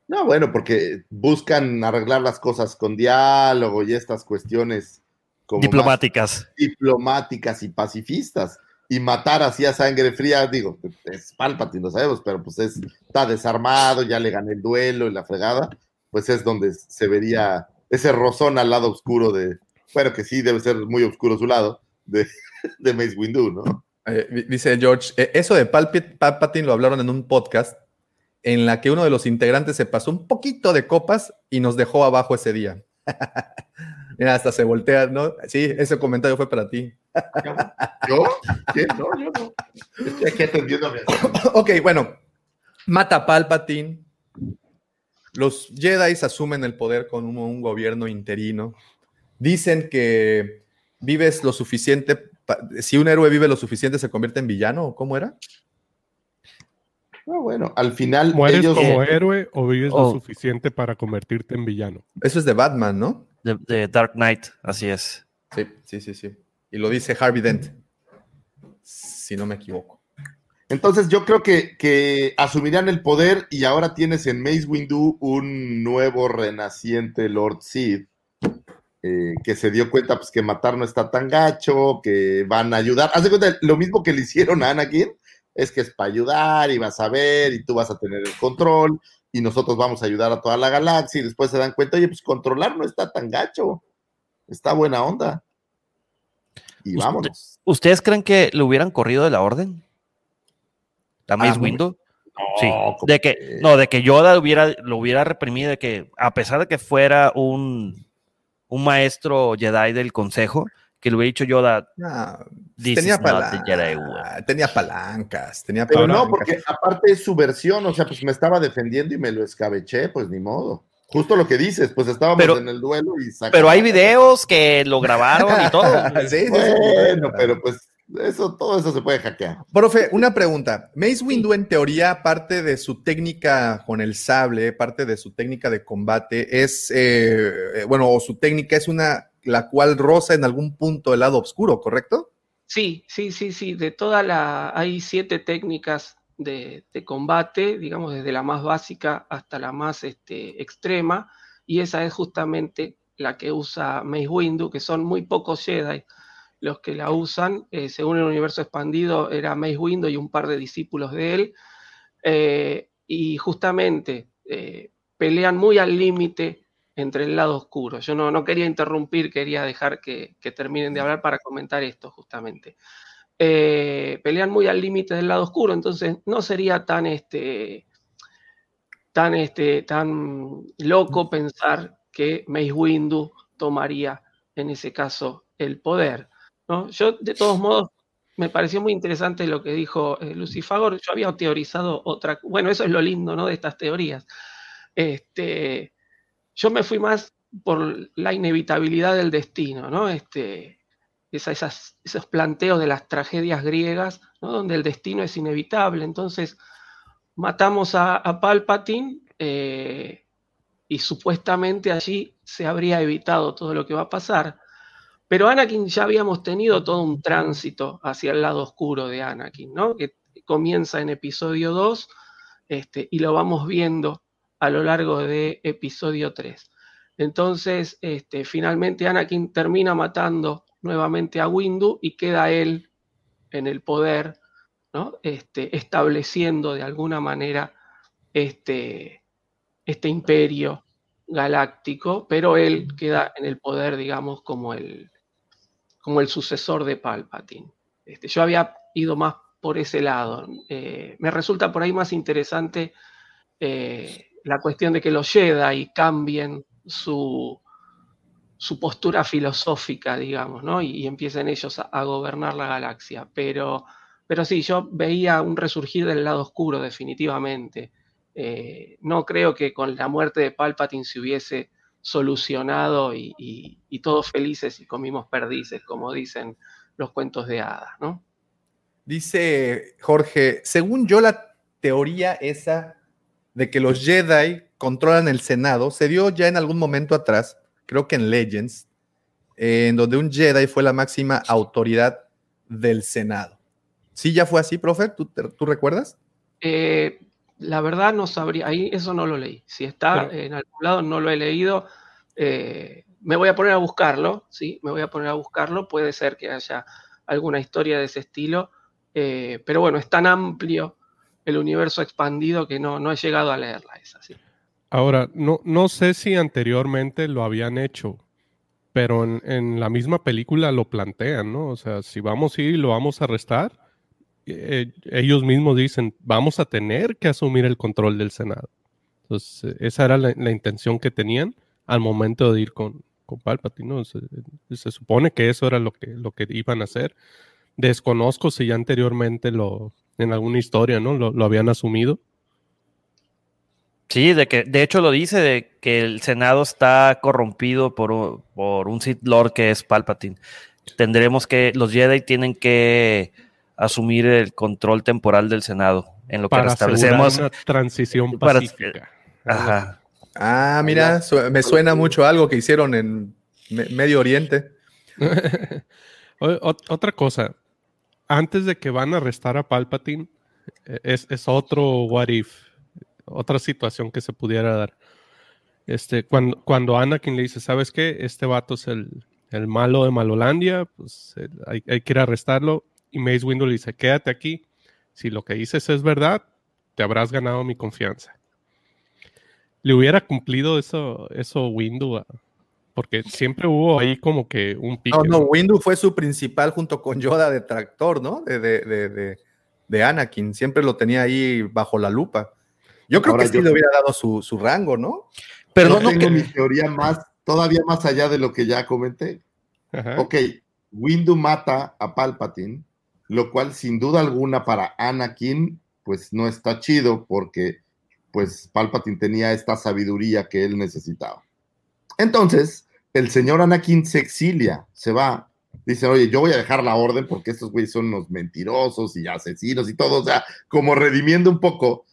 no bueno porque buscan arreglar las cosas con diálogo y estas cuestiones como Diplomáticas. diplomáticas y pacifistas y matar así a sangre fría, digo, es Palpatine, lo sabemos, pero pues es, está desarmado, ya le gané el duelo y la fregada, pues es donde se vería ese rozón al lado oscuro de, bueno, que sí debe ser muy oscuro su lado, de, de Mace Windu, ¿no? Eh, di- dice George, eh, eso de Palpatine lo hablaron en un podcast en la que uno de los integrantes se pasó un poquito de copas y nos dejó abajo ese día. Mira, hasta se voltea, ¿no? Sí, ese comentario fue para ti. ¿Yo? ¿Qué? No, yo no. Estoy aquí atendiendo ok, bueno, mata Palpatine. Los Jedi asumen el poder con un, un gobierno interino. Dicen que vives lo suficiente. Si un héroe vive lo suficiente, se convierte en villano. ¿o ¿Cómo era? No, bueno, al final ¿Mueres ellos... como héroe o vives lo Oh. suficiente para convertirte en villano? Eso es de Batman, ¿no? De, de Dark Knight, así es. Sí, sí, sí, sí. Y lo dice Harvey Dent. Si no me equivoco. Entonces yo creo que, que asumirán el poder y ahora tienes en Mace Windu un nuevo renaciente Lord Sid eh, que se dio cuenta pues que matar no está tan gacho, que van a ayudar. Haz de cuenta, lo mismo que le hicieron a Anakin, es que es para ayudar y vas a ver y tú vas a tener el control y nosotros vamos a ayudar a toda la galaxia y después se dan cuenta, oye, pues controlar no está tan gacho, está buena onda. Y vámonos. ¿Ustedes creen que lo hubieran corrido de la orden? ¿La Mace Ah? No, Sí, ¿cómo de que, no, de que Yoda hubiera, lo hubiera reprimido, de que a pesar de que fuera un, un maestro Jedi del consejo, que le hubiera dicho Yoda, This tenía, is not palan- the Jedi tenía palancas, tenía Pero palancas. no, porque aparte es su versión, o sea, pues me estaba defendiendo y me lo escabeché, pues ni modo. Justo lo que dices, pues estábamos Pero- en el duelo y saca- pero hay videos que lo grabaron y todo. Sí, sí, sí. Bueno, pero pues Eso, todo eso se puede hackear. Profe, una pregunta. Mace Windu, en teoría, parte de su técnica con el sable, parte de su técnica de combate, es, eh, eh, bueno, o su técnica es una, la cual roza en algún punto el lado oscuro, ¿correcto? Sí, sí, sí, sí. De toda la. Hay siete técnicas de, de combate, digamos, desde la más básica hasta la más este, extrema, y esa es justamente la que usa Mace Windu, que son muy pocos Jedi los que la usan. eh, según el universo expandido, era Mace Windu y un par de discípulos de él. eh, y justamente eh, pelean muy al límite entre el lado oscuro. Yo no, quería interrumpir, quería dejar que, terminen de hablar para comentar esto justamente. Pelean muy al límite del lado oscuro, entonces no sería tan este tan este tan loco pensar que Mace Windu tomaría en ese caso el poder. Yo, de todos modos, me pareció muy interesante lo que dijo eh, Lucy Fagor. Yo había teorizado otra. Bueno, eso es lo lindo ¿no? de estas teorías. Este, yo me fui más por la inevitabilidad del destino, ¿no? Este, esa- esos planteos de las tragedias griegas, ¿no? donde el destino es inevitable. Entonces, matamos a, a Palpatine eh, y supuestamente allí se habría evitado todo lo que va a pasar. Pero Anakin ya habíamos tenido todo un tránsito hacia el lado oscuro de Anakin, ¿no? Que comienza en episodio 2 este, y lo vamos viendo a lo largo de episodio 3. Entonces, este, finalmente Anakin termina matando nuevamente a Windu y queda él en el poder, ¿no? Este, estableciendo de alguna manera este, este imperio galáctico, pero él queda en el poder, digamos, como el, como el sucesor de Palpatine. Este, yo había ido más por ese lado. Eh, me resulta por ahí más interesante eh, la cuestión de que los Jedi cambien su, su postura filosófica, digamos, ¿no? Y, empiecen ellos a, a gobernar la galaxia. Pero, pero sí, yo veía un resurgir del lado oscuro, definitivamente. Eh, no creo que con la muerte de Palpatine se hubiese solucionado y, y- y todos felices y comimos perdices, como dicen los cuentos de hadas, ¿no? Dice Jorge, según yo la teoría esa de que los Jedi controlan el Senado se dio ya en algún momento atrás, creo que en Legends, eh, en donde un Jedi fue la máxima autoridad del Senado. ¿Sí ya fue así, profe? ¿Tú, te- tú recuerdas? Eh, la verdad no sabría, ahí eso no lo leí. Si está en algún lado, no lo he leído. Eh, me voy a poner a buscarlo, ¿sí? Me voy a poner a buscarlo. Puede ser que haya alguna historia de ese estilo. eh, pero bueno, es tan amplio el universo expandido que no, no he llegado a leerla esa, sí. Ahora, no, no sé si anteriormente lo habían hecho, pero en, en la misma película lo plantean, ¿no? O sea, si vamos a ir y lo vamos a arrestar, eh, ellos mismos dicen, vamos a tener que asumir el control del Senado. Entonces, eh, esa era la, intención que tenían al momento de ir con, con Palpatine. Se, se supone que eso era lo que, lo que iban a hacer. Desconozco si ya anteriormente lo, en alguna historia, ¿no? Lo, lo habían asumido. Sí, de que de hecho lo dice de que el Senado está corrompido por, un- por un Sith Lord que es Palpatine. Tendremos que los Jedi tienen que asumir el control temporal del Senado en lo que para restablecemos asegurar una transición para- pacífica. Ajá. Ah, mira, su- me suena mucho a algo que hicieron en Me- Medio Oriente. Otra cosa, antes de que van a arrestar a Palpatine, eh, es, es otro what if, otra situación que se pudiera dar. Este, cuando, cuando Anakin le dice, ¿sabes qué? Este vato es el, el malo de Malolandia, pues hay, hay que ir a arrestarlo. Y Mace Windu le dice, quédate aquí. Si lo que dices es verdad, te habrás ganado mi confianza. ¿Le hubiera cumplido eso, eso Windu? a- Porque siempre hubo ahí como que un pique. No, no, Windu fue su principal junto con Yoda detractor, ¿no? De, de, de, de, de Anakin. Siempre lo tenía ahí bajo la lupa. Yo creo Ahora que sí yo- le hubiera dado su, su rango, ¿no? Pero Yo no tengo que- mi teoría más, todavía más allá de lo que ya comenté. Ajá. Ok, Windu mata a Palpatine, lo cual sin duda alguna para Anakin, pues no está chido porque pues Palpatine tenía esta sabiduría que él necesitaba. Entonces, el señor Anakin se exilia, se va dicen, oye, yo voy a dejar la orden porque estos güeyes son unos mentirosos y asesinos y todo, o sea, como redimiendo un poco.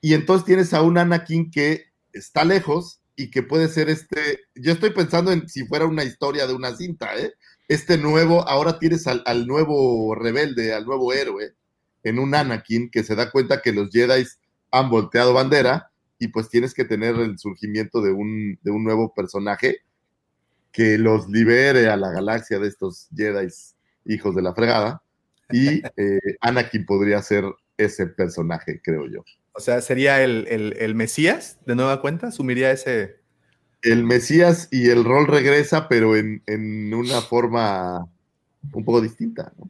Y entonces tienes a un Anakin que está lejos y que puede ser este, yo estoy pensando en si fuera una historia de una cinta, ¿eh? Este nuevo, ahora tienes al, al nuevo rebelde, al nuevo héroe, en un Anakin que se da cuenta que los Jedi han volteado bandera y pues tienes que tener el surgimiento de un, de un nuevo personaje que los libere a la galaxia de estos Jedi hijos de la fregada. Y eh, Anakin podría ser ese personaje, creo yo. O sea, sería el, el- el Mesías de nueva cuenta, asumiría ese. El Mesías y el rol regresa, pero en, en una forma un poco distinta. ¿no?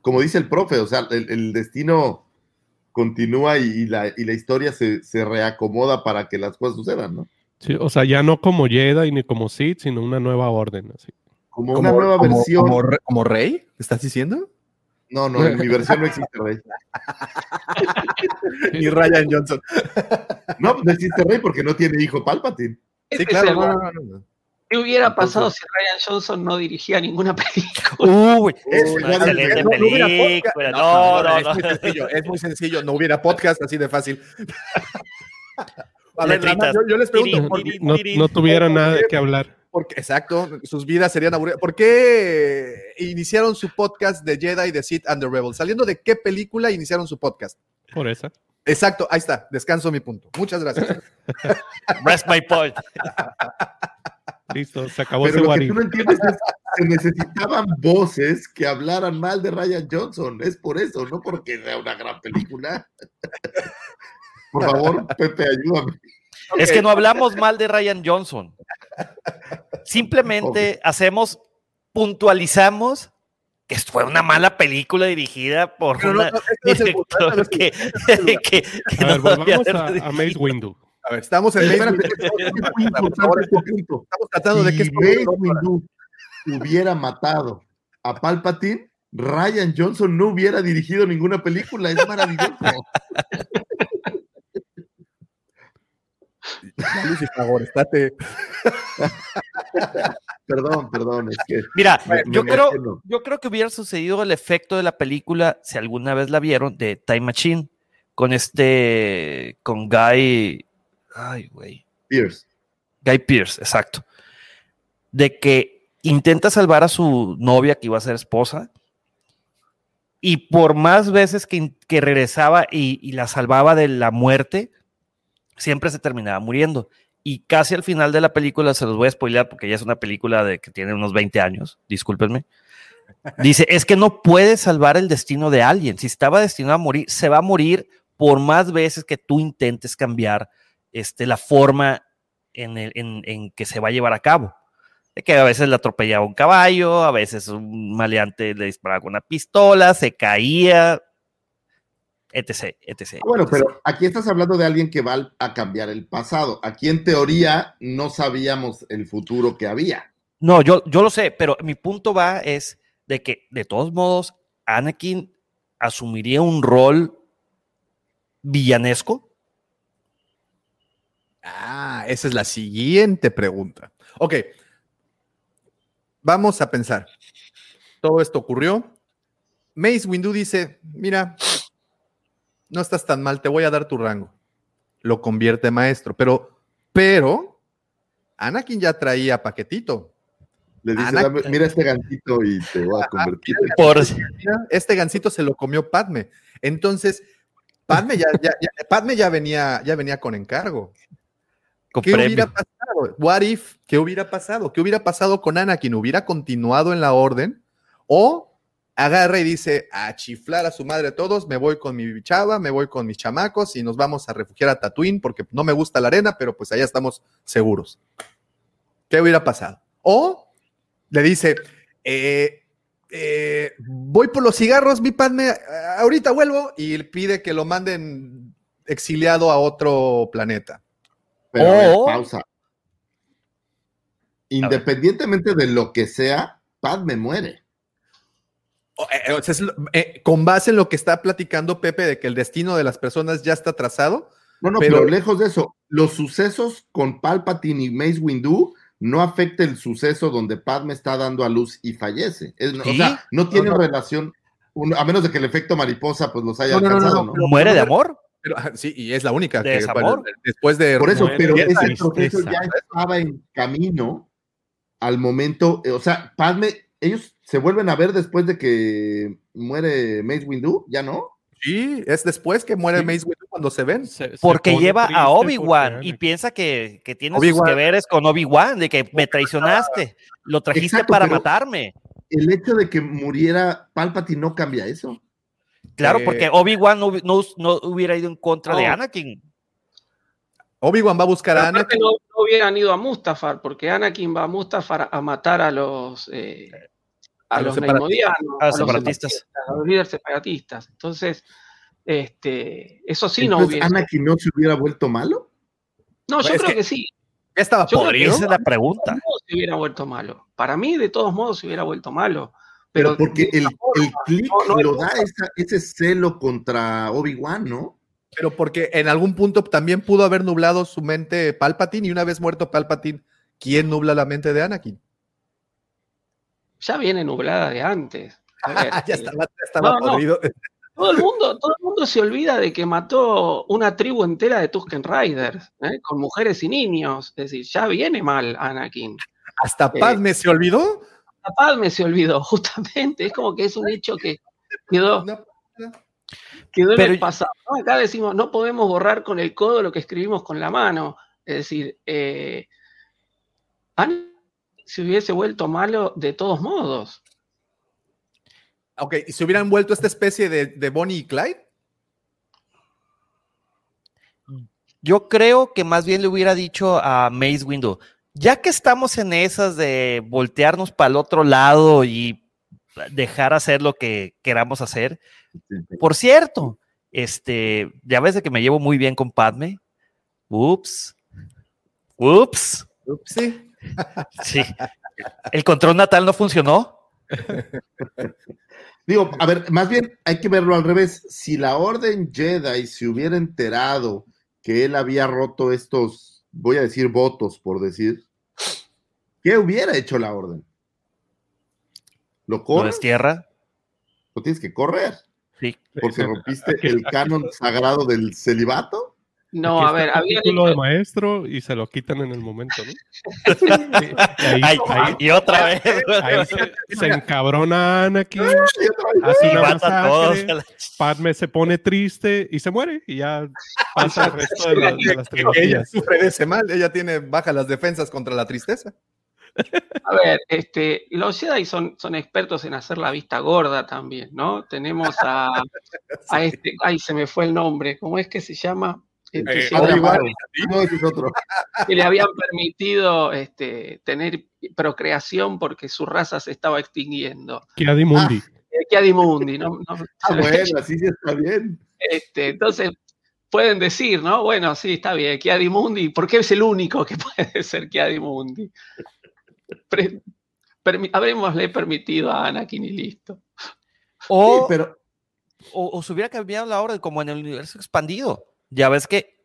Como dice el profe, o sea, el, el destino continúa y, y la, y la historia se, se reacomoda para que las cosas sucedan, ¿no? Sí, o sea, ya no como Jedi ni como Sith, sino una nueva orden. Así. Como una nueva como- versión. Como, como rey, ¿estás diciendo? No, no, en mi versión no existe rey. Ni Ryan Johnson. No, no existe rey porque no tiene hijo Palpatine. Sí, claro. no, no, no, no. ¿Qué hubiera pasado si Ryan Johnson no dirigía ninguna película? Uy, es una no, excelente no, no película. podcast. No, no, es no. muy sencillo, es muy sencillo. No hubiera podcast así de fácil. A ver, nada más, Letritas. yo, yo les pregunto, ¿por, tirín, No, no tuviera ¿Por nada de qué? hablar. por qué- exacto, sus vidas serían aburridas. ¿Por qué iniciaron su podcast de Jedi, de Sith and the Rebel? ¿Saliendo de qué película iniciaron su podcast? Por esa. Exacto, ahí está, descanso mi punto. Muchas gracias. Rest my point. Listo, se acabó Pero ese lo what que tú no entiendes es que necesitaban voces que hablaran mal de Ryan Johnson. Es por eso, no porque sea una gran película. Por favor, Pepe, ayúdame. Es que no hablamos mal de Ryan Johnson. Simplemente hacemos, puntualizamos que fue una mala película dirigida por punto, director que, que- que A ver, volvamos a, a Mace Windu. A ver, estamos en Windu. Estamos tratando de que Mace Windu hubiera matado a Palpatine, Ryan Johnson no hubiera dirigido ninguna película. Es maravilloso. Ya, Lucy, por favor, estate. Perdón, perdón, es que. Mira, Me- me yo, creo, yo creo que hubiera sucedido el efecto de la película, si alguna vez la vieron, de Time Machine, con este, con Guy, ay, güey, Pierce. Guy Pierce, exacto, de que intenta salvar a su novia que iba a ser esposa, y por más veces que, que regresaba y, y la salvaba de la muerte, siempre se terminaba muriendo. Y casi al final de la película, se los voy a spoilear porque ya es una película de que tiene unos 20 años, discúlpenme. Dice, es que no puedes salvar el destino de alguien. Si estaba destinado a morir, se va a morir por más veces que tú intentes cambiar este, la forma en, el- en- en que se va a llevar a cabo. De que a veces le atropellaba un caballo, a veces un maleante le disparaba con una pistola, se caía, etc, etc. Ah, Bueno, etc. pero aquí estás hablando de alguien que va a cambiar el pasado. Aquí en teoría no sabíamos el futuro que había. No, yo, yo lo sé, pero mi punto va es de que, de todos modos, Anakin asumiría un rol villanesco. Ah, esa es la siguiente pregunta. Ok. Vamos a pensar. Todo esto ocurrió. Mace Windu dice: Mira, no estás tan mal, te voy a dar tu rango. Lo convierte en maestro, pero, pero, Anakin ya traía paquetito. Le dice, Anakin- "Dame- mira este gancito y te voy a convertir. mira, Por, Mira, este gancito se lo comió Padme. Entonces, Padme ya, ya- ya- Padme ya venía, ya venía con encargo. con ¿Qué premio. hubiera pasado? What if? ¿Qué hubiera pasado? ¿Qué hubiera pasado con Anakin? ¿Hubiera continuado en la orden? ¿O agarra y dice, a chiflar a su madre a todos, me voy con mi chava, me voy con mis chamacos y nos vamos a refugiar a Tatooine porque no me gusta la arena, pero pues allá estamos seguros. ¿Qué hubiera pasado? O le dice, eh, eh, voy por los cigarros, mi padme, ahorita vuelvo y le pide que lo manden exiliado a otro planeta. Pero a ver, O- pausa. Independientemente de lo que sea, Padme muere. O- eh, o sea, es lo- eh, con base en lo que está platicando Pepe de que el destino de las personas ya está trazado. No, no, Pero- pero, lejos de eso, los sucesos con Palpatine y Mace Windu no afecte el suceso donde Padme está dando a luz y fallece. Es- O sea, no tiene No, no. relación, un- a menos de que el efecto mariposa pues los haya No, no, no, no, alcanzado, no, ¿no? pero- ¿Muere de amor? Pero, ah, sí, y es la única ¿De que bueno, después de Por eso, Muere pero ese tristeza. proceso ya estaba en camino al momento, eh, o sea, Padme, ellos se vuelven a ver después de que muere Mace Windu, ¿ya no? Sí, es después que muere Sí. Mace Windu cuando se ven. Se- se Porque lleva a porque Obi-Wan y piensa que, que tiene sus que veres con Obi-Wan, de que me traicionaste, lo trajiste Exacto, para matarme. El hecho de que muriera Palpatine no cambia eso. Claro, Eh, porque Obi-Wan no, no- no hubiera ido en contra de. Anakin. Obi-Wan va a buscar Pero a Anakin. no, no hubieran ido a Mustafar, porque Anakin va a Mustafar a matar a los eh, a, A los los A los a separatistas. a los líderes separatistas. Entonces, este, eso sí no Entonces, hubiera. Anakin no se hubiera vuelto malo. No, yo creo que- que, sí. Ya estaba Yo podrido. Esa es la De pregunta. todos modos se hubiera vuelto malo. Para mí, de todos modos, se hubiera vuelto malo. Pero, Pero, porque el, forma, el click no- no lo es- da esa- ese celo contra Obi-Wan, ¿no? Pero porque en algún punto también pudo haber nublado su mente Palpatine y una vez muerto Palpatine, ¿quién nubla la mente de Anakin? Ya viene nublada de antes. Ya eh, estaba, ya estaba no, no. podrido. Todo el mundo, todo el mundo se olvida de que mató una tribu entera de Tusken Riders, ¿eh? con mujeres y niños. Es decir, ya viene mal Anakin. Hasta Eh, Padme se olvidó. La Padme se olvidó, justamente. Es como que es un hecho que quedó, quedó en Pero- el pasado. ¿no? Acá decimos, no podemos borrar con el codo lo que escribimos con la mano. Es decir, eh, Anakin se hubiese vuelto malo de todos modos. Ok, ¿y se hubieran vuelto esta especie de, de Bonnie y Clyde? Yo creo que más bien le hubiera dicho a Mace Windu, ya que estamos en esas de voltearnos para el otro lado y dejar hacer lo que queramos hacer. Por cierto, este, ya ves de que me llevo muy bien con Padme. Ups. Ups. Sí. Sí. El control natal no funcionó. Digo, a ver, más bien hay que verlo al revés. Si la Orden Jedi se hubiera enterado que él había roto estos, voy a decir votos por decir, ¿qué hubiera hecho la Orden? ¿Lo ¿Lo corres? destierra? ¿Lo tienes que correr? Sí. Porque rompiste el canon sagrado del celibato. No, Aquí a ver, el había título de maestro y se lo quitan en el momento, ¿no? Y ahí, Ay, ahí- y otra vez. ahí se, se encabrona Anakin, hace una masacre, Padme se pone triste y se muere y ya pasa el resto de, la- de las Ella trilogías. sufre de ese mal, ella tiene bajas las defensas contra la tristeza. A ver, este, los Jedi son, son expertos en hacer la vista gorda también, ¿no? Tenemos a, a este, ay, se me fue el nombre, ¿cómo es que se llama? Eh, No, es otro. que le habían permitido este, tener procreación porque su raza se estaba extinguiendo. Kiadi Mundi. Eh, Kiadimundi, ¿no? no- Ah, bueno, así sí está bien. Este, entonces, pueden decir, ¿no? Bueno, sí, está bien, Kiadimundi, porque es el único que puede ser permi- habrémosle permitido a Anakin y listo. O, Sí, pero o, o se hubiera cambiado la orden como en el universo expandido. Ya ves que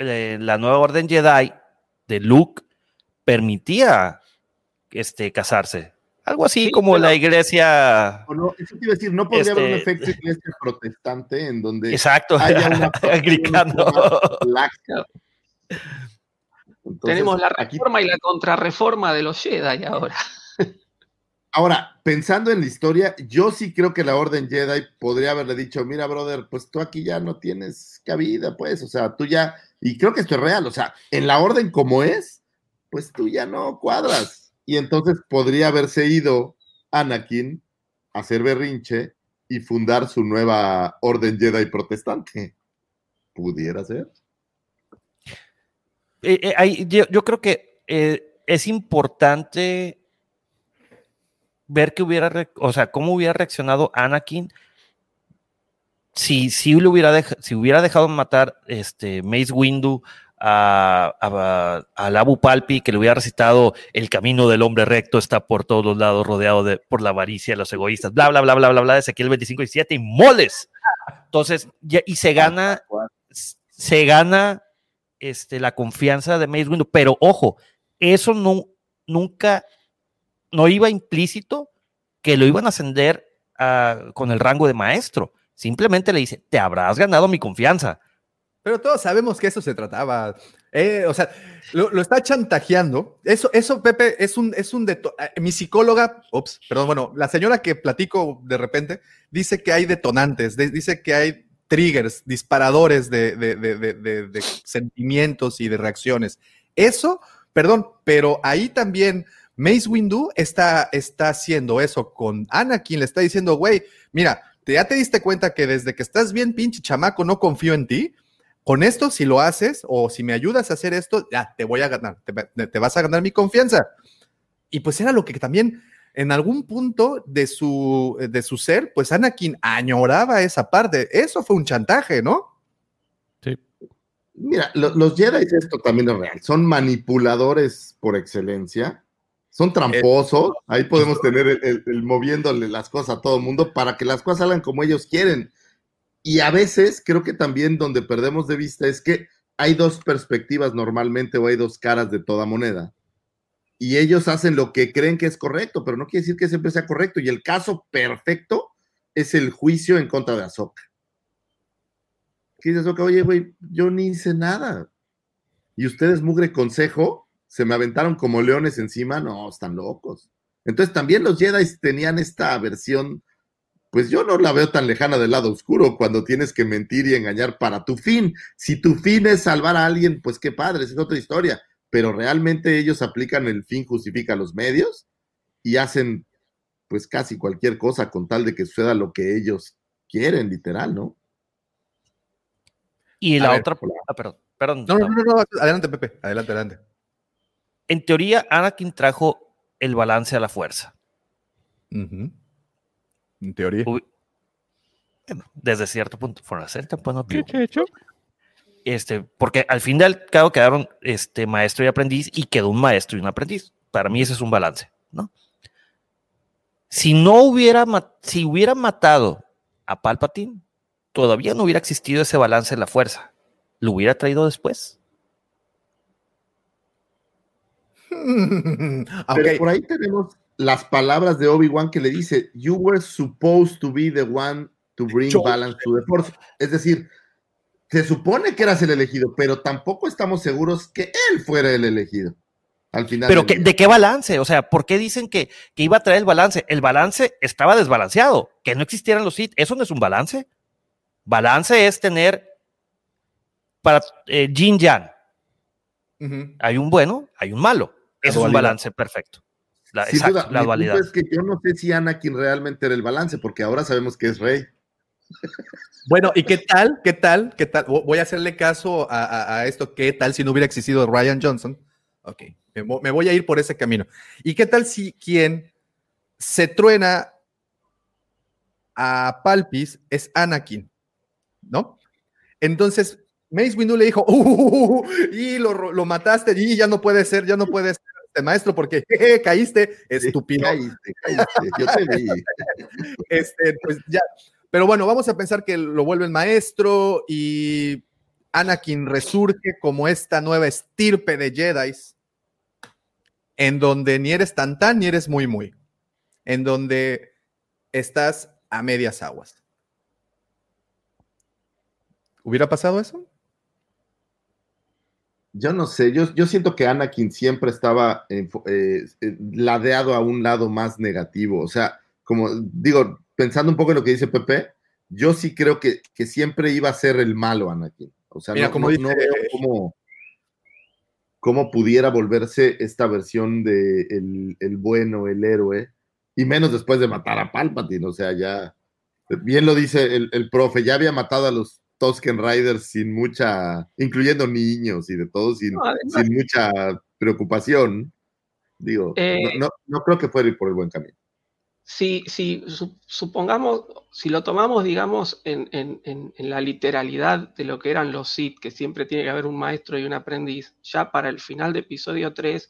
eh, la nueva orden Jedi de Luke permitía este, casarse. Algo así Sí, como pero- la iglesia. no, eso te iba a decir, no podría haber un Este- efecto iglesia protestante en donde Exacto, haya una anglicano. Tenemos la aquí reforma y la contrarreforma de los Jedi ahora. Ahora, pensando en la historia, yo sí creo que la Orden Jedi podría haberle dicho, mira, brother, pues tú aquí ya no tienes cabida, pues, o sea, tú ya, y creo que esto es real, o sea, en la Orden como es, pues tú ya no cuadras. Y entonces podría haberse ido Anakin a hacer berrinche y fundar su nueva Orden Jedi protestante. Pudiera ser. Eh, eh, yo creo que eh, es importante ver que hubiera, o sea, cómo hubiera reaccionado Anakin si, si, le hubiera, dej- si hubiera dejado matar este, Mace Windu a, a, al Abu Palpi, que le hubiera recitado el camino del hombre recto está por todos los lados rodeado de, por la avaricia de los egoístas, bla, bla, bla, bla, bla, bla, Ezequiel 25 y 7 y moles. Entonces, ya- y se gana, se gana este, la confianza de Mace Windu, pero ojo, eso no, nunca, no iba implícito que lo iban a ascender con el rango de maestro. Simplemente le dice, te habrás ganado mi confianza. Pero todos sabemos que eso se trataba. Eh, o sea, lo, está chantajeando. Eso, eso, Pepe, es un, es un eh, Mi psicóloga, ups, perdón, bueno, la señora que platico de repente dice que hay detonantes, de- dice que hay triggers, disparadores de- de- de sentimientos y de reacciones. Eso, perdón, pero ahí también Mace Windu está, está haciendo eso con Anakin, le está diciendo, güey, mira, te- ya te diste cuenta que desde que estás bien pinche chamaco no confío en ti. Con esto, si lo haces o si me ayudas a hacer esto, ya te voy a ganar, te, te vas a ganar mi confianza. Y pues era lo que también en algún punto de su, de su ser, pues Anakin añoraba esa parte. Eso fue un chantaje, ¿no? Mira, lo- los Jedi, esto también es real, son manipuladores por excelencia, son tramposos, ahí podemos tener el, el- el moviéndole las cosas a todo el mundo para que las cosas salgan como ellos quieren. Y a veces creo que también donde perdemos de vista es que hay dos perspectivas normalmente o hay dos caras de toda moneda. Y ellos hacen lo que creen que es correcto, pero no quiere decir que siempre sea correcto. Y el caso perfecto es el juicio en contra de. Que dice Ahsoka, oye, güey, yo ni hice nada. Y ustedes, mugre consejo, se me aventaron como leones encima. No, están locos. Entonces también los Jedi tenían esta versión, pues yo no la veo tan lejana del lado oscuro cuando tienes que mentir y engañar para tu fin. Si tu fin es salvar a alguien, pues qué padre, esa es otra historia. Pero realmente ellos aplican el fin justifica los medios y hacen pues casi cualquier cosa con tal de que suceda lo que ellos quieren, literal, ¿no? Y A la ver, otra, ah, perdón, perdón. No, no, no, no, adelante, Pepe, adelante, adelante. En teoría, Anakin trajo el balance a la fuerza. En teoría. Bueno, desde cierto punto, for a certain point of view. Este, porque al fin y al cabo quedaron este, maestro y aprendiz y quedó un maestro y un aprendiz. Para mí ese es un balance, ¿no? Si no hubiera, si hubiera matado a Palpatine, todavía no hubiera existido ese balance en la fuerza. ¿Lo hubiera traído después? Pero por ahí tenemos las palabras de Obi-Wan que le dice, You were supposed to be the one to bring Yo- balance to the force. Es decir, se supone que eras el elegido, pero tampoco estamos seguros que él fuera el elegido. Al final. Pero que-. ¿de qué balance? O sea, ¿por qué dicen que, que iba a traer el balance? El balance estaba desbalanceado, que no existieran los Sith. Eso no es un balance. Balance es tener para eh, Yin Yang. Hay un bueno, hay un malo. Es un balance perfecto. La, Sin exacto, duda, la dualidad. es que yo no sé si Anakin realmente era el balance, porque ahora sabemos que es rey. Bueno, ¿y qué tal? ¿Qué tal? ¿Qué tal? Vo- Voy a hacerle caso a, a- a esto. ¿Qué tal si no hubiera existido Ryan Johnson? Ok, me, vo- me voy a ir por ese camino. ¿Y qué tal si quien se truena a Palpis es Anakin? ¿No? Entonces, Mace Windu le dijo, "Uh, y lo, lo mataste, y ya no puede ser, ya no puede ser este maestro porque jeje, caíste, estúpido. Cállate, cállate, yo te vi. Este, pues ya. Pero bueno, vamos a pensar que lo vuelven maestro y Anakin resurge como esta nueva estirpe de Jedi, en donde ni eres tan tan ni eres muy muy, en donde estás a medias aguas. ¿Hubiera pasado eso? Yo no sé, yo, yo siento que Anakin siempre estaba enfo- eh, eh, ladeado a un lado más negativo. O sea, como digo, pensando un poco en lo que dice Pepe, yo sí creo que, que siempre iba a ser el malo Anakin. O sea, Mira, no, como no- dice- no veo cómo, cómo pudiera volverse esta versión de el, el bueno, el héroe, y menos después de matar a Palpatine. O sea, ya, bien lo dice el, el profe, ya había matado a los Tusken Riders sin mucha, incluyendo niños y de todo, sin, No, sin mucha preocupación. Digo, Eh, no, no, no creo que fuera ir por el buen camino. si, si su- supongamos, si lo tomamos, digamos, en, en- en- en la literalidad de lo que eran los Sith, que siempre tiene que haber un maestro y un aprendiz, ya para el final de episodio 3,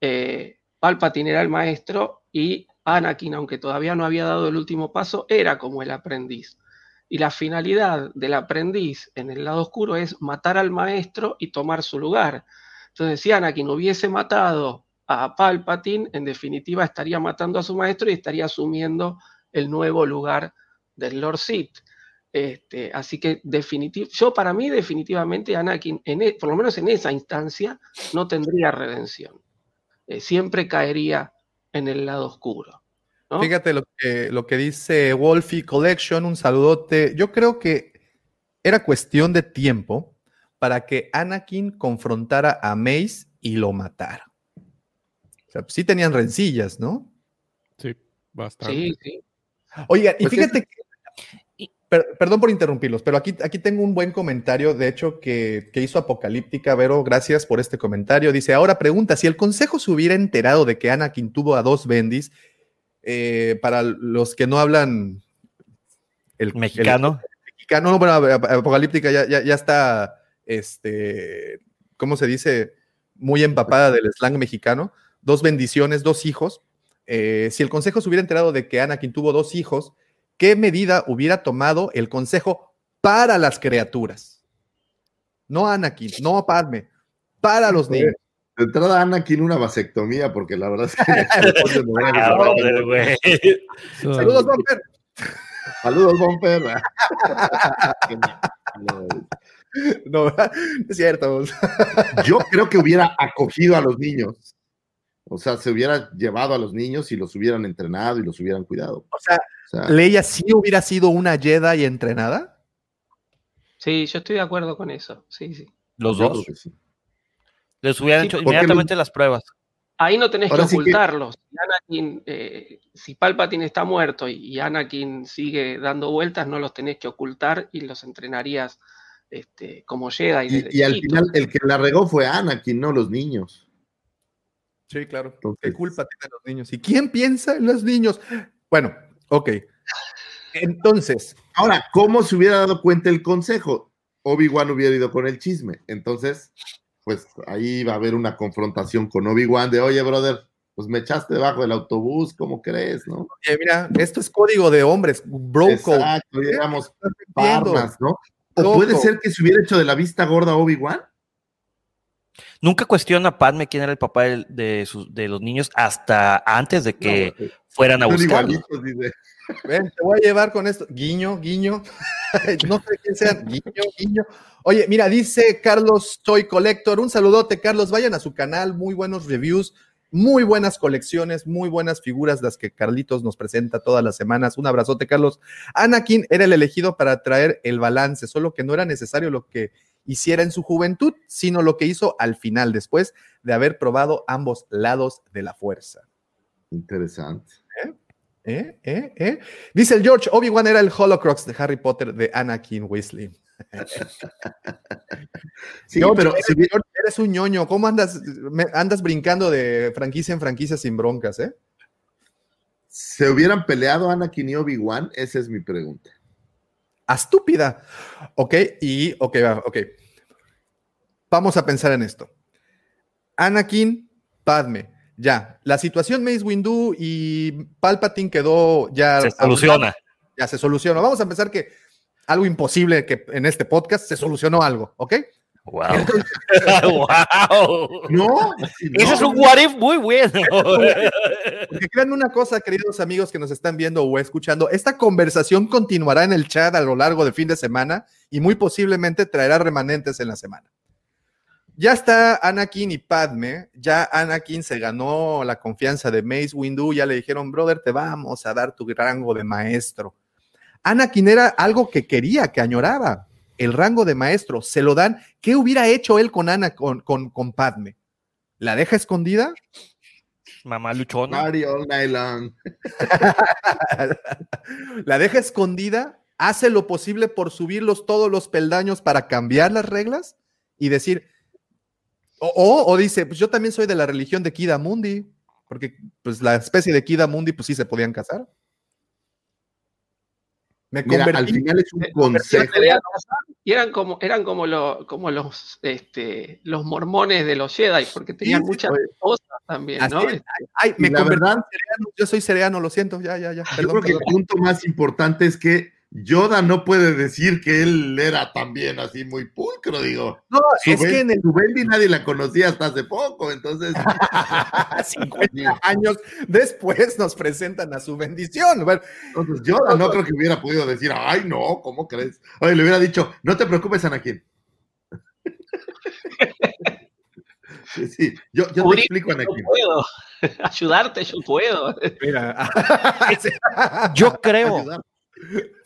eh, Palpatine era el maestro y Anakin, aunque todavía no había dado el último paso, era como el aprendiz. Y la finalidad del aprendiz en el lado oscuro es matar al maestro y tomar su lugar. Entonces, si Anakin hubiese matado a Palpatine, en definitiva estaría matando a su maestro y estaría asumiendo el nuevo lugar del Lord Sith. Este, así que definitiv yo para mí definitivamente Anakin, en e- por lo menos en esa instancia, no tendría redención. Eh, siempre caería en el lado oscuro. ¿No? Fíjate lo que, lo que dice Wolfie Collection, un saludote. Yo creo que era cuestión de tiempo para que Anakin confrontara a Mace y lo matara. O sea, sí tenían rencillas, ¿no? Sí, bastante. Sí, sí. Oiga, y Pues fíjate que, per- perdón por interrumpirlos, pero aquí, aquí tengo un buen comentario, de hecho, que, que hizo Apocalíptica. Vero, gracias por este comentario. Dice, ahora pregunta, si el consejo se hubiera enterado de que Anakin tuvo a dos bendis, eh, para los que no hablan el Mexicano. el mexicano, no, bueno, Ap- Apocalíptica ya, ya, ya está, este, ¿cómo se dice? Muy empapada del slang mexicano. Dos bendiciones, dos hijos. Eh, si el consejo se hubiera enterado de que Anakin tuvo dos hijos, ¿qué medida hubiera tomado el consejo para las criaturas? No Anakin, no Padme, para los niños. De entrada, Anakin, una vasectomía, porque la verdad es que. Ah, brother. Saludos, Bumper. Saludos, Bomper. No, es cierto. Yo creo que hubiera acogido a los niños. O sea, se hubiera llevado a los niños y los hubieran entrenado y los hubieran cuidado. O sea, O sea, ¿Leia sí hubiera sido una Jedi entrenada? Sí, yo estoy de acuerdo con eso. Sí, sí. Los dos. sí. Les hubieran Sí, hecho inmediatamente las pruebas. Ahí no tenés Ahora que sí que- ocultarlos. Si Anakin, eh, si Palpatine está muerto y, y Anakin sigue dando vueltas, no los tenés que ocultar y los entrenarías este, como Jedi. Y, y al final, el que la regó fue Anakin, no los niños. Sí, claro. ¿Qué culpa tienen los niños? ¿Y quién piensa en los niños? Bueno, ok. Entonces, Ahora, ¿cómo se hubiera dado cuenta el consejo? Obi-Wan hubiera ido con el chisme. Entonces, pues ahí va a haber una confrontación con Obi-Wan de, oye, brother, pues me echaste debajo del autobús, ¿cómo crees, no? oye, mira, esto es código de hombres, bro code. Exacto, digamos, parnas, ¿no? O Loco. puede ser que se hubiera hecho de la vista gorda Obi-Wan. Nunca cuestiona a Padme quién era el papá de, sus, de los niños hasta antes de que No, fueran a buscarlo. igualitos, dice. Ven, te voy a llevar con esto. Guiño, guiño. no sé quién sean. Guiño, guiño. Oye, mira, dice Carlos Toy Collector. Un saludote, Carlos. Vayan a su canal. Muy buenos reviews. Muy buenas colecciones, muy buenas figuras las que Carlitos nos presenta todas las semanas. Un abrazote, Carlos. Anakin era el elegido para traer el balance, solo que no era necesario lo que hiciera en su juventud, sino lo que hizo al final, después de haber probado ambos lados de la fuerza. Interesante. ¿Eh? ¿Eh? ¿Eh? Dice el George, Obi-Wan era el Holocrux de Harry Potter de Anakin Weasley. Sí, George, pero eres, si hubiera- George, eres un ñoño. ¿Cómo andas? me- andas brincando de franquicia en franquicia sin broncas, ¿eh? ¿se hubieran peleado Anakin y Obi-Wan? Esa es mi pregunta. Estúpida. Ok, y, ok, ok. Vamos a pensar en esto. Anakin, Padme, ya. La situación Mace Windu y Palpatine quedó ya. Se soluciona. Ya se solucionó. Vamos a pensar que algo imposible que en este podcast se solucionó algo, ¿ok? Wow. wow. No, Ese es un what if muy bueno. Porque crean una cosa, queridos amigos que nos están viendo o escuchando, esta conversación continuará en el chat a lo largo del fin de semana y muy posiblemente traerá remanentes en la semana. Ya está Anakin y Padme, ya Anakin se ganó la confianza de Mace Windu, ya le dijeron, brother, te vamos a dar tu rango de maestro. Anakin era algo que quería, que añoraba, el rango de maestro, se lo dan. ¿Qué hubiera hecho él con Ana, con, con, con Padme? ¿La deja escondida? Mamá luchona. Night long. la deja escondida, hace lo posible por subirlos todos los peldaños para cambiar las reglas y decir, o, o, o dice, pues yo también soy de la religión de Kida Mundi, porque pues la especie de Kida Mundi pues sí se podían casar. Me Mira, al final es un Se consejo. y eran como, eran como, lo- como los, este, los mormones de los Jedi, porque tenían Sí, muchas oye. cosas también, Así ¿no? es. Ay, Y me la convertí verdad- en cereano, yo soy cereano, lo siento, ya, ya, ya. Yo Perdón, creo que el punto más importante es que Yoda no puede decir que él era también así muy pulcro, digo. No, Su es que en el su Bendy nadie la conocía hasta hace poco, entonces. 50 años después nos presentan a su bendición. Bueno, Entonces, Yoda no creo que hubiera podido decir, ay, no, ¿cómo crees? Oye, le hubiera dicho, no te preocupes, Anakin. Sí, sí, yo, yo te explico, yo Anakin. puedo. Ayudarte, yo puedo. mira. Yo creo, Ayudar.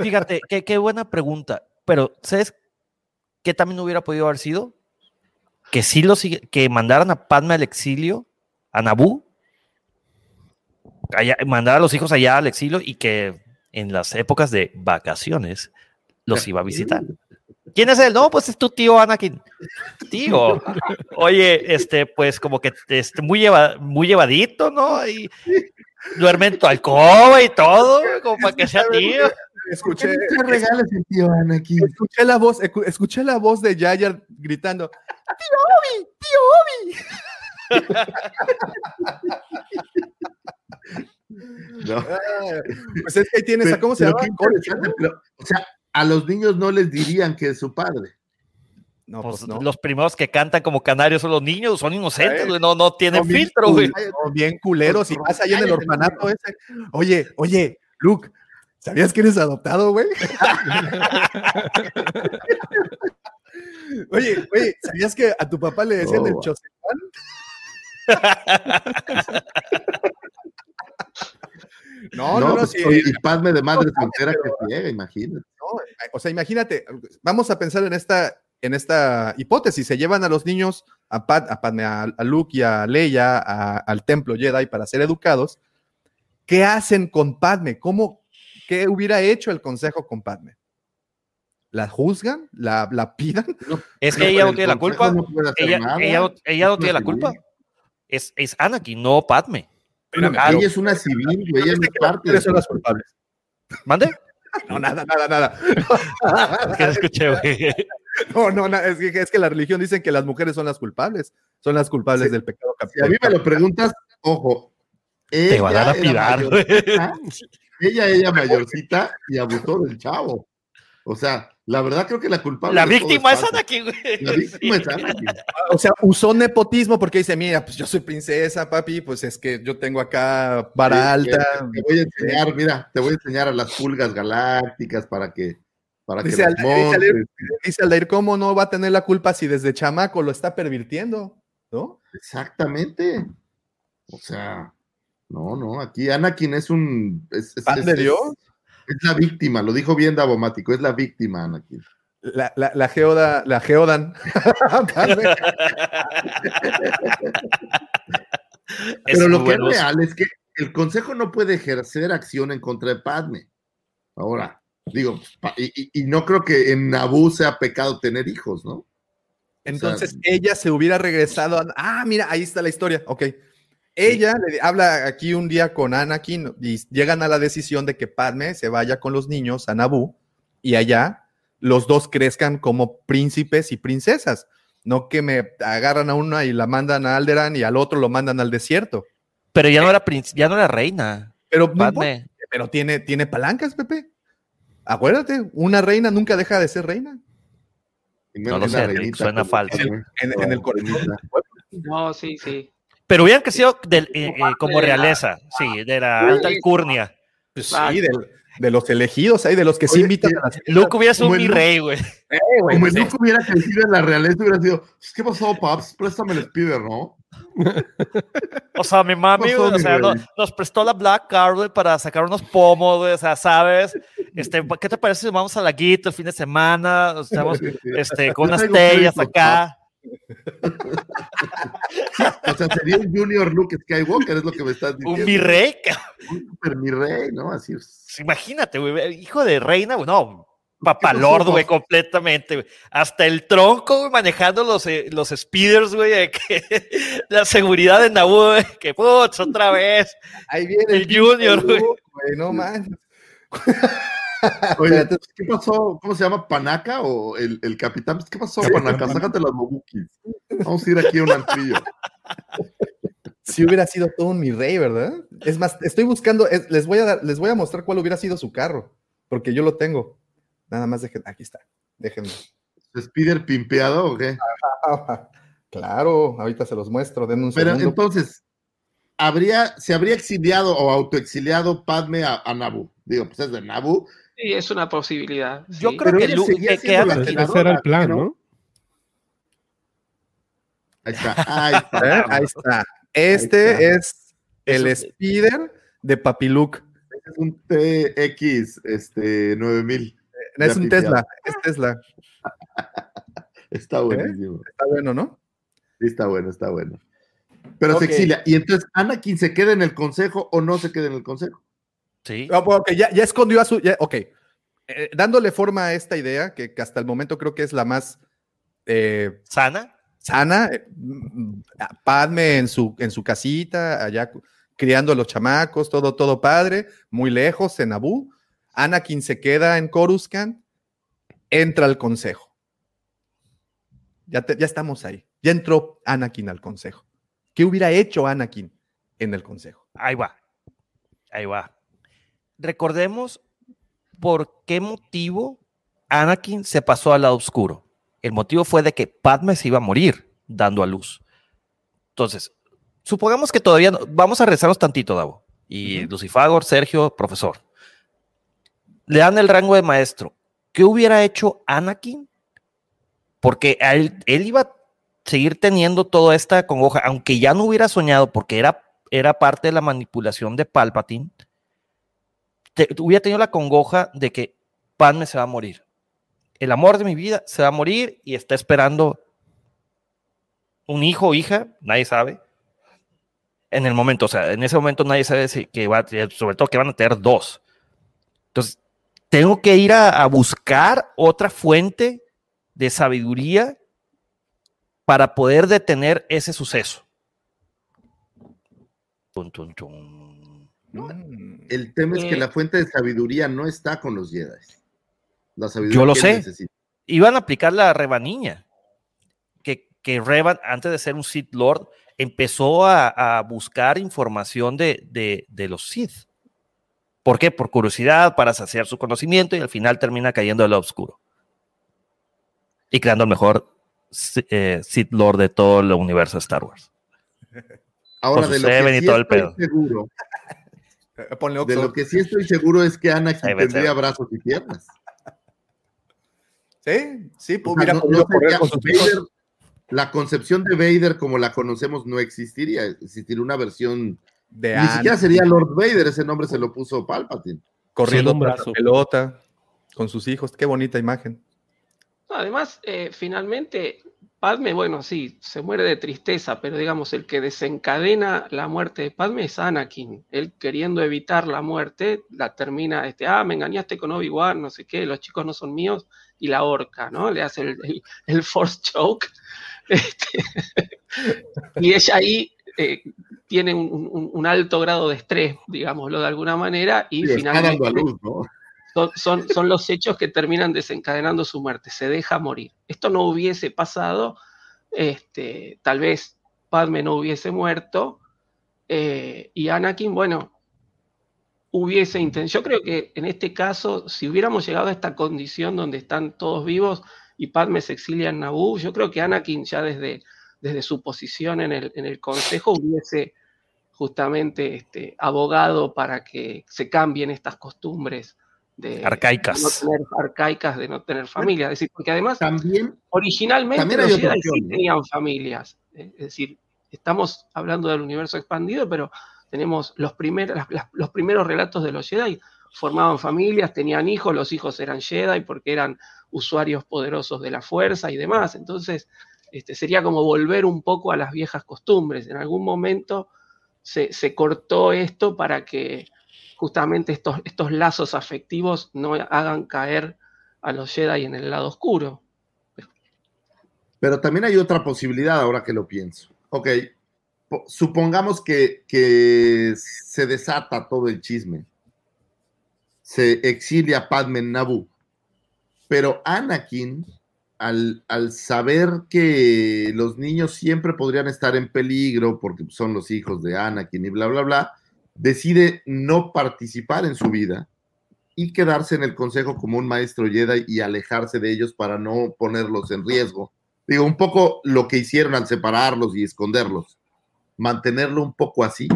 Fíjate, qué, buena pregunta. Pero, ¿sabes qué también hubiera podido haber sido? Que sí lo que mandaran a Padme al exilio, a allá, mandar a los hijos allá al exilio y que en las épocas de vacaciones los iba a visitar. ¿Quién es él? No, pues es tu tío Anakin. Tío. Oye, este, pues como que este, muy, lleva, muy llevadito, ¿no? Duerme en tu alcoba y todo, como para que sea tío. Escuché, ¿Qué regales el tío Anakin? escuché la voz, escu- escuché la voz de Yaya gritando: ¡Tío Obi! ¡Tío Obi! No. Ah, Pues es que ahí tienes, a ¿cómo se Pero llama? pero, o sea, a los niños no les dirían que es su padre. No, Pues, pues no. Los primeros que cantan como canarios son los niños, son inocentes, güey, no, no tienen bien filtro, güey. bien culeros y vas ahí en el orfanato ese. Oye, oye, Luke, ¿sabías que eres adoptado, güey? oye, oye, ¿sabías que a tu papá le decían Oh, el va. Chosepán? No, no, no, pues, sí, Padme de madre No, soltera que ciega, imagínate. no, o sea, imagínate, vamos a pensar en esta, en esta hipótesis, se llevan a los niños, a, Pat, a, Padme, a, a Luke y a Leia a- al templo Jedi para ser educados, ¿qué hacen con Padme? ¿Cómo, ¿Qué hubiera hecho el consejo con Padme? ¿La juzgan? ¿La, la pidan? Es que ella no tiene la culpa. no Ella, no, ella no Es tiene la culpa. Es, es Anakin, no Padme. Ella es una civil, güey, ella no es parte de ¿Quiénes son las culpables? ¿Mande? No, nada, nada, nada. Que no escuché, güey. No, no, na- es que, es que la religión dicen que las mujeres son las culpables, son las culpables Sí. del pecado Si a mí me lo preguntas, ojo. Te van a era güey. mayorcita, Ella, ella mayorcita y abusó del chavo. O sea, la verdad creo que la culpable. La víctima es falsa. Anakin, güey. La víctima es Anakin. O sea, usó nepotismo porque dice, mira, pues yo soy princesa, papi, pues es que yo tengo acá vara Sí, alta. Te voy a enseñar, mira, te voy a enseñar a las pulgas galácticas para que, para que Dice, las Aldair, dice Aldair, montes. dice Aldair, ¿cómo no va a tener la culpa si desde chamaco lo está pervirtiendo? ¿No? Exactamente. O sea, no, no, aquí Anakin es un. Es, es- ¿Pan es- de es- Dios? Es la víctima, lo dijo bien Davomático, es la víctima, Anakin. La, la, la geoda, la geodan. Padme. Pero lo que es real es que el consejo no puede ejercer acción en contra de Padme. Ahora, digo, y, no creo que en Naboo sea pecado tener hijos, ¿no? Entonces ella se hubiera regresado. a- ah, mira, ahí está la historia. Ok. Ella le habla aquí un día con Anakin y llegan a la decisión de que Padme se vaya con los niños a Naboo y allá los dos crezcan como príncipes y princesas. No que me agarran a una y la mandan a Alderaan y al otro lo mandan al desierto. Pero ya no era ya no era reina. Pero, Padme. pero tiene, tiene palancas, Pepe. Acuérdate, una reina nunca deja de ser reina. No lo sé, reinita suena como falso. En, en el corazón. No, sí, sí. Pero hubieran crecido del- eh, eh, como realeza, sí, de la alta alcurnia. Pues Ah, sí, de los elegidos ahí, de los que sí Oye, invitan a las Luke hubiera sido Como mi rey, güey. Como el Luke hubiera crecido en la realeza, hubiera sido, ¿qué pasó, Paps? Préstame el speeder, ¿no? O sea, mi mami, güey, o sea, nos prestó la Black Card, güey, para sacar unos pomos, güey, o sea, ¿sabes? Este, ¿qué te parece si vamos a Laguito el fin de semana? Estamos, este, con unas tellas acá. O sea, sería un Junior Luke Skywalker, es lo que me estás diciendo. Un mi rey. Un super mi rey, ¿no? Así es. Pues Imagínate, güey, hijo de reina, güey, no, papalordo, güey, completamente, güey. Hasta el tronco, güey, manejando los, eh, los speeders, güey, la seguridad de Naboo, güey, que putz, otra vez. Ahí viene El Junior, güey. No man. Oye, ¿qué pasó? ¿Cómo se llama? ¿Panaca o el, el capitán? ¿Qué pasó, Panaca? Sácate las mobukis. Vamos a ir aquí a un antrillo. Si hubiera sido todo un mi rey, ¿verdad? Es más, estoy buscando, es- les, voy a dar- les voy a mostrar cuál hubiera sido su carro, porque yo lo tengo. Nada más dejen, aquí está, déjenme. ¿Spider pimpeado o qué? Claro, ahorita se los muestro, den un Pero segundo. entonces, ¿habría, ¿se habría exiliado o autoexiliado Padme a, a Naboo? Digo, pues es de Naboo. Sí, es una posibilidad. Yo sí. creo Pero que, ella Lu- seguía que- que siendo la Anakin- senadora, Ese era el plan, ¿no? ¿no? Ahí está, ahí está. ¿Eh? Ahí está. Este Ahí está. es el Eso- speeder de Papiluc. Es un TX este, 9000. Es un. Tesla, es Tesla. Está buenísimo. Está bueno, ¿no? Sí, está bueno, está bueno. Pero Ok. se exilia. Y entonces, ¿Anakin se queda en el consejo o no se queda en el consejo? Sí. Ah, ok, ya, ya escondió a su. ya- ok. Eh, dándole forma a esta idea, que, que hasta el momento creo que es la más eh, ¿Sana? sana. eh, mm, a Padme en su, en su casita, allá criando a los chamacos, todo, todo padre, muy lejos en Naboo. Anakin se queda en Coruscant, entra al consejo. Ya, te- ya estamos ahí. Ya entró Anakin al consejo. ¿Qué hubiera hecho Anakin en el consejo? Ahí va. Ahí va. Recordemos por qué motivo Anakin se pasó al lado oscuro. El motivo fue de que Padme se iba a morir dando a luz. Entonces, supongamos que todavía no- vamos a rezarnos tantito, Davo. Y Lucifagor, Sergio, profesor. Le dan el rango de maestro. ¿Qué hubiera hecho Anakin? Porque él, iba a seguir teniendo toda esta congoja, aunque ya no hubiera soñado, porque era, era parte de la manipulación de Palpatine, te- hubiera tenido la congoja de que Padme se va a morir. El amor de mi vida se va a morir y está esperando un hijo o hija, nadie sabe. En el momento, o sea, en ese momento nadie sabe si que va sobre todo que van a tener dos. Entonces, tengo que ir a, a buscar otra fuente de sabiduría para poder detener ese suceso. Mm. El tema es que Eh. la fuente de sabiduría no está con los Jedi. La sabiduría Yo lo que sé. necesita. Iban a aplicar la Rebaniña. Que, que Revan, antes de ser un Sith Lord, empezó a, a buscar información de, de- de los Sith. ¿Por qué? Por curiosidad, para saciar su conocimiento y al final termina cayendo al oscuro. Y creando el mejor eh, Sith Lord de todo el universo de Star Wars. Ahora, Con de lo, que Seven y sí todo el pedo. seguro, Eh, Ponle de lo que sí estoy seguro es que Anakin tendría brazos y piernas. Sí, sí, O sea, hubiera no- podido no correr sería- con sus hijos. Vader- la concepción de Vader como la conocemos no existiría. Existiría una versión. De Ni siquiera sería Lord Vader, ese nombre se lo puso Palpatine. corriendo un brazo. pelota con sus hijos. Qué bonita imagen. Además, eh, finalmente, Padme, bueno, sí, se muere de tristeza, pero digamos, el que desencadena la muerte de Padme es Anakin. Él queriendo evitar la muerte, la termina, este, ah, me engañaste con Obi-Wan, no sé qué, los chicos no son míos, y la horca, ¿no? Le hace el, el- el force choke. Este, y ella ahí eh, tiene un, un- un alto grado de estrés, digámoslo de alguna manera, y a finalmente luz, ¿no? son, son, son los hechos que terminan desencadenando su muerte. Se deja morir. Esto no hubiese pasado, este, tal vez Padme no hubiese muerto eh, y Anakin, bueno, hubiese intentado. Yo creo que en este caso, si hubiéramos llegado a esta condición donde están todos vivos y Padme se exilia en Naboo, yo creo que Anakin ya desde, desde su posición en el, en el consejo hubiese justamente este, abogado para que se cambien estas costumbres de Arcaicas. de no tener, arcaicas de no tener familia. Es decir, porque además También, originalmente También los Jedi sí tenían familias. Es decir, estamos hablando del universo expandido, pero tenemos los primeros, las- las- los primeros relatos de los Jedi formaban familias, tenían hijos, los hijos eran Jedi porque eran usuarios poderosos de la fuerza y demás. Entonces, este, sería como volver un poco a las viejas costumbres. En algún momento se, cortó esto para que justamente estos, estos lazos afectivos no hagan caer a los Jedi en el lado oscuro. Pero también hay otra posibilidad ahora que lo pienso. Ok, po- supongamos que, se desata todo el chisme. Se exilia Padme en. Pero Anakin, al, al saber que los niños siempre podrían estar en peligro porque son los hijos de Anakin y bla, bla, bla, decide no participar en su vida y quedarse en el consejo como un maestro Jedi y alejarse de ellos para no ponerlos en riesgo. Digo, un poco lo que hicieron al separarlos y esconderlos. Mantenerlo un poco así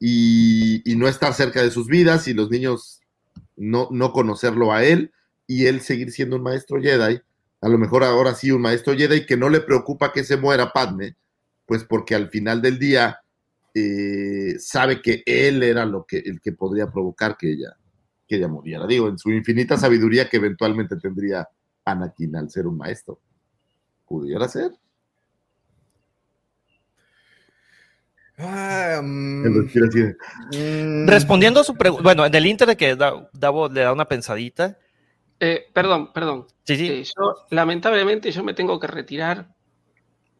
y, y no estar cerca de sus vidas y los niños no, no conocerlo a él y él seguir siendo un maestro Jedi. A lo mejor ahora sí un maestro Jedi que no le preocupa que se muera Padme, pues porque al final del día eh, sabe que él era lo que, el que podría provocar que ella, que ella muriera. Digo, en su infinita sabiduría que eventualmente tendría Anakin al ser un maestro. Pudiera ser. Ah, mm, mm, Respondiendo a su pregunta, bueno, en el inter de que Da- le da una pensadita. Eh, perdón, perdón. Sí, sí, Eh, yo, lamentablemente, yo me tengo que retirar.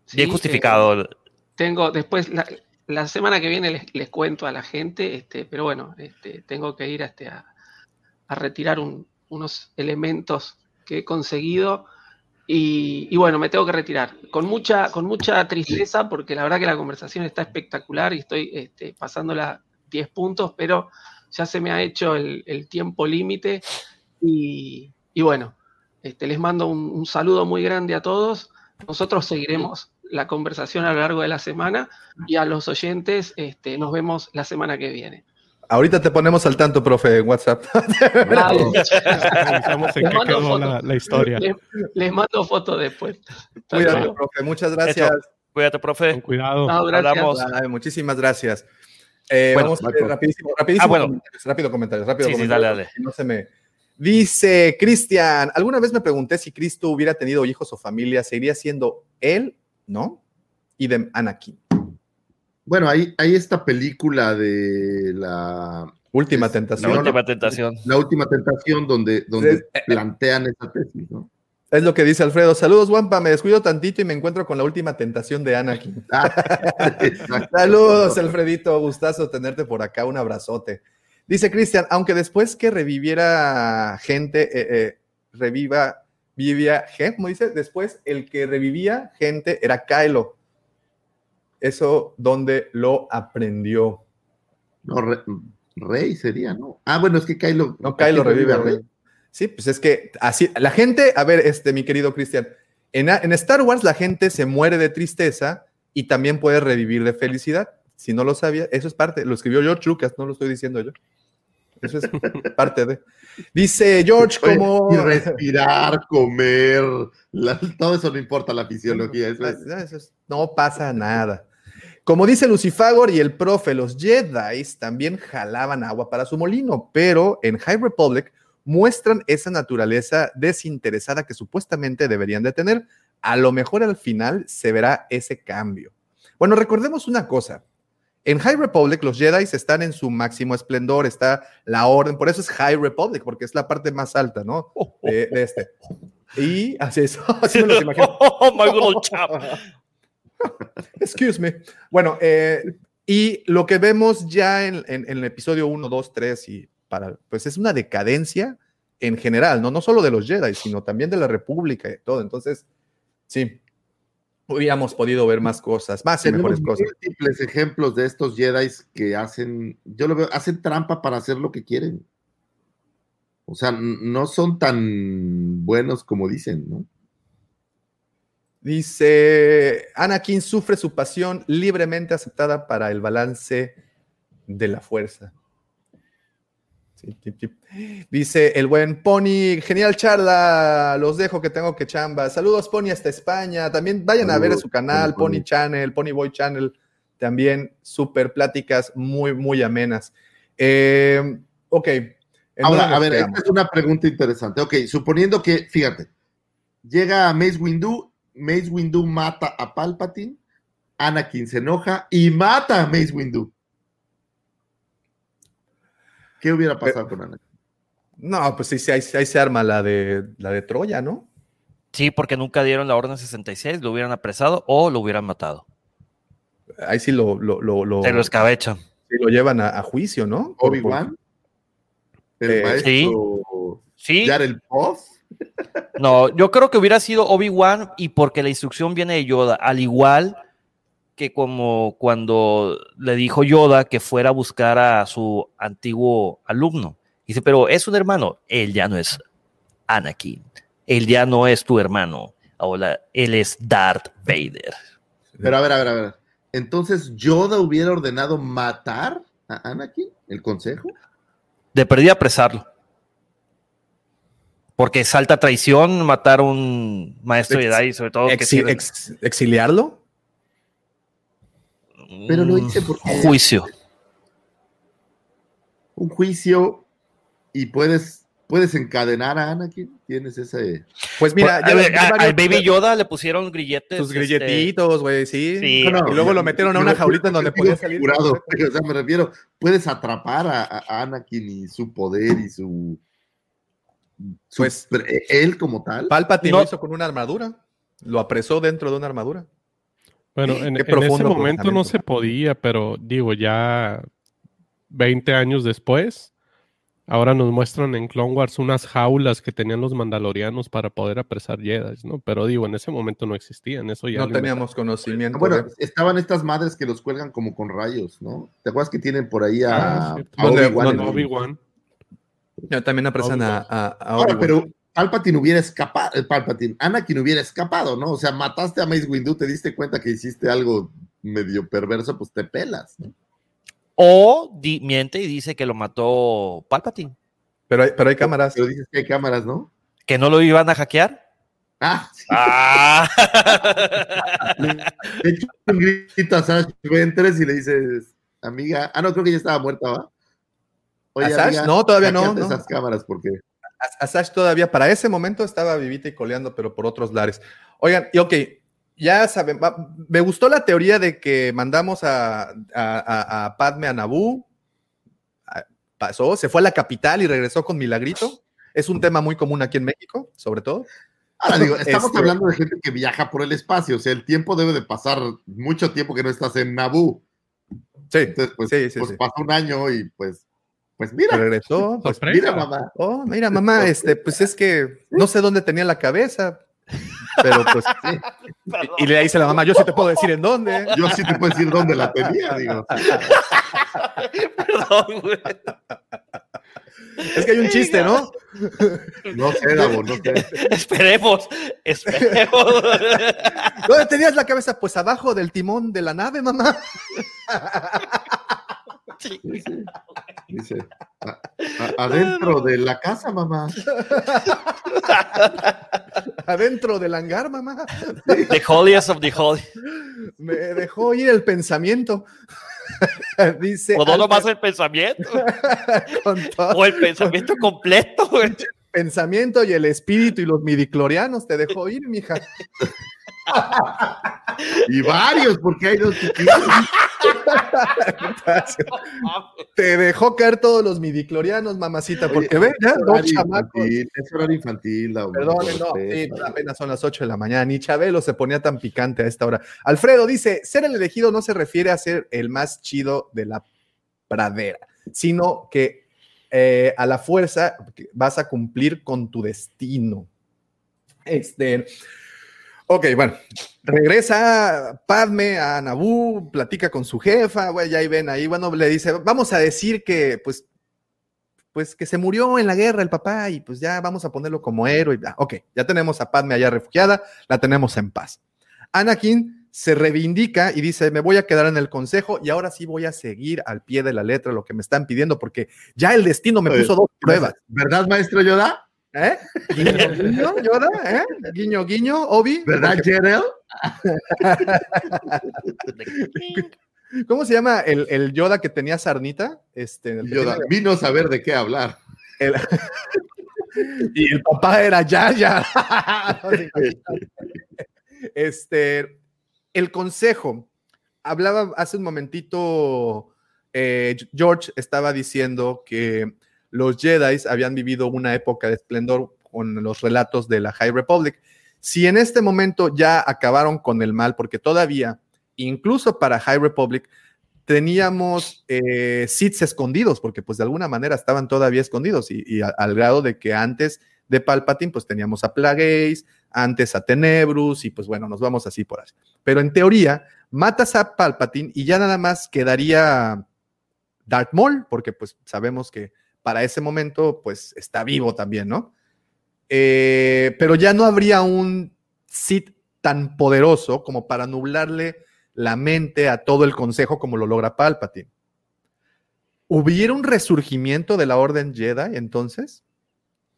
Sí, bien eh, justificado. tengo después la, la semana que viene les, les cuento a la gente, este, pero bueno, este, tengo que ir a, este, a, a retirar un- unos elementos que he conseguido y, y bueno, me tengo que retirar con mucha, con mucha tristeza porque la verdad que la conversación está espectacular y estoy este, pasándola 10 puntos, pero ya se me ha hecho el, el tiempo límite y, y bueno, este, les mando un, un saludo muy grande a todos. Nosotros seguiremos la conversación a lo largo de la semana y a los oyentes este, nos vemos la semana que viene. Ahorita te ponemos al tanto, profe, en WhatsApp. Vale. En Les qué mando quedó fotos. la, la historia. Les, les mando fotos después. Hasta Cuídate, luego. profe. Muchas gracias. Hecho. Cuídate, profe. Con cuidado. No, gracias. Muchísimas gracias. Eh, Bueno, vamos a ver Michael. rapidísimo, rapidísimo Ah, bueno. comentarios, rápido comentarios, rápido Sí, sí, comentarios, dale, dale. porque No se me. Dice Cristian, alguna vez me pregunté si Cristo hubiera tenido hijos o familia, ¿seguiría siendo él? ¿No? Y de Anakin. Bueno, hay, hay esta película de la, Última Es- La tentación. no, última tentación. la última tentación donde, donde eh, plantean esa tesis, ¿no? Es lo que dice Alfredo. Saludos, Wampa. Me descuido tantito y me encuentro con la última tentación de Anakin. Ah. Saludos, Alfredito. Gustazo tenerte por acá. Un abrazote. Dice Cristian, aunque después que reviviera gente, eh, eh, reviva, vivía, ¿qué? ¿Cómo dice? Después el que revivía gente era Kylo. Eso donde lo aprendió. No, Re- Rey sería, ¿no? Ah, bueno, es que Kylo. No, Kylo ¿quién revive a Rey? Rey. Sí, pues es que así, la gente, a ver, este, mi querido Cristian, en, en Star Wars la gente se muere de tristeza y también puede revivir de felicidad. Si no lo sabía, eso es parte, lo escribió George Lucas, no lo estoy diciendo yo. Eso es parte de. Dice George, como. Y respirar, comer, la- todo eso no importa la fisiología. Eso es, No, eso es- no pasa nada. Como dice Lucifagor y el profe, los Jedi también jalaban agua para su molino, pero en High Republic muestran esa naturaleza desinteresada que supuestamente deberían de tener. A lo mejor al final se verá ese cambio. Bueno, recordemos una cosa. En High Republic los Jedi están en su máximo esplendor, está la orden, por eso es High Republic, porque es la parte más alta, ¿no? De, de este. Y así es, así me los imagino. Oh, my little chap. Excuse me. Bueno, eh, y lo que vemos ya en, en- en el episodio 1, 2, 3 y para, pues es una decadencia en general, ¿no? No solo de los Jedi, sino también de la República y todo. Entonces, sí, hubiéramos podido ver más cosas, más y mejores cosas. múltiples ejemplos de estos Jedi que hacen, yo lo veo, hacen trampa para hacer lo que quieren. O sea, no son tan buenos como dicen, ¿no? Dice, Anakin sufre su pasión libremente aceptada para el balance de la fuerza. Dice el buen Pony, genial charla, los dejo que tengo que chamba. Saludos Pony hasta España. También vayan a ver su canal, Pony. Channel, Pony Boy Channel. También súper pláticas muy, muy amenas. Eh, ok. ¿en Ahora, a ver, quedamos? esta es una pregunta interesante. Ok, suponiendo que, fíjate, llega Mace Windu, Mace Windu mata a Palpatine, Anakin se enoja y mata a Mace Windu. ¿Qué hubiera pasado con Anakin? No, pues sí, sí, ahí, ahí se arma la de, la de Troya, ¿no? Sí, porque nunca dieron la orden 66, lo hubieran apresado o lo hubieran matado. Ahí sí lo, lo, lo, lo- Se lo escabechan. sí lo llevan a, a juicio, ¿no? ¿Obi-Wan? ¿El Eh, maestro Sí. Jared Puff? No, yo creo que hubiera sido Obi-Wan y porque la instrucción viene de Yoda, al igual que como cuando le dijo Yoda que fuera a buscar a su antiguo alumno, Dice, pero es un hermano. Él ya no es Anakin. Él ya no es tu hermano. Ahora, él es Darth Vader. Pero a ver, a ver, a ver. Entonces, ¿Yoda hubiera ordenado matar a Anakin? ¿El consejo? De perdida apresarlo. Porque salta traición matar a un maestro Ex- Jedi, sobre todo que ex- ¿Exiliarlo? Pero lo hice porque un juicio. un juicio y puedes, puedes encadenar a Anakin. Tienes ese. Pues mira, ya- a- ya a- varios- al Baby Yoda le pusieron grilletes. sus este, grilletitos, güey, sí. Sí. No, no, y luego lo metieron a una jaulita en donde podía salir. Jurado. O sea, me refiero, puedes atrapar a, a Anakin y su poder y su. su- Pues- pero él como tal. Palpatine No. lo hizo con una armadura. Lo apresó dentro de una armadura. Bueno, en, en ese momento no se podía, pero digo, ya 20 años después, ahora nos muestran en Clone Wars unas jaulas que tenían los mandalorianos para poder apresar Jedi, ¿no? Pero digo, en ese momento no existían, eso ya No teníamos conocimiento. Bueno, de- estaban estas madres que los cuelgan como con rayos, ¿no? ¿Te acuerdas que tienen por ahí Ah, a, cierto. a ¿Dónde- Obi-Wan también apresan a, a, Obi-Wan. pero Palpatine hubiera escapado, eh, Palpatine, Anakin hubiera escapado, ¿no? O sea, mataste a Mace Windu, te diste cuenta que hiciste algo medio perverso, pues te pelas. ¿no? O di- miente y dice que lo mató Palpatine. Pero hay, pero hay cámaras. Pero dices que hay cámaras, ¿no? Que no lo iban a hackear. Ah, sí. Ah. De hecho, un grito a Sash Ventres y le dices, amiga, ah, no, creo que ya estaba muerta, ¿va? ¿A Sash? No, todavía no, no. esas cámaras porque A- Asash todavía para ese momento estaba vivita y coleando, pero por otros lares. Oigan, y ok, ya saben, va- me gustó la teoría de que mandamos a, a, a- a Padme a Naboo. Ah, Pasó, se fue a la capital y regresó con Milagrito. Es un tema muy común aquí en México, sobre todo. Ahora digo, estamos Este- hablando de gente que viaja por el espacio, o sea, el tiempo debe de pasar mucho tiempo que no estás en Naboo. Sí, Entonces, pues, sí, sí, pues sí. pasa un año y pues, pues mira, regresó. pues mira, mamá. Oh, mira, mamá, este, pues es que no sé dónde tenía la cabeza, pero pues. y, y le dice la mamá, yo sí te puedo decir en dónde. Yo sí te puedo decir dónde la tenía, digo. Perdón, güey. Es que hay un chiste, ¿no? No sé, Davo, no sé. Esperemos, esperemos. ¿Dónde tenías la cabeza? Pues abajo del timón de la nave, mamá. Dice, "A- a- adentro de la casa, mamá. Adentro del hangar, mamá. The holiest of the holy. Me dejó ir el pensamiento. Dice. O no nomás el pensamiento. con todo O el pensamiento completo, güey. el pensamiento y el espíritu y los midiclorianos te dejó ir, mija. Y varios, porque hay dos chiquitos. Te dejó caer todos los midiclorianos, mamacita, porque Oye, ve, ya, es dos chamacos. Es horario infantil, Davo, Perdón, no, sí, apenas son las 8 de la mañana. Ni Chabelo se ponía tan picante a esta hora. Alfredo dice: ser el elegido no se refiere a ser el más chido de la pradera, sino que eh, a la fuerza vas a cumplir con tu destino. Este. Ok, bueno, regresa Padme a Naboo, platica con su jefa, güey, ya ahí ven ahí, bueno, le dice, vamos a decir que, pues, pues que se murió en la guerra el papá y pues ya vamos a ponerlo como héroe. Ah, Ok, ya tenemos a Padme allá refugiada, la tenemos en paz. Anakin se reivindica y dice, me voy a quedar en el consejo y ahora sí voy a seguir al pie de la letra lo que me están pidiendo porque ya el destino me Oye, puso dos pruebas. ¿Verdad, maestro Yoda? ¿Eh? Guiño, guiño, Yoda, ¿eh? Guiño, guiño, Obi. ¿Verdad, Jerel? ¿Cómo se llama el, el Yoda que tenía sarnita? Este, el Yoda vino a saber de qué hablar. el- y el papá era Yaya. este, el consejo. Hablaba hace un momentito, eh, George estaba diciendo que los Jedi habían vivido una época de esplendor con los relatos de la High Republic. Si en este momento ya acabaron con el mal, porque todavía, incluso para High Republic, teníamos eh, Siths escondidos, porque pues de alguna manera estaban todavía escondidos, y, al grado de que antes de Palpatine, pues teníamos a Plagueis, antes a Tenebrus, y pues bueno, nos vamos así por así. Pero en teoría, matas a Palpatine y ya nada más quedaría Darth Maul, porque pues sabemos que para ese momento, pues está vivo también, ¿no? Eh, pero ya no habría un Sith tan poderoso como para nublarle la mente a todo el consejo como lo logra Palpatine. ¿Hubiera un resurgimiento de la Orden Jedi entonces?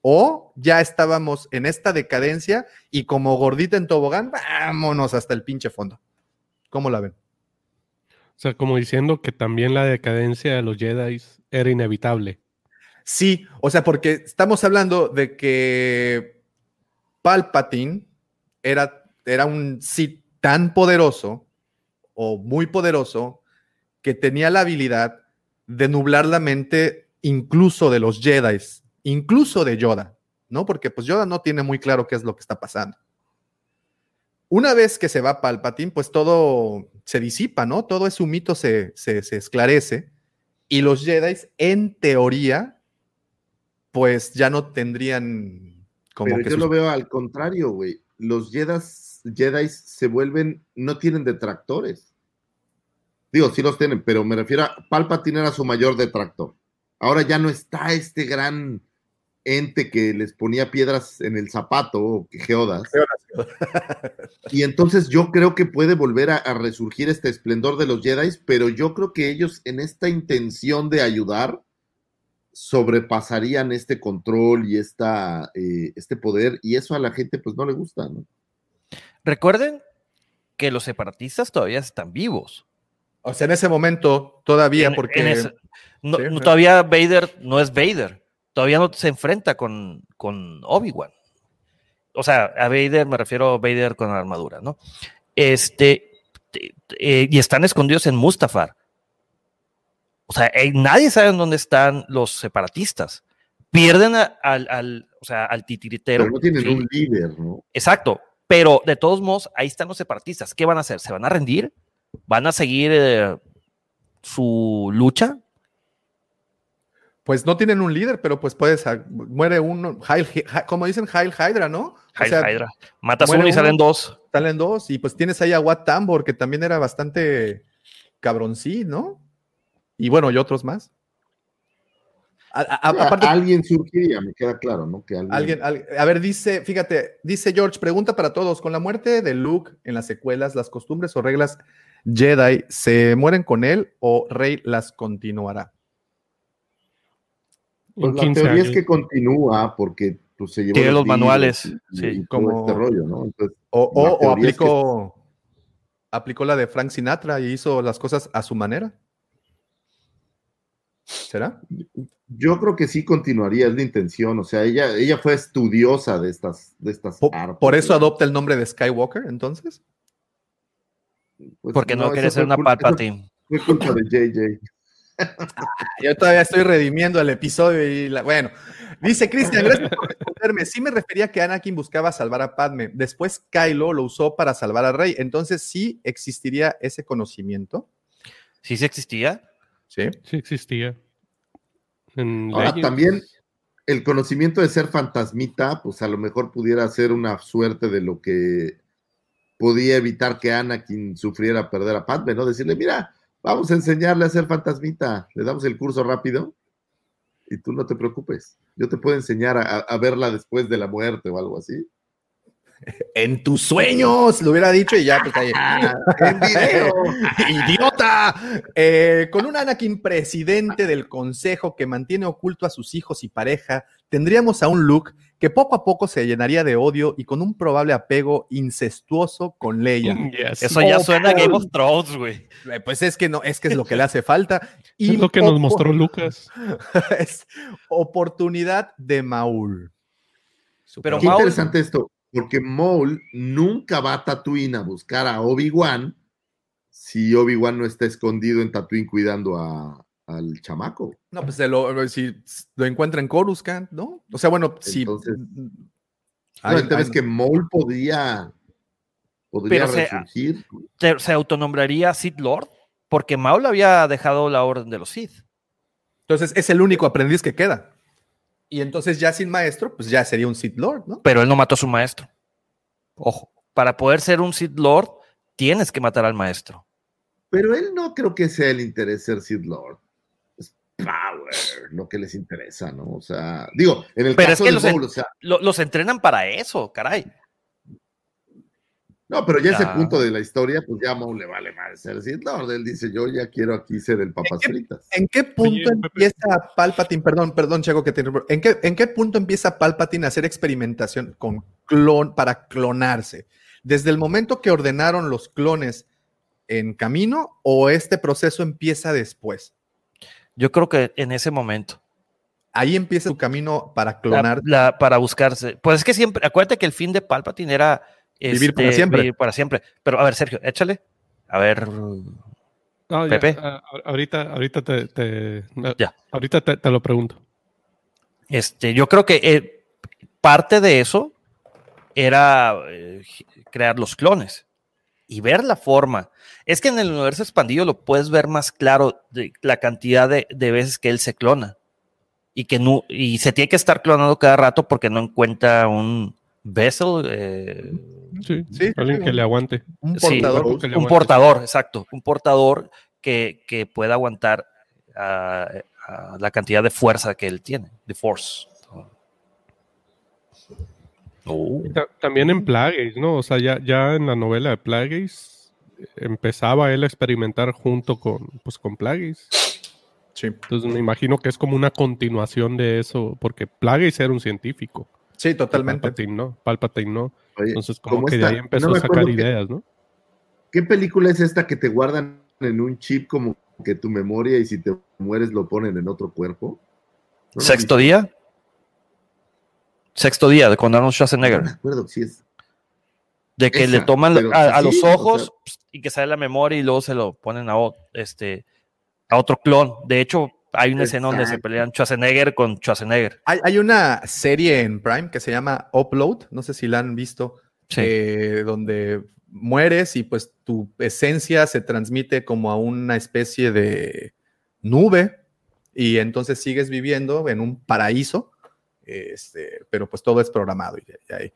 ¿O ya estábamos en esta decadencia y como gordita en tobogán, vámonos hasta el pinche fondo? ¿Cómo la ven? O sea, como diciendo que también la decadencia de los Jedi era inevitable. Sí, o sea, porque estamos hablando de que Palpatine era, era un Sith tan poderoso o muy poderoso que tenía la habilidad de nublar la mente incluso de los Jedi, incluso de Yoda, ¿no? Porque pues Yoda no tiene muy claro qué es lo que está pasando. Una vez que se va Palpatine, pues todo se disipa, ¿no? Todo ese mito se, se, se esclarece y los Jedi, en teoría, pues ya no tendrían como Pero que yo sus- lo veo al contrario, güey. Los Jedi se vuelven, no tienen detractores. Digo, sí los tienen, pero me refiero a Palpatine era su mayor detractor. Ahora ya no está este gran ente que les ponía piedras en el zapato, o que geodas. Y entonces yo creo que puede volver a, a resurgir este esplendor de los Jedi, pero yo creo que ellos en esta intención de ayudar sobrepasarían este control y esta, eh, este poder, y eso a la gente pues no le gusta, ¿no? Recuerden que los separatistas todavía están vivos. O sea, en ese momento todavía, En- porque... en ese- no- Sí, no, sí. todavía Vader no es Vader. Todavía no se enfrenta con, con Obi-Wan. O sea, a Vader me refiero a Vader con armadura, ¿no? Este, te- te- eh, y están escondidos en Mustafar. O sea, eh, nadie sabe en dónde están los separatistas. Pierden a- al, al- o sea, al titiritero. Pero no tienen Sí. un líder, ¿no? Exacto, pero de todos modos, ahí están los separatistas. ¿Qué van a hacer? ¿Se van a rendir? ¿Van a seguir eh, su lucha? Pues no tienen un líder, pero pues puedes, ah, muere uno, Heil- como dicen, Heil Hydra, ¿no? O Heil sea, Hydra. Matas uno y salen dos. Salen dos, y pues tienes ahí a Wat Tambor, que también era bastante cabroncí, ¿no? Y bueno, y otros más. A, a- Sí, aparte, alguien surgiría, me queda claro, ¿no? Que alguien, Alguien, al- a ver, dice, fíjate, dice George, pregunta para todos, con la muerte de Luke en las secuelas, las costumbres o reglas Jedi se mueren con él o Rey las continuará. Pues En la 15 teoría es que continúa porque pues, se llevó Tiene los manuales, y- sí. y Como- este rollo, ¿no? Entonces, O, La o- o teoría es que- aplicó, aplicó la de Frank Sinatra y hizo las cosas a su manera. ¿Será? yo creo que sí continuaría, es la intención. O sea, ella, ella fue estudiosa de estas, de estas Po- artes, ¿Por eso adopta el nombre de Skywalker, entonces? Pues, Porque no, quiere ser una Palpatine. Fue culpa de JJ. Yo todavía estoy redimiendo el episodio y la- bueno, dice Cristian, gracias por responderme. Sí me refería a que Anakin buscaba salvar a Padme. Después Kylo lo usó para salvar a Rey. Entonces sí existiría ese conocimiento. ¿Sí se existía? Sí. Sí existía. En Ahora Legends. también el conocimiento de ser fantasmita, pues a lo mejor pudiera ser una suerte de lo que podía evitar que Anakin sufriera perder a Padme, ¿no? Decirle, mira, vamos a enseñarle a ser fantasmita, le damos el curso rápido y tú no te preocupes, yo te puedo enseñar a, a verla después de la muerte o algo así. En tus sueños, lo hubiera dicho y ya, pues ahí. en video. ¡Idiota! Eh, con un Anakin presidente del consejo que mantiene oculto a sus hijos y pareja, tendríamos a un Luke que poco a poco se llenaría de odio y con un probable apego incestuoso con Leia. Yes. Eso ya Oh, suena a Game of Thrones, güey. Eh, Pues es que no, es que es lo que le hace falta. Y Es lo que nos mostró Lucas. es oportunidad de Maul. Pero Qué Maul- interesante esto, porque Maul nunca va a Tatooine a buscar a Obi-Wan si Obi-Wan no está escondido en Tatooine cuidando a, al chamaco. No, pues lo, si lo encuentra en Coruscant, ¿no? O sea, bueno, si. Entonces- mm, No, hay- entonces hay- que Maul podría, podría Pero se- resurgir. ¿Se, se autonombraría Sith Lord? Porque Maul había dejado la orden de los Sith. Entonces es el único aprendiz que queda. Y entonces ya sin maestro, pues ya sería un Sith Lord, ¿no? Pero él no mató a su maestro. Ojo, para poder ser un Sith Lord, tienes que matar al maestro. Pero él no creo que sea el interés ser Sith Lord. Es power, lo que les interesa, ¿no? O sea, digo, en el Pero es caso que de los, Bowl, en- o sea, lo- los entrenan para eso, caray. No, pero ya ese punto de la historia, pues ya a Moe le vale más ser así. No, él dice, yo ya quiero aquí ser el papas fritas. ¿En qué punto empieza Palpatine? Perdón, perdón, Chaco, que te interrumpo. ¿En qué, ¿En qué punto empieza Palpatine a hacer experimentación con clon para clonarse? ¿Desde el momento que ordenaron los clones en camino o este proceso empieza después? Yo creo que en ese momento. Ahí empieza su camino para La- clonar. la- para buscarse. Pues es que siempre, acuérdate que el fin de Palpatine era Vivir para este, siempre. vivir para siempre. Pero a ver, Sergio, échale. A ver, No, ya, Pepe. ah, ahorita, ahorita te, te- Ya. ahorita te, te lo pregunto. este, yo creo que eh, parte de eso era eh, crear los clones y ver la forma. Es que en el universo expandido lo puedes ver más claro de la cantidad de, de veces que él se clona y que no y se tiene que estar clonando cada rato porque no encuentra un vessel. eh, Sí, Sí, alguien que le aguante. Un portador. que le un aguante. portador, exacto, un portador que, que pueda aguantar la cantidad de fuerza que él tiene, de force. Oh. También en Plagueis, ¿no? O sea, ya, ya en la novela de Plagueis empezaba él a experimentar junto con, pues, con Plagueis. Sí. Entonces me imagino que es como una continuación de eso, porque Plagueis era un científico. Sí, totalmente. Palpatine no, Palpatine no. Oye, Entonces como ¿cómo que de está? ahí empezó No me a sacar acuerdo qué- ideas, ¿no? ¿Qué película es esta que te guardan en un chip como que tu memoria y si te mueres lo ponen en otro cuerpo? ¿No lo Sexto día. Sexto día de con Arnold No me Schwarzenegger. acuerdo si es. De que le toman pero a, sí, los o ojos sea- y que sale la memoria y luego se lo ponen a, este, a otro clon. De hecho, hay una escena donde se pelean Schwarzenegger con Schwarzenegger. Hay, hay una serie en Prime que se llama Upload, no sé si la han visto, Sí. eh, donde mueres y pues tu esencia se transmite como a una especie de nube y entonces sigues viviendo en un paraíso, este, pero pues todo es programado. Y, y ahí,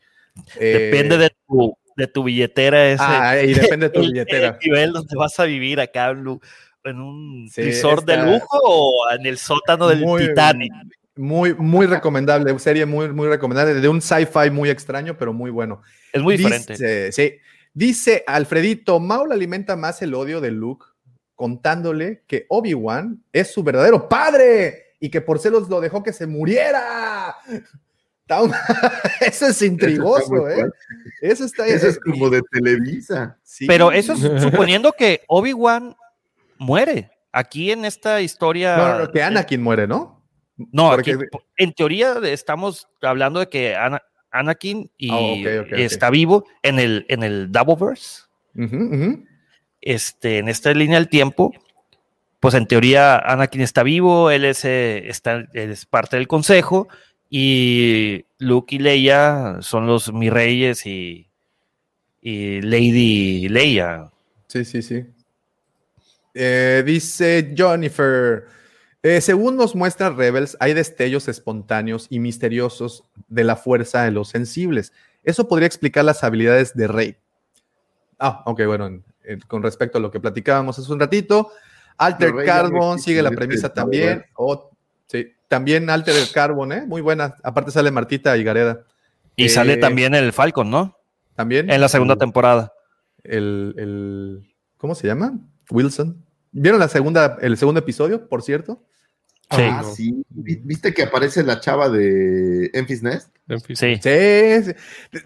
eh, Depende de tu, de tu billetera ese. Ah, y depende de tu billetera. El nivel donde vas a vivir acá lu- en un Sí, resort de lujo o en el sótano del Muy- Titanic. Muy, muy recomendable, serie muy, muy recomendable, de un sci-fi muy extraño, pero muy bueno. Es muy Dice- diferente. sí. Dice Alfredito, Maul alimenta más el odio de Luke contándole que Obi-Wan es su verdadero padre y que por celos lo dejó que se muriera. Eso es intrigoso, muy ¿eh? Eso está... Eso es como de Televisa. Sí. Pero eso es suponiendo que Obi-Wan muere. Aquí en esta historia. No, que Anakin muere, ¿no? No, Porque- aquí, en teoría estamos hablando de que Ana- Anakin y ok. está vivo en el, en el Doubleverse, ujú. este, en esta línea del tiempo. Pues en teoría Anakin está vivo, él es, eh, está, él es parte del consejo y Luke y Leia son los mi reyes y, y Lady Leia. Sí, sí, sí. Eh, dice Jennifer, eh, según nos muestra Rebels, hay destellos espontáneos y misteriosos de la fuerza en los sensibles. Eso podría explicar las habilidades de Rey. Ah, ok, bueno, en- en- con respecto a lo que platicábamos hace un ratito, Alter Carbon sigue la premisa también. Oh, sí, también Alter Carbon, ¿eh? Muy buena. Aparte sale Martita y Gareda. Y Eh, sale también el Falcon, ¿no? También. En la segunda el- temporada. el, el- ¿cómo se llama? Wilson. ¿Vieron la segunda, el segundo episodio, por cierto? Sí. Ah, sí. Vi- ¿Viste que aparece la chava de Enfys Nest? Sí. Sí, sí.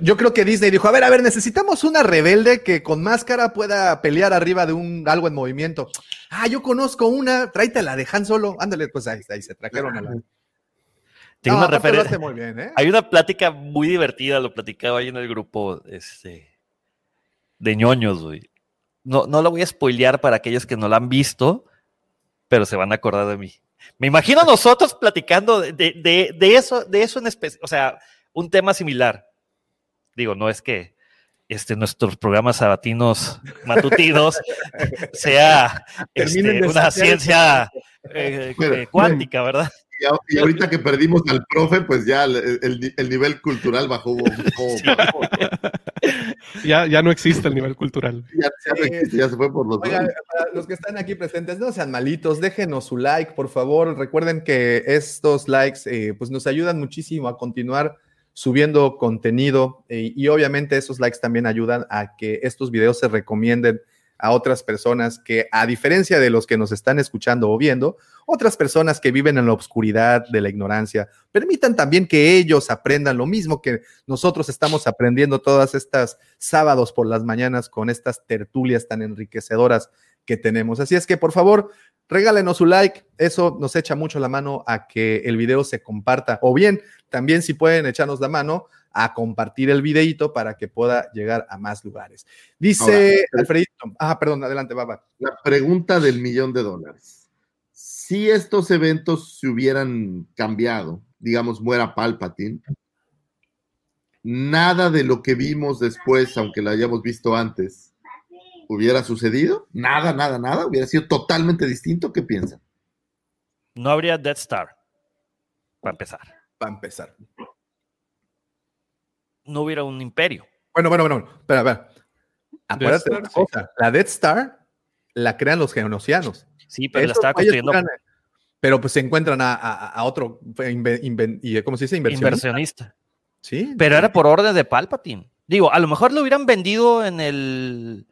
Yo creo que Disney dijo, a ver, a ver, necesitamos una rebelde que con máscara pueda pelear arriba de un algo en movimiento. Ah, yo conozco una, tráetela de Han Solo. Ándale, pues ahí, ahí se trajeron a la... Tiene No, una referencia. hace muy bien, ¿eh? Hay una plática muy divertida, lo platicaba ahí en el grupo este, de ñoños, güey. No, no lo voy a spoilear para aquellos que no la han visto, pero se van a acordar de mí. Me imagino nosotros platicando de, de- de- eso, de eso en especial, o sea, un tema similar. Digo, no es que este, nuestros programas sabatinos matutinos sea este, una ciencia eh, eh, cuántica, ¿verdad? Y, a- y ahorita que perdimos al profe, pues ya el, el- el nivel cultural bajó. bajó- Ya, ya no existe el nivel cultural. ya, ya no existe, ya se fue por los Oigan, para los que están aquí presentes, no sean malitos, déjenos su like, por favor. Recuerden que estos likes eh, pues nos ayudan muchísimo a continuar subiendo contenido eh, y obviamente esos likes también ayudan a que estos videos se recomienden a otras personas que, a diferencia de los que nos están escuchando o viendo, otras personas que viven en la obscuridad de la ignorancia, permitan también que ellos aprendan lo mismo que nosotros estamos aprendiendo todas estas sábados por las mañanas con estas tertulias tan enriquecedoras que tenemos. Así es que, por favor, regálenos su like. Eso nos echa mucho la mano a que el video se comparta. O bien, también si pueden echarnos la mano a compartir el videito para que pueda llegar a más lugares. Dice Ahora, Alfredito. Ah, perdón, adelante, Baba. La pregunta del millón de dólares. Si estos eventos se hubieran cambiado, digamos, muera Palpatine, nada de lo que vimos después, aunque lo hayamos visto antes, hubiera sucedido. Nada, nada, nada. Hubiera sido totalmente distinto. ¿Qué piensan? No habría Death Star. Para empezar. Para empezar. No hubiera un imperio. Bueno, bueno, bueno. Espera, espera. Acuérdate de Star, una sí. cosa. La Death Star la crean los geonosianos. Sí, pero la Esos estaba güeyes construyendo juegan, pero pues se encuentran a, a- a otro, inven- ¿cómo se dice? Inversionista. inversionista. Sí. Pero era por orden de Palpatine. Digo, a lo mejor lo hubieran vendido en el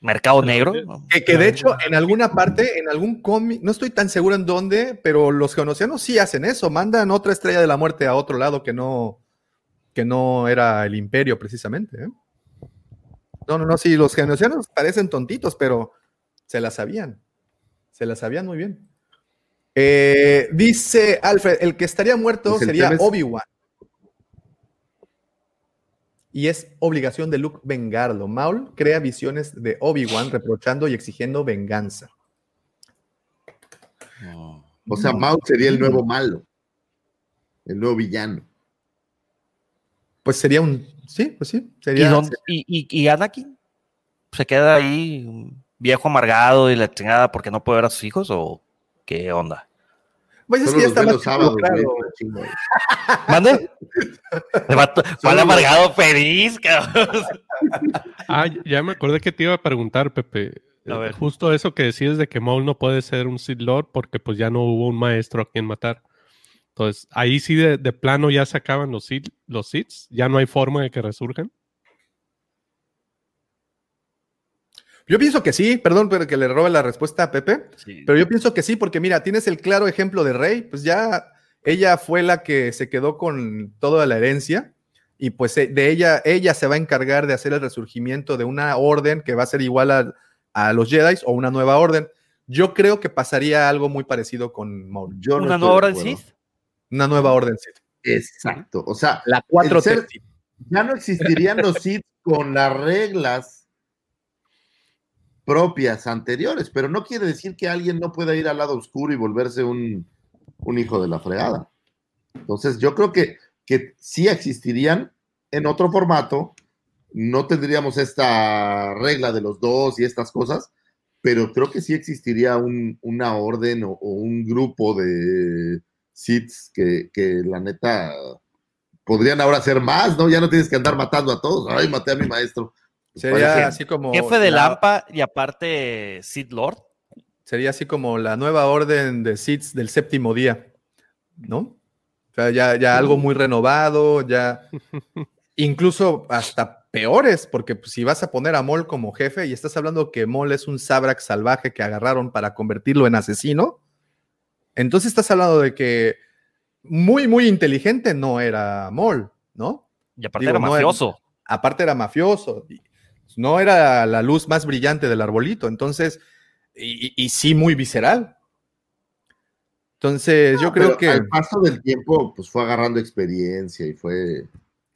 mercado negro. ¿no? Que, que de hecho, en alguna parte, en algún cómic, no estoy tan seguro en dónde, pero los geonosianos sí hacen eso, mandan otra estrella de la muerte a otro lado que no, que no era el imperio precisamente. ¿eh? No, no, no, sí, los geonosianos parecen tontitos, pero se la sabían. Se la sabían muy bien. Eh, dice Alfred, el que estaría muerto Pues sería Obi-Wan. Y es obligación de Luke vengarlo. Maul crea visiones de Obi-Wan reprochando y exigiendo venganza. O sea, Maul sería el nuevo malo, el nuevo villano. Pues sería un. Sí, pues sí. ¿Y, Sería. dónde- y, y- y Anakin? ¿Se queda ahí viejo amargado y la chingada porque no puede ver a sus hijos? ¿O qué onda? Pues es que ya los está los sábados. ¿Mande? ¿Cuál amargado feliz, cabrón? Ah, ya me acordé que te iba a preguntar, Pepe. A ver. Justo eso que decías de que Maul no puede ser un Sith Lord porque pues ya no hubo un maestro a quien matar. Entonces, ahí sí de, de plano ya se acaban los Sith, los Siths, ya no hay forma de que resurjan. Yo pienso que sí, perdón, pero que le robe la respuesta a Pepe. Sí. Pero yo pienso que sí, porque mira, tienes el claro ejemplo de Rey, pues ya ella fue la que se quedó con toda la herencia y pues eh, de ella, ella se va a encargar de hacer el resurgimiento de una orden que va a ser igual a, a los Jedi o una nueva orden. Yo creo que pasaría algo muy parecido con Maul. Yo ¿Una nueva de orden. Sith? Una nueva orden, sí. Exacto. O sea, La el 4 ser- ya no existirían los Sith con las reglas propias anteriores, pero no quiere decir que alguien no pueda ir al lado oscuro y volverse un, un hijo de la fregada. Entonces, yo creo que, que sí existirían en otro formato, no tendríamos esta regla de los dos y estas cosas, pero creo que sí existiría un- una orden o, un grupo de Siths que, que la neta podrían ahora ser más, ¿no? Ya no tienes que andar matando a todos. Ay, maté a mi maestro. Sería Parece- así como. Jefe de la- Lampa y aparte Sith Lord. Sería así como la nueva orden de Sith del séptimo día, ¿no? O sea, ya, ya algo muy renovado, ya incluso hasta peores, porque pues, si vas a poner a Mol como jefe y estás hablando que Mol es un Sabrak salvaje que agarraron para convertirlo en asesino, entonces estás hablando de que muy, muy inteligente no era Mol, ¿no? Y aparte Digo, era no mafioso. aparte era mafioso, y no era la luz más brillante del arbolito, entonces, y, sí muy visceral. Entonces, yo creo que al paso del tiempo, pues fue agarrando experiencia y fue.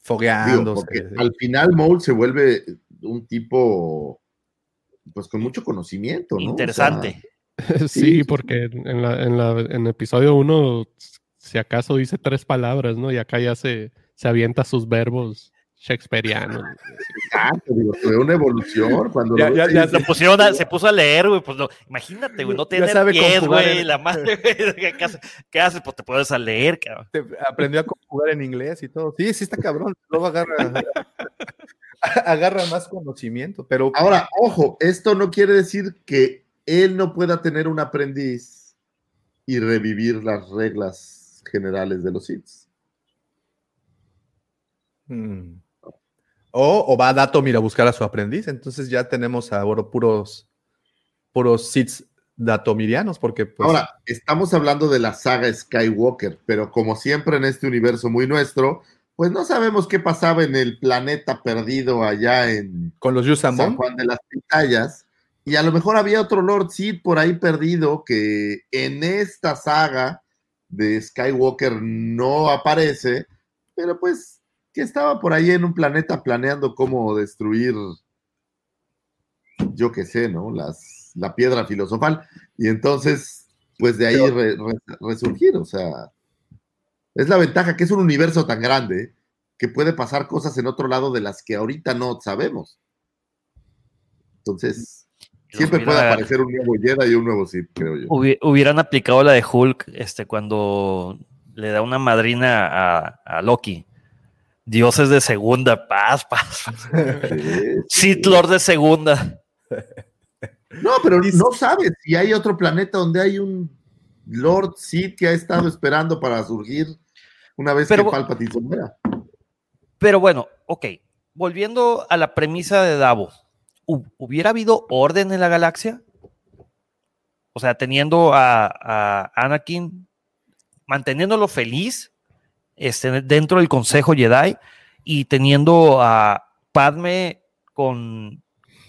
Porque al final Maul se vuelve un tipo, pues con mucho conocimiento, ¿no? O sea, Interesante. Sí, Sí. porque en, la, en, la, en episodio 1, si acaso dice tres palabras, ¿no? Y acá ya se, se avienta sus verbos Shakespeareanos. Exacto, digo, fue una evolución. Cuando Ya- lo- ya- ya Se, pusieron a- se puso a leer, güey. Pues no, imagínate, güey, no tener sabe pies, güey. en- La madre, güey. ¿Qué haces? ¿Qué haces? Pues te puedes a leer, cabrón. Te- aprendió a conjugar en inglés y todo. Sí, sí está cabrón. Luego agarra, agarra más conocimiento, pero Ahora, ojo, esto no quiere decir que él no pueda tener un aprendiz y revivir las reglas generales de los hits. Mm. O, o va a Datomir a buscar a su aprendiz. Entonces ya tenemos ahora puros, puros Sith datomirianos, porque pues, Ahora, estamos hablando de la saga Skywalker, pero como siempre en este universo muy nuestro, pues no sabemos qué pasaba en el planeta perdido allá en con los San Juan de las Pitayas. Y a lo mejor había otro Lord Sith por ahí perdido que en esta saga de Skywalker no aparece, pero pues que estaba por ahí en un planeta planeando cómo destruir, yo qué sé, ¿no? Las, la piedra filosofal. Y entonces, pues de ahí Pero- re- re- resurgir, o sea, es la ventaja que es un universo tan grande que puede pasar cosas en otro lado de las que ahorita no sabemos. Entonces, siempre puede aparecer un nuevo Jedi y un nuevo Sith, creo yo. Hubi- hubieran aplicado la de Hulk este, cuando le da una madrina a, a Loki. Dioses de segunda, paz, paz. Sith Lord de segunda. No, pero no sabes si hay otro planeta donde hay un Lord Sith que ha estado esperando para surgir una vez Pero- que Palpatine se muera. Pero bueno, ok. Volviendo a la premisa de Davo, ¿hu- ¿hubiera habido orden en la galaxia? O sea, teniendo a, a Anakin, manteniéndolo feliz este, dentro del Consejo Jedi y teniendo a Padme con,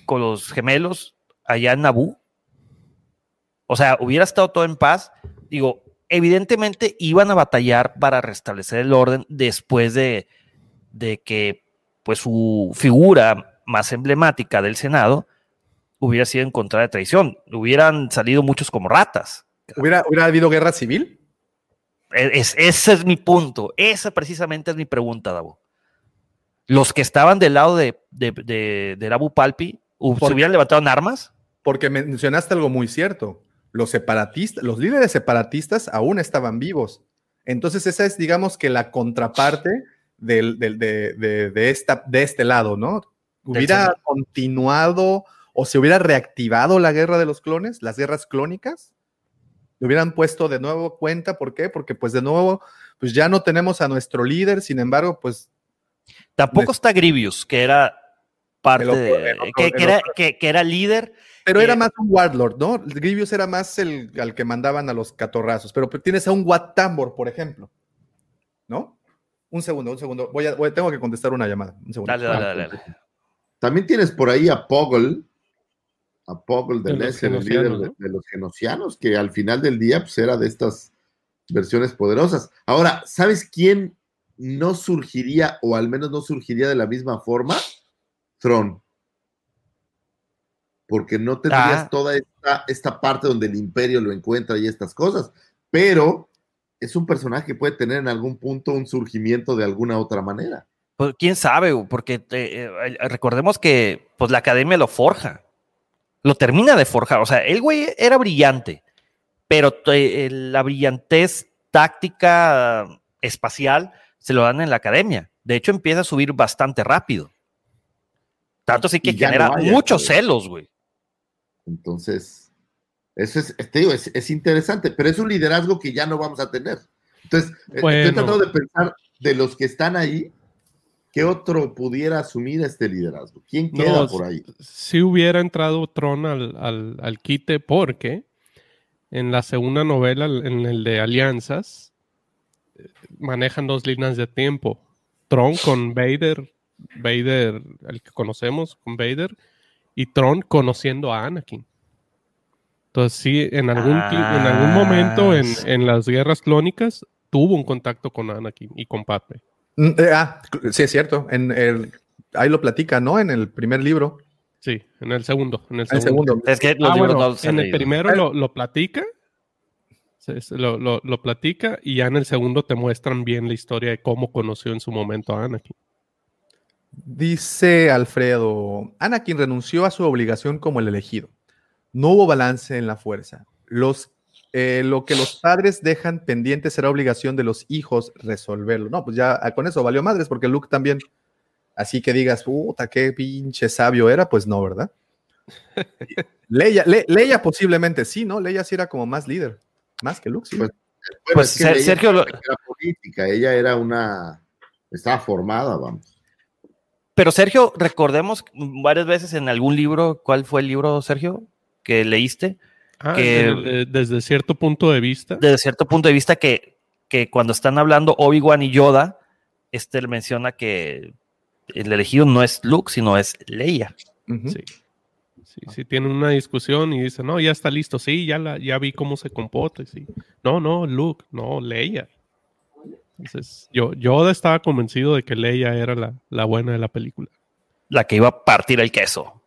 con los gemelos allá en Naboo. O sea, hubiera estado todo en paz. Digo, evidentemente iban a batallar para restablecer el orden después de, de que pues su figura más emblemática del Senado hubiera sido encontrada de traición. Hubieran salido muchos como ratas. ¿hubiera, ¿hubiera habido guerra civil? E- es- ese es mi punto. Esa precisamente es mi pregunta, Davo. Los que estaban del lado de, de, de, de Abu Palpi, ¿hu- Por- ¿se hubieran levantado en armas? Porque mencionaste algo muy cierto. Los separatistas, los líderes separatistas aún estaban vivos. Entonces, esa es, digamos, que la contraparte del, del- de, de- de esta, de este lado, ¿no? Hubiera continuado o se hubiera reactivado la guerra de los clones, las guerras clónicas. Le hubieran puesto de nuevo cuenta, ¿por qué? Porque pues de nuevo, pues ya no tenemos a nuestro líder, sin embargo, pues Tampoco está Grievous, que era parte otro- de. otro- que, era, que- que era líder. Pero era Eh, más un Warlord, ¿no? Grievous era más el al que mandaban a los catorrazos. Pero pues, tienes a un Wat Tambor, por ejemplo. ¿No? Un segundo, un segundo. Voy a, voy- tengo que contestar una llamada. Un segundo. Dale, dale, dale. dale. También tienes por ahí a Poggle, a Poggle de De Lesser, el líder de, los genocianos, que al final del día pues, era de estas versiones poderosas. Ahora, ¿sabes quién no surgiría, o al menos no surgiría de la misma forma? Tron. Porque no tendrías Ah. toda esta, esta parte donde el imperio lo encuentra y estas cosas. Pero es un personaje que puede tener en algún punto un surgimiento de alguna otra manera. Pues, quién sabe, porque eh, eh, recordemos que pues, la academia lo forja. Lo termina de forjar. O sea, el güey era brillante, pero te- eh, la brillantez táctica espacial se lo dan en la academia. De hecho, empieza a subir bastante rápido. Tanto así que no genera muchos celos, güey. Entonces, eso es, te digo, es, es interesante, pero es un liderazgo que ya no vamos a tener. Entonces, eh, Bueno. estoy tratando de pensar de los que están ahí, ¿qué otro pudiera asumir este liderazgo? ¿Quién queda No, por ahí? Si hubiera entrado Tron al, al, al quite, porque en la segunda novela, en el de Alianzas, manejan dos líneas de tiempo. Tron con Vader, Vader, el que conocemos, con Vader, y Tron conociendo a Anakin. Entonces, sí, en algún, en algún momento en, Ah, sí. en las guerras clónicas tuvo un contacto con Anakin y con Padme. Mm, eh, ah, sí, es cierto. En el, ahí lo platica, ¿no? En el primer libro. Sí, en el segundo. En el El segundo. segundo. Es que los Ah, bueno, no en el primero lo, lo platica, lo, lo- lo platica y ya en el segundo te muestran bien la historia de cómo conoció en su momento a Anakin. Dice Alfredo, Anakin renunció a su obligación como el elegido. No hubo balance en la fuerza. Los, eh, lo que los padres dejan pendiente será obligación de los hijos resolverlo. No, pues ya ah, con eso valió madres, porque Luke también, así que digas, puta, qué pinche sabio era, pues no, ¿verdad? Leia, Le- Leia posiblemente sí, ¿no? Leia sí era como más líder, más que Luke, sí. Bueno, Pues, es que Ser- ella Sergio lo- era política, ella era una, estaba formada, vamos. Pero Sergio, recordemos varias veces en algún libro, ¿cuál fue el libro, Sergio, que leíste? Ah, que de- de- desde cierto punto de vista. desde cierto punto de vista que, que cuando están hablando Obi-Wan y Yoda, este le menciona que el elegido no es Luke, sino es Leia. Sí. Sí, sí, tienen una discusión y dicen, no, ya está listo, sí, ya, la, ya vi cómo se comporta. y sí. No, no, Luke, no, Leia. Entonces, yo, Yoda estaba convencido de que Leia era la, la buena de la película. La que iba a partir el queso.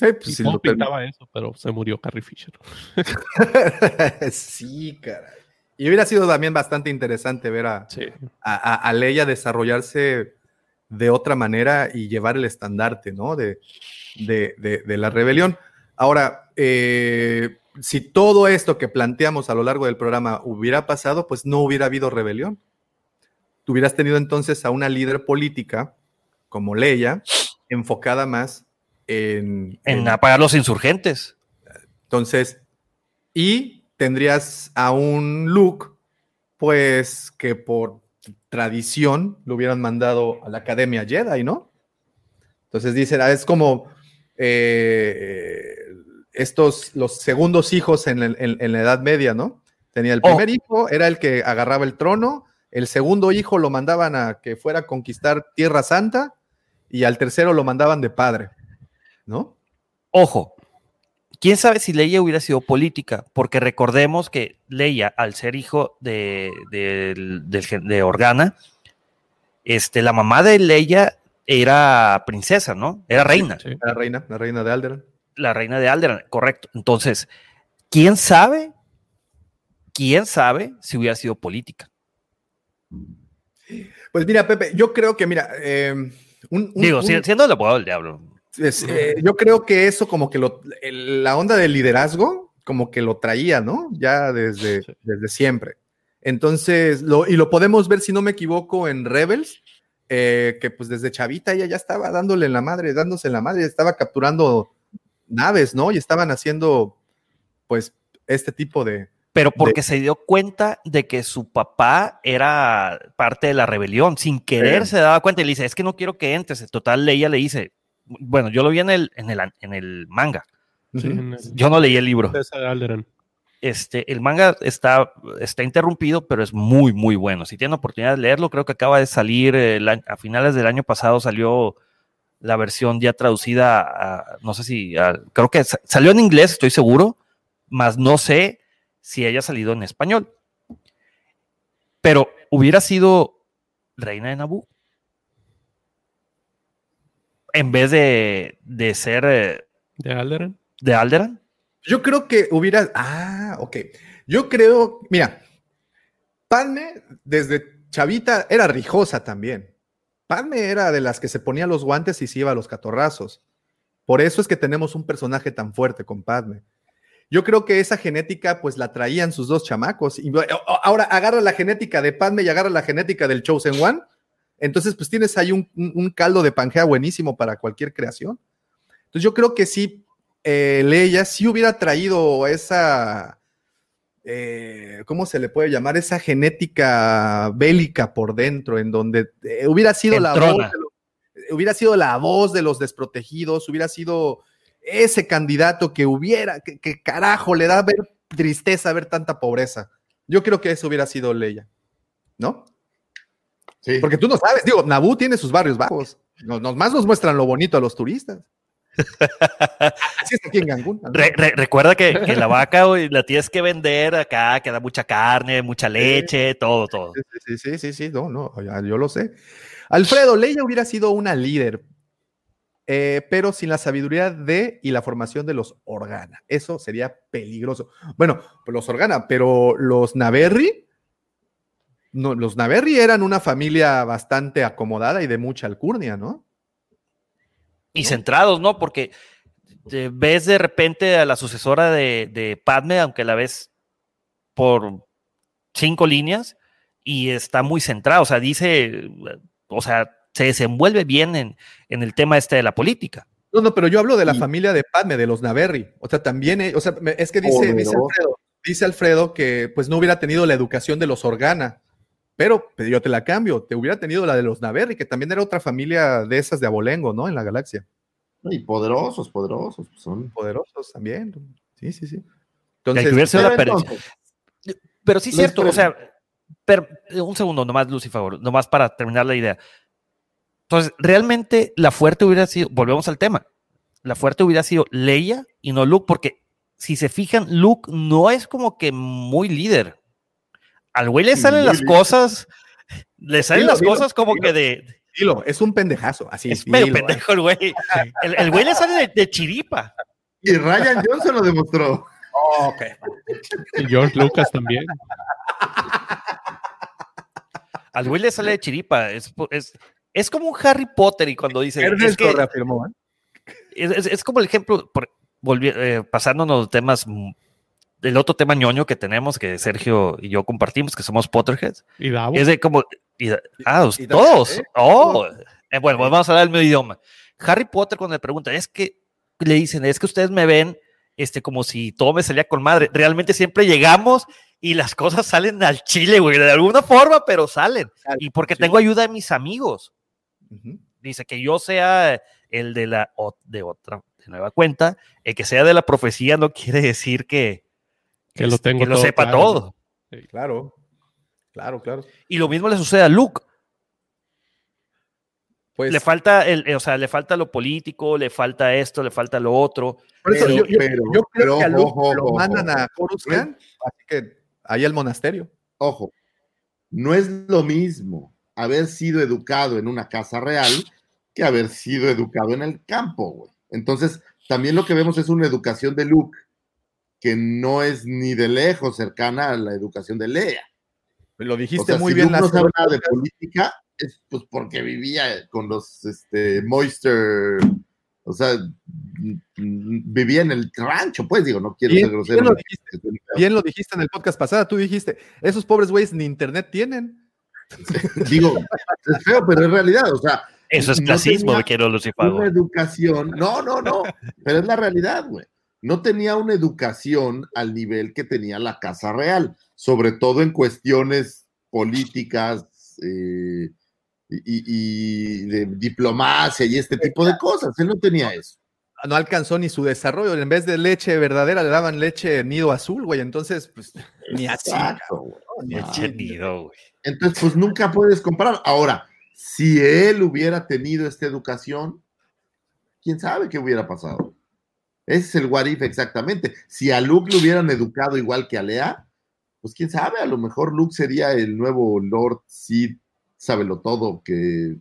Sí, pues, Y todo pintaba eso, pero se murió Carrie Fisher. sí, caray. Y hubiera sido también bastante interesante ver a, Sí. a, a- a Leia desarrollarse de otra manera y llevar el estandarte, ¿no? De, de, de- de la rebelión. Ahora, eh, si todo esto que planteamos a lo largo del programa hubiera pasado, pues no hubiera habido rebelión. Tú hubieras tenido entonces a una líder política como Leia, enfocada más en, En apagar los insurgentes. entonces, y tendrías a un Luke, pues que por tradición lo hubieran mandado a la Academia Jedi, ¿no? Entonces dicen, ah, es como eh, estos, los segundos hijos en, el- en- en la Edad Media, ¿no? Tenía el Oh. primer hijo, era el que agarraba el trono, el segundo hijo lo mandaban a que fuera a conquistar Tierra Santa y al tercero lo mandaban de padre, ¿no? Ojo, quién sabe si Leia hubiera sido política, porque recordemos que Leia, al ser hijo de, del gen- de Organa, este, la mamá de Leia era princesa, ¿no? Era reina, Sí. La reina, la reina de Alderaan. la reina de Alderaan, correcto. Entonces, ¿quién sabe? ¿Quién sabe si hubiera sido política? Pues mira, Pepe, yo creo que, mira, eh, un, un- Digo, un- siendo el abogado del diablo. Es, eh, yo creo que eso como que lo, el- la onda del liderazgo, como que lo traía, ¿no? Ya desde, Sí. desde siempre. Entonces, lo, y lo podemos ver, si no me equivoco, en Rebels, eh, que pues desde chavita ella ya estaba dándole en la madre, dándose en la madre, estaba capturando naves, ¿no? Y estaban haciendo, pues, este tipo de... Pero porque se dio cuenta de que su papá era parte de la rebelión. Sin querer se daba cuenta y le dice, es que no quiero que entres. En total, ella le dice, bueno, yo lo vi en el, en el, en el manga. Sí, Ujú. en el- Yo no leí el libro. Este, el manga está, está interrumpido, pero es muy, muy bueno. Si tienen oportunidad de leerlo, creo que acaba de salir el a finales del año pasado salió la versión ya traducida a, no sé si, a- creo que sa- salió en inglés, estoy seguro, más no sé si haya salido en español. Pero hubiera sido Reina de Naboo. En vez de, de ser eh, ¿De Alderaan? de Alderaan. Yo creo que hubiera. Ah, ok. Yo creo. Mira, Padme desde chavita era rijosa también. Padme era de las que se ponía los guantes y se iba a los catorrazos. Por eso es que tenemos un personaje tan fuerte con Padme. Yo creo que esa genética, pues la traían sus dos chamacos. Y ahora agarra la genética de Padme y agarra la genética del Chosen One. Entonces, pues tienes ahí un, caldo de Pangea buenísimo para cualquier creación. Entonces, yo creo que sí, eh, Leia sí hubiera traído esa, eh, ¿cómo se le puede llamar? Esa genética bélica por dentro, en donde eh, hubiera sido la voz, los, hubiera sido la voz de los desprotegidos, hubiera sido ese candidato que hubiera, que, que carajo le da ver tristeza ver tanta pobreza. Yo creo que eso hubiera sido Leia, ¿no? Sí. Porque tú no sabes, digo, Naboo tiene sus barrios bajos. Nos, nos- más nos muestran lo bonito a los turistas. Así es aquí en Cancún. Re- re- recuerda que, que la vaca güey, la tienes que vender acá, que da mucha carne, mucha leche, todo, todo. Sí, sí, sí, sí, sí, no, no, yo lo sé. Alfredo, Leia hubiera sido una líder, eh, pero sin la sabiduría de y la formación de los Organa. Eso sería peligroso. Bueno, pues los Organa, pero los Naverri, no, los Naverri eran una familia bastante acomodada y de mucha alcurnia, ¿no? y centrados, ¿no? Porque eh, ves de repente a la sucesora de, de Padme, aunque la ves por cinco líneas, y está muy centrada, o sea, dice, o sea, se desenvuelve bien en, en el tema este de la política. No, no, pero yo hablo de la familia de Padme, de los Naverri. O sea, también, eh, o sea, es que dice, dice, Poderoso. Alfredo, dice Alfredo que pues no hubiera tenido la educación de los Organa, pero, pero yo te la cambio, te hubiera tenido la de los Naverri, que también era otra familia de esas de abolengo, ¿no? En la galaxia. Y poderosos, poderosos. pues son Poderosos también. Sí, sí, sí. Que Entonces, hubiera sido la Pero entonces, Pero sí es cierto, o sea, pero, eh, un segundo nomás, Lucy, favor, nomás para terminar la idea. Entonces, realmente la fuerte hubiera sido, volvemos al tema, la fuerte hubiera sido Leia y no Luke, porque si se fijan, Luke no es como que muy líder. Al güey le salen las cosas, le salen Dilo, las dilo, cosas como dilo. que de... dilo, es un pendejazo, así Es medio dilo, pendejo el güey. El, el güey le sale de, de chiripa. Y Ryan Johnson lo demostró. Ok. Y George Lucas también. Al güey le sale de chiripa. Es, es, es como un Harry Potter y cuando dice... Es que- reafirmó, ¿eh? es, es- es como el ejemplo, por- volvi- eh, pasándonos los temas, el otro tema ñoño que tenemos, que Sergio y yo compartimos, que somos Potterheads, Y Davo. es de como, y- ah, y todos, ¿eh? oh, eh, bueno, vamos a hablar el mismo idioma. Harry Potter cuando le preguntan, es que, le dicen, es que ustedes me ven, este, como si todo me salía con madre, realmente siempre llegamos y las cosas salen al chile, güey, de alguna forma, pero salen, y porque sí. tengo ayuda de mis amigos, dice que yo sea el de la de otra de nueva cuenta, el que sea de la profecía no quiere decir que, Que lo tengo que lo todo sepa claro, todo. Claro, claro, claro. Y lo mismo le sucede a Luke. Pues, le falta el, eh, o sea, le falta lo político, le falta esto, le falta lo otro. por eso pero- yo, yo- pero- yo creo pero que a ojo, Luke ojo, lo ojo, mandan ojo. a Coruscant, así que ahí al monasterio. Ojo, no es lo mismo haber sido educado en una casa real que haber sido educado en el campo, güey. Entonces, también lo que vemos es una educación de Luke que no es ni de lejos cercana a la educación de Leia. Lo O dijiste sea, muy si bien. Luke no sabe nada de política, es pues porque vivía con los este, Moister, o sea, vivía en el rancho, pues digo, no quiero Bien- ser grosero. bien lo dijiste. Bien lo dijiste en el podcast pasado, tú dijiste, esos pobres güeyes ni internet tienen. Digo, es feo, pero es realidad, o sea, Eso es no clasismo, mi querido Lucifago. una educación, no, no, no, pero es la realidad, güey. No tenía una educación al nivel que tenía la Casa Real, sobre todo en cuestiones políticas eh, y, de diplomacia y este tipo de cosas. Él no tenía eso. No alcanzó ni su desarrollo. En vez de leche verdadera, le daban leche nido azul, güey. Entonces, pues, ni así. Cabrón, güey. ni. Leche nido, güey. Entonces, pues nunca puedes comparar. Ahora, si él hubiera tenido esta educación, quién sabe qué hubiera pasado. Ese es el what if exactamente. Si a Luke le hubieran educado igual que a Lea, pues quién sabe, a lo mejor Luke sería el nuevo Lord Sid, sábelo todo, que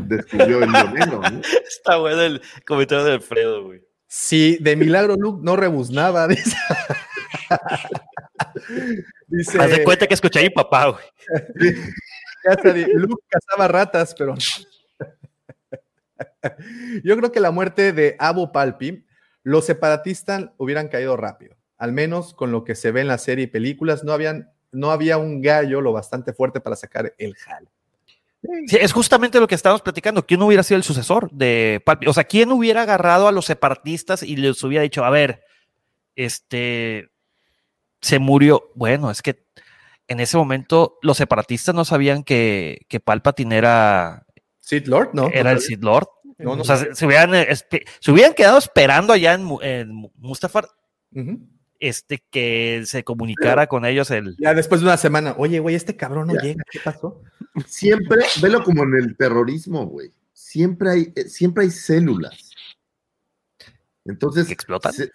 descubrió el negro, ¿no? Está bueno el comentario de Alfredo, güey. Si de milagro Luke no rebuznaba, dice. dice Haz de cuenta que escuché a mi papá, güey. Luke cazaba ratas, pero. Yo creo que la muerte de Abu Palpi, los separatistas hubieran caído rápido. Al menos con lo que se ve en la serie y películas, no, habían, no había un gallo lo bastante fuerte para sacar el jale. Sí, es justamente lo que estábamos platicando. ¿Quién hubiera sido el sucesor de Palpi? O sea, ¿quién hubiera agarrado a los separatistas y les hubiera dicho, a ver, este, se murió? Bueno, es que en ese momento los separatistas no sabían que, que Palpatine era, Sith Lord, ¿no? era el Sith Lord. No, no o sea, sabía. se, se hubieran, eh, se hubieran quedado esperando allá en, en Mustafar este, que se comunicara con ellos el... Ya después de una semana, oye, güey, este cabrón no Ya. llega, ¿qué pasó? Siempre, velo como en el terrorismo, güey. Siempre hay, eh, siempre hay células. Entonces, ¿Que explotan? se-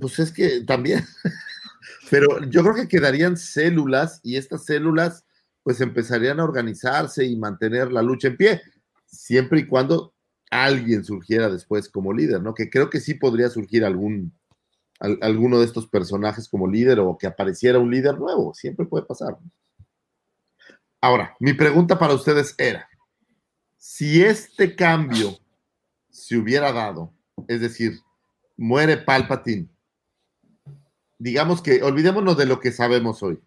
pues es que también. Pero yo creo que quedarían células y estas células pues empezarían a organizarse y mantener la lucha en pie, siempre y cuando alguien surgiera después como líder, ¿no? Que creo que sí podría surgir algún, al- alguno de estos personajes como líder o que apareciera un líder nuevo, siempre puede pasar. Ahora, mi pregunta para ustedes era, si este cambio se hubiera dado, es decir, muere Palpatine, digamos que olvidémonos de lo que sabemos hoy,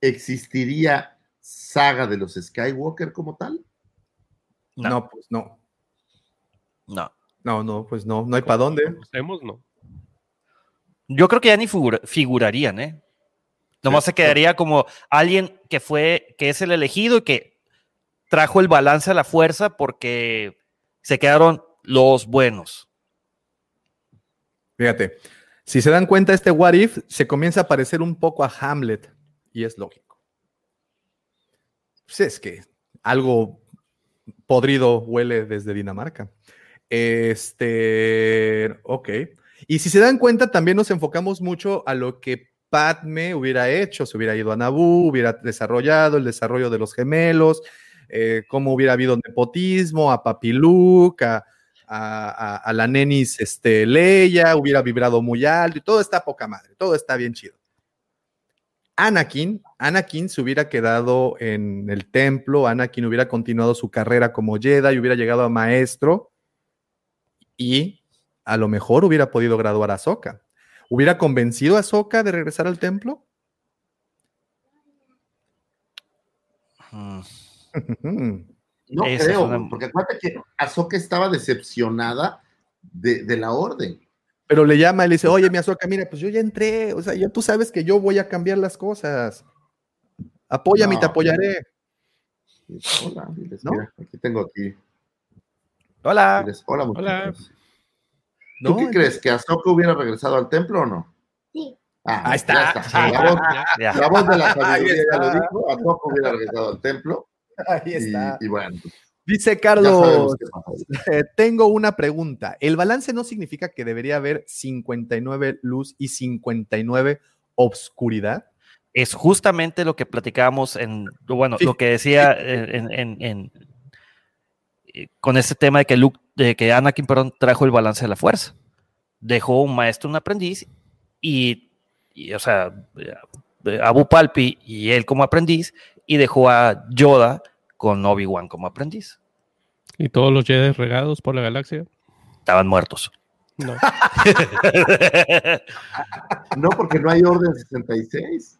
¿existiría saga de los Skywalker como tal? No, pues no. No. No, no, pues no, no hay para dónde. Conocemos, no. Yo creo que ya ni figura- figurarían, ¿eh? Nomás se quedaría como alguien que fue, que es el elegido y que trajo el balance a la fuerza porque se quedaron los buenos. Fíjate, si se dan cuenta, este What If se comienza a parecer un poco a Hamlet, y es lógico. Pues es que algo podrido huele desde Dinamarca. Este, ok. Y si se dan cuenta, también nos enfocamos mucho a lo que Padme hubiera hecho, se hubiera ido a Naboo, hubiera desarrollado el desarrollo de los gemelos, eh, cómo hubiera habido nepotismo, a Papi Luke, a, a, a- a la nenis este, Leia, hubiera vibrado muy alto y todo está poca madre, todo está bien chido. Anakin, Anakin se hubiera quedado en el templo, Anakin hubiera continuado su carrera como Jedi, hubiera llegado a maestro y a lo mejor hubiera podido graduar a Ahsoka. ¿Hubiera convencido a Ahsoka de regresar al templo? No Esa creo, una- porque acuérdate que Ahsoka estaba decepcionada de, de la orden. Pero le llama y le dice, oye, mi Ahsoka, mira, pues yo ya entré, o sea, ya tú sabes que yo voy a cambiar las cosas. Apóyame y te No. apoyaré. Hola, diles, ¿No? mira, aquí tengo aquí. Hola. Hola, Hola. ¿Tú No, qué crees? ¿Que Ahsoka hubiera regresado al templo o no? Sí. Ah, Ahí está. ya Sí, La, voz, ya. la voz de la sabiduría ya lo dijo. Ahsoka hubiera regresado al templo. Ahí está. y bueno, pues, Dice Carlos, eh, tengo una pregunta. ¿El balance no significa que debería haber 59 luz y 59 obscuridad? Es justamente lo que platicábamos en, bueno, Sí. lo que decía en, en- en- eh, con este tema de que Luke, de que Anakin, perdón, trajo el balance de la fuerza. Dejó un maestro, un aprendiz, y, y, o sea, eh, Abu Palpi y él como aprendiz, y dejó a Yoda con Obi-Wan como aprendiz. Y todos los Jedi regados por la galaxia. Estaban muertos. No. No, porque no hay orden 66.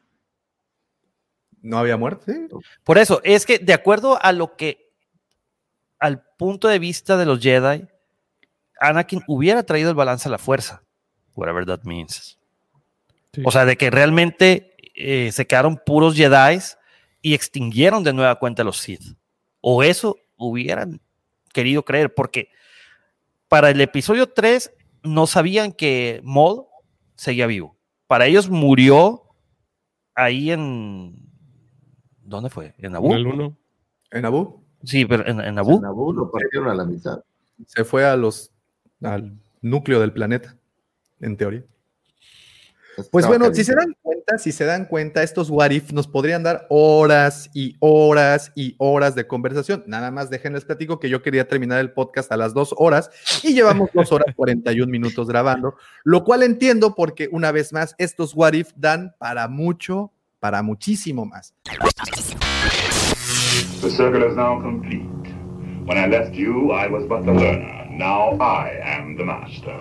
¿No había muerte? Por eso, es que de acuerdo a lo que, al punto de vista de los Jedi, Anakin hubiera traído el balance a la fuerza, whatever that means. Sí. O sea, de que realmente eh, se quedaron puros Jedi y extinguieron de nueva cuenta a los Sith. O eso hubieran querido creer, porque para el episodio 3 no sabían que Maul seguía vivo. Para ellos murió ahí en... ¿Dónde fue? ¿En Naboo? En el uno. ¿En Abu? Sí, pero en, en Naboo. Naboo lo partieron a la mitad. Se fue a los, al núcleo del planeta, en teoría. Pues bueno, si se dan cuenta, si se dan cuenta, estos what if nos podrían dar horas y horas y horas de conversación. Nada más déjenles platico que yo quería terminar el podcast a las dos horas y llevamos dos horas 41 minutos grabando, lo cual entiendo porque una vez más estos what if dan para mucho, para muchísimo más. The circle is now complete. When I left you, I was but the learner. Now I am the master.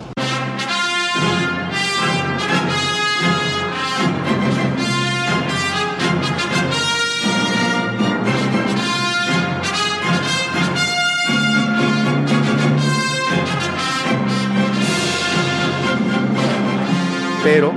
pero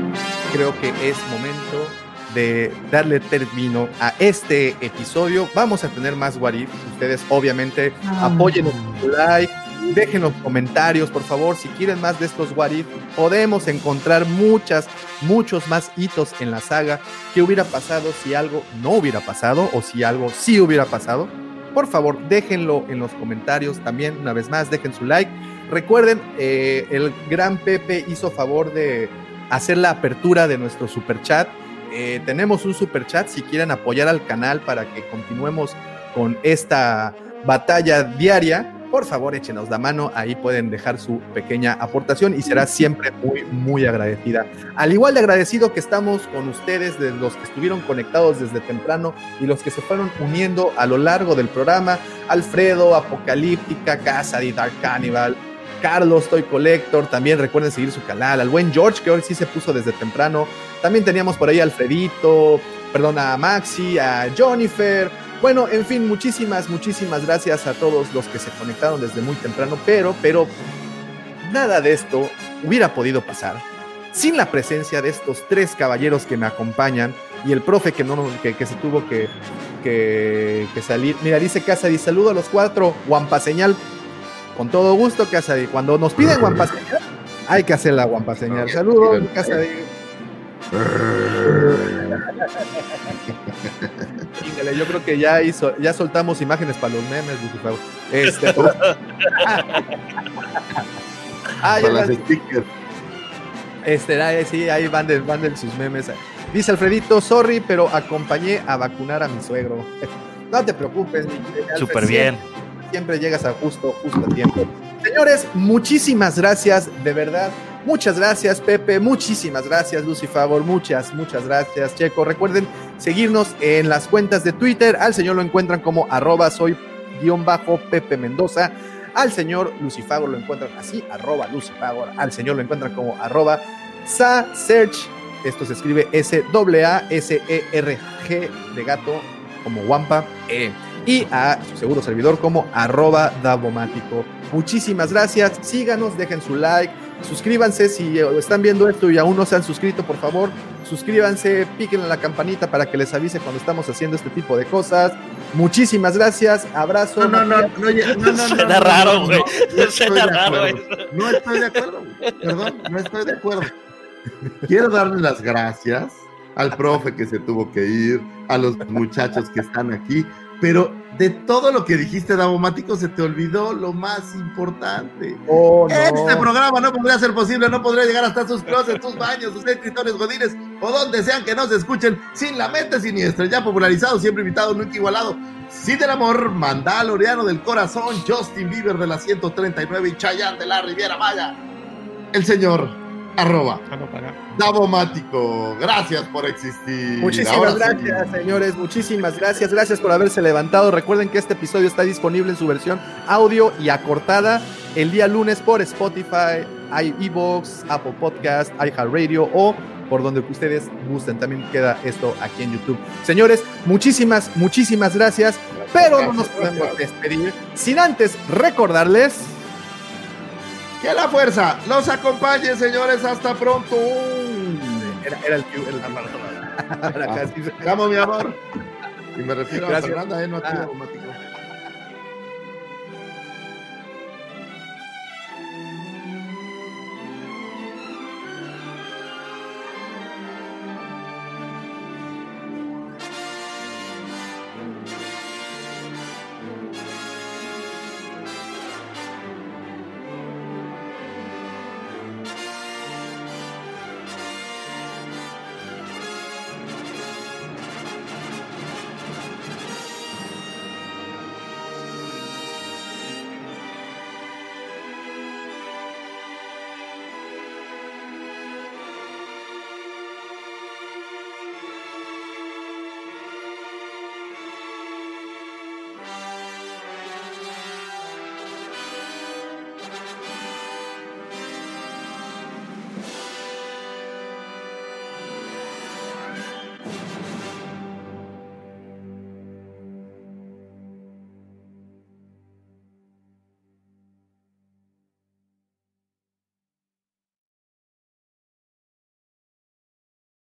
creo que es momento de darle término a este episodio. Vamos a tener más What If. Ustedes obviamente apóyenos con su like, dejen los comentarios, por favor, si quieren más de estos What If. Podemos encontrar muchas, muchos más hitos en la saga. ¿Qué hubiera pasado si algo no hubiera pasado o si algo sí hubiera pasado? Por favor, déjenlo en los comentarios también. Una vez más, dejen su like. Recuerden, eh, el gran Pepe hizo favor de hacer la apertura de nuestro super chat. Eh, tenemos un super chat si quieren apoyar al canal para que continuemos con esta batalla diaria. Por favor, échenos la mano, ahí pueden dejar su pequeña aportación y será siempre muy, muy agradecida. Al igual de agradecido que estamos con ustedes, de los que estuvieron conectados desde temprano y los que se fueron uniendo a lo largo del programa, Alfredo, Apocalíptica, Casa de Dark Cannibal, Carlos Toy Collector, también recuerden seguir su canal, al buen George, que hoy sí se puso desde temprano. También teníamos por ahí a Alfredito, perdón, a Maxi, a Jennifer. Bueno, en fin, muchísimas, muchísimas gracias a todos los que se conectaron desde muy temprano, pero, pero, nada de esto hubiera podido pasar sin la presencia de estos tres caballeros que me acompañan y el profe que, no, nos- que, que se tuvo que, que, que salir. Mira, dice Casadi, saludo a los cuatro, Guampa señal. Con todo gusto, Casadi. Cuando nos piden Guampa señal, hay que hacer la Guampa señal. Saludos, Casadi. Híjole, yo creo que ya hizo, ya soltamos imágenes para los memes, Lucifer. Este, pues- ah, ya Para las stickers. este, ahí sí, ahí van de, van de sus memes. Dice Alfredito, sorry, pero acompañé a vacunar a mi suegro. No te preocupes, mi Súper bien. Siempre, siempre llegas a justo, justo a tiempo. Señores, muchísimas gracias, de verdad. Muchas gracias, Pepe. Muchísimas gracias, Lucy Favor. Muchas, muchas gracias, Checo. Recuerden seguirnos en las cuentas de Twitter. Al señor lo encuentran como arroba soy guion bajo Pepe Mendoza. Al señor Lucifagor lo encuentran así, arroba Lucifagor. Al señor lo encuentran como arroba Sa Search. Esto se escribe S-A-S-E-R-G de gato, como Wampa. E. Y a su seguro servidor como arroba Davomático. Muchísimas gracias. Síganos, dejen su like. Suscríbanse si están viendo esto y aún no se han suscrito, por favor. Suscríbanse, piquen en la campanita para que les avise cuando estamos haciendo este tipo de cosas. Muchísimas gracias. Abrazo. No, no, no, no, no, no, no, Suena no, no, raro, no, güey. no, no estoy Suena de raro acuerdo. No estoy de acuerdo. Perdón, no estoy de acuerdo. Quiero darle las gracias al profe que se tuvo que ir, a los muchachos que están aquí, pero de todo lo que dijiste, Davomático, se te olvidó lo más importante. Oh, no. Este programa no podría ser posible, no podría llegar hasta sus closets, sus baños, sus escritores godines o donde sean que nos escuchen sin la mente siniestra, ya popularizado, siempre invitado, nunca igualado. Sí del amor, Mandaloriano del corazón, Justin Bieber de la 139 y Chayanne de la Riviera Maya. El señor, arroba. Davomático. Gracias por existir. Muchísimas Ahora sí. gracias, señores. Muchísimas gracias. Gracias por haberse levantado. Recuerden que este episodio está disponible en su versión audio y acortada el día lunes por Spotify, iVoox, Apple Podcast, iHeartRadio o por donde ustedes gusten. También queda esto aquí en YouTube. Señores, muchísimas, muchísimas gracias. Pero no nos podemos despedir sin antes recordarles. Que la fuerza los acompañe, señores. Hasta pronto. Era, era el el- Era casi- Vamos, mi amor. Y me refiero Gracias. a Fernanda, ¿eh? No a ti, Ah.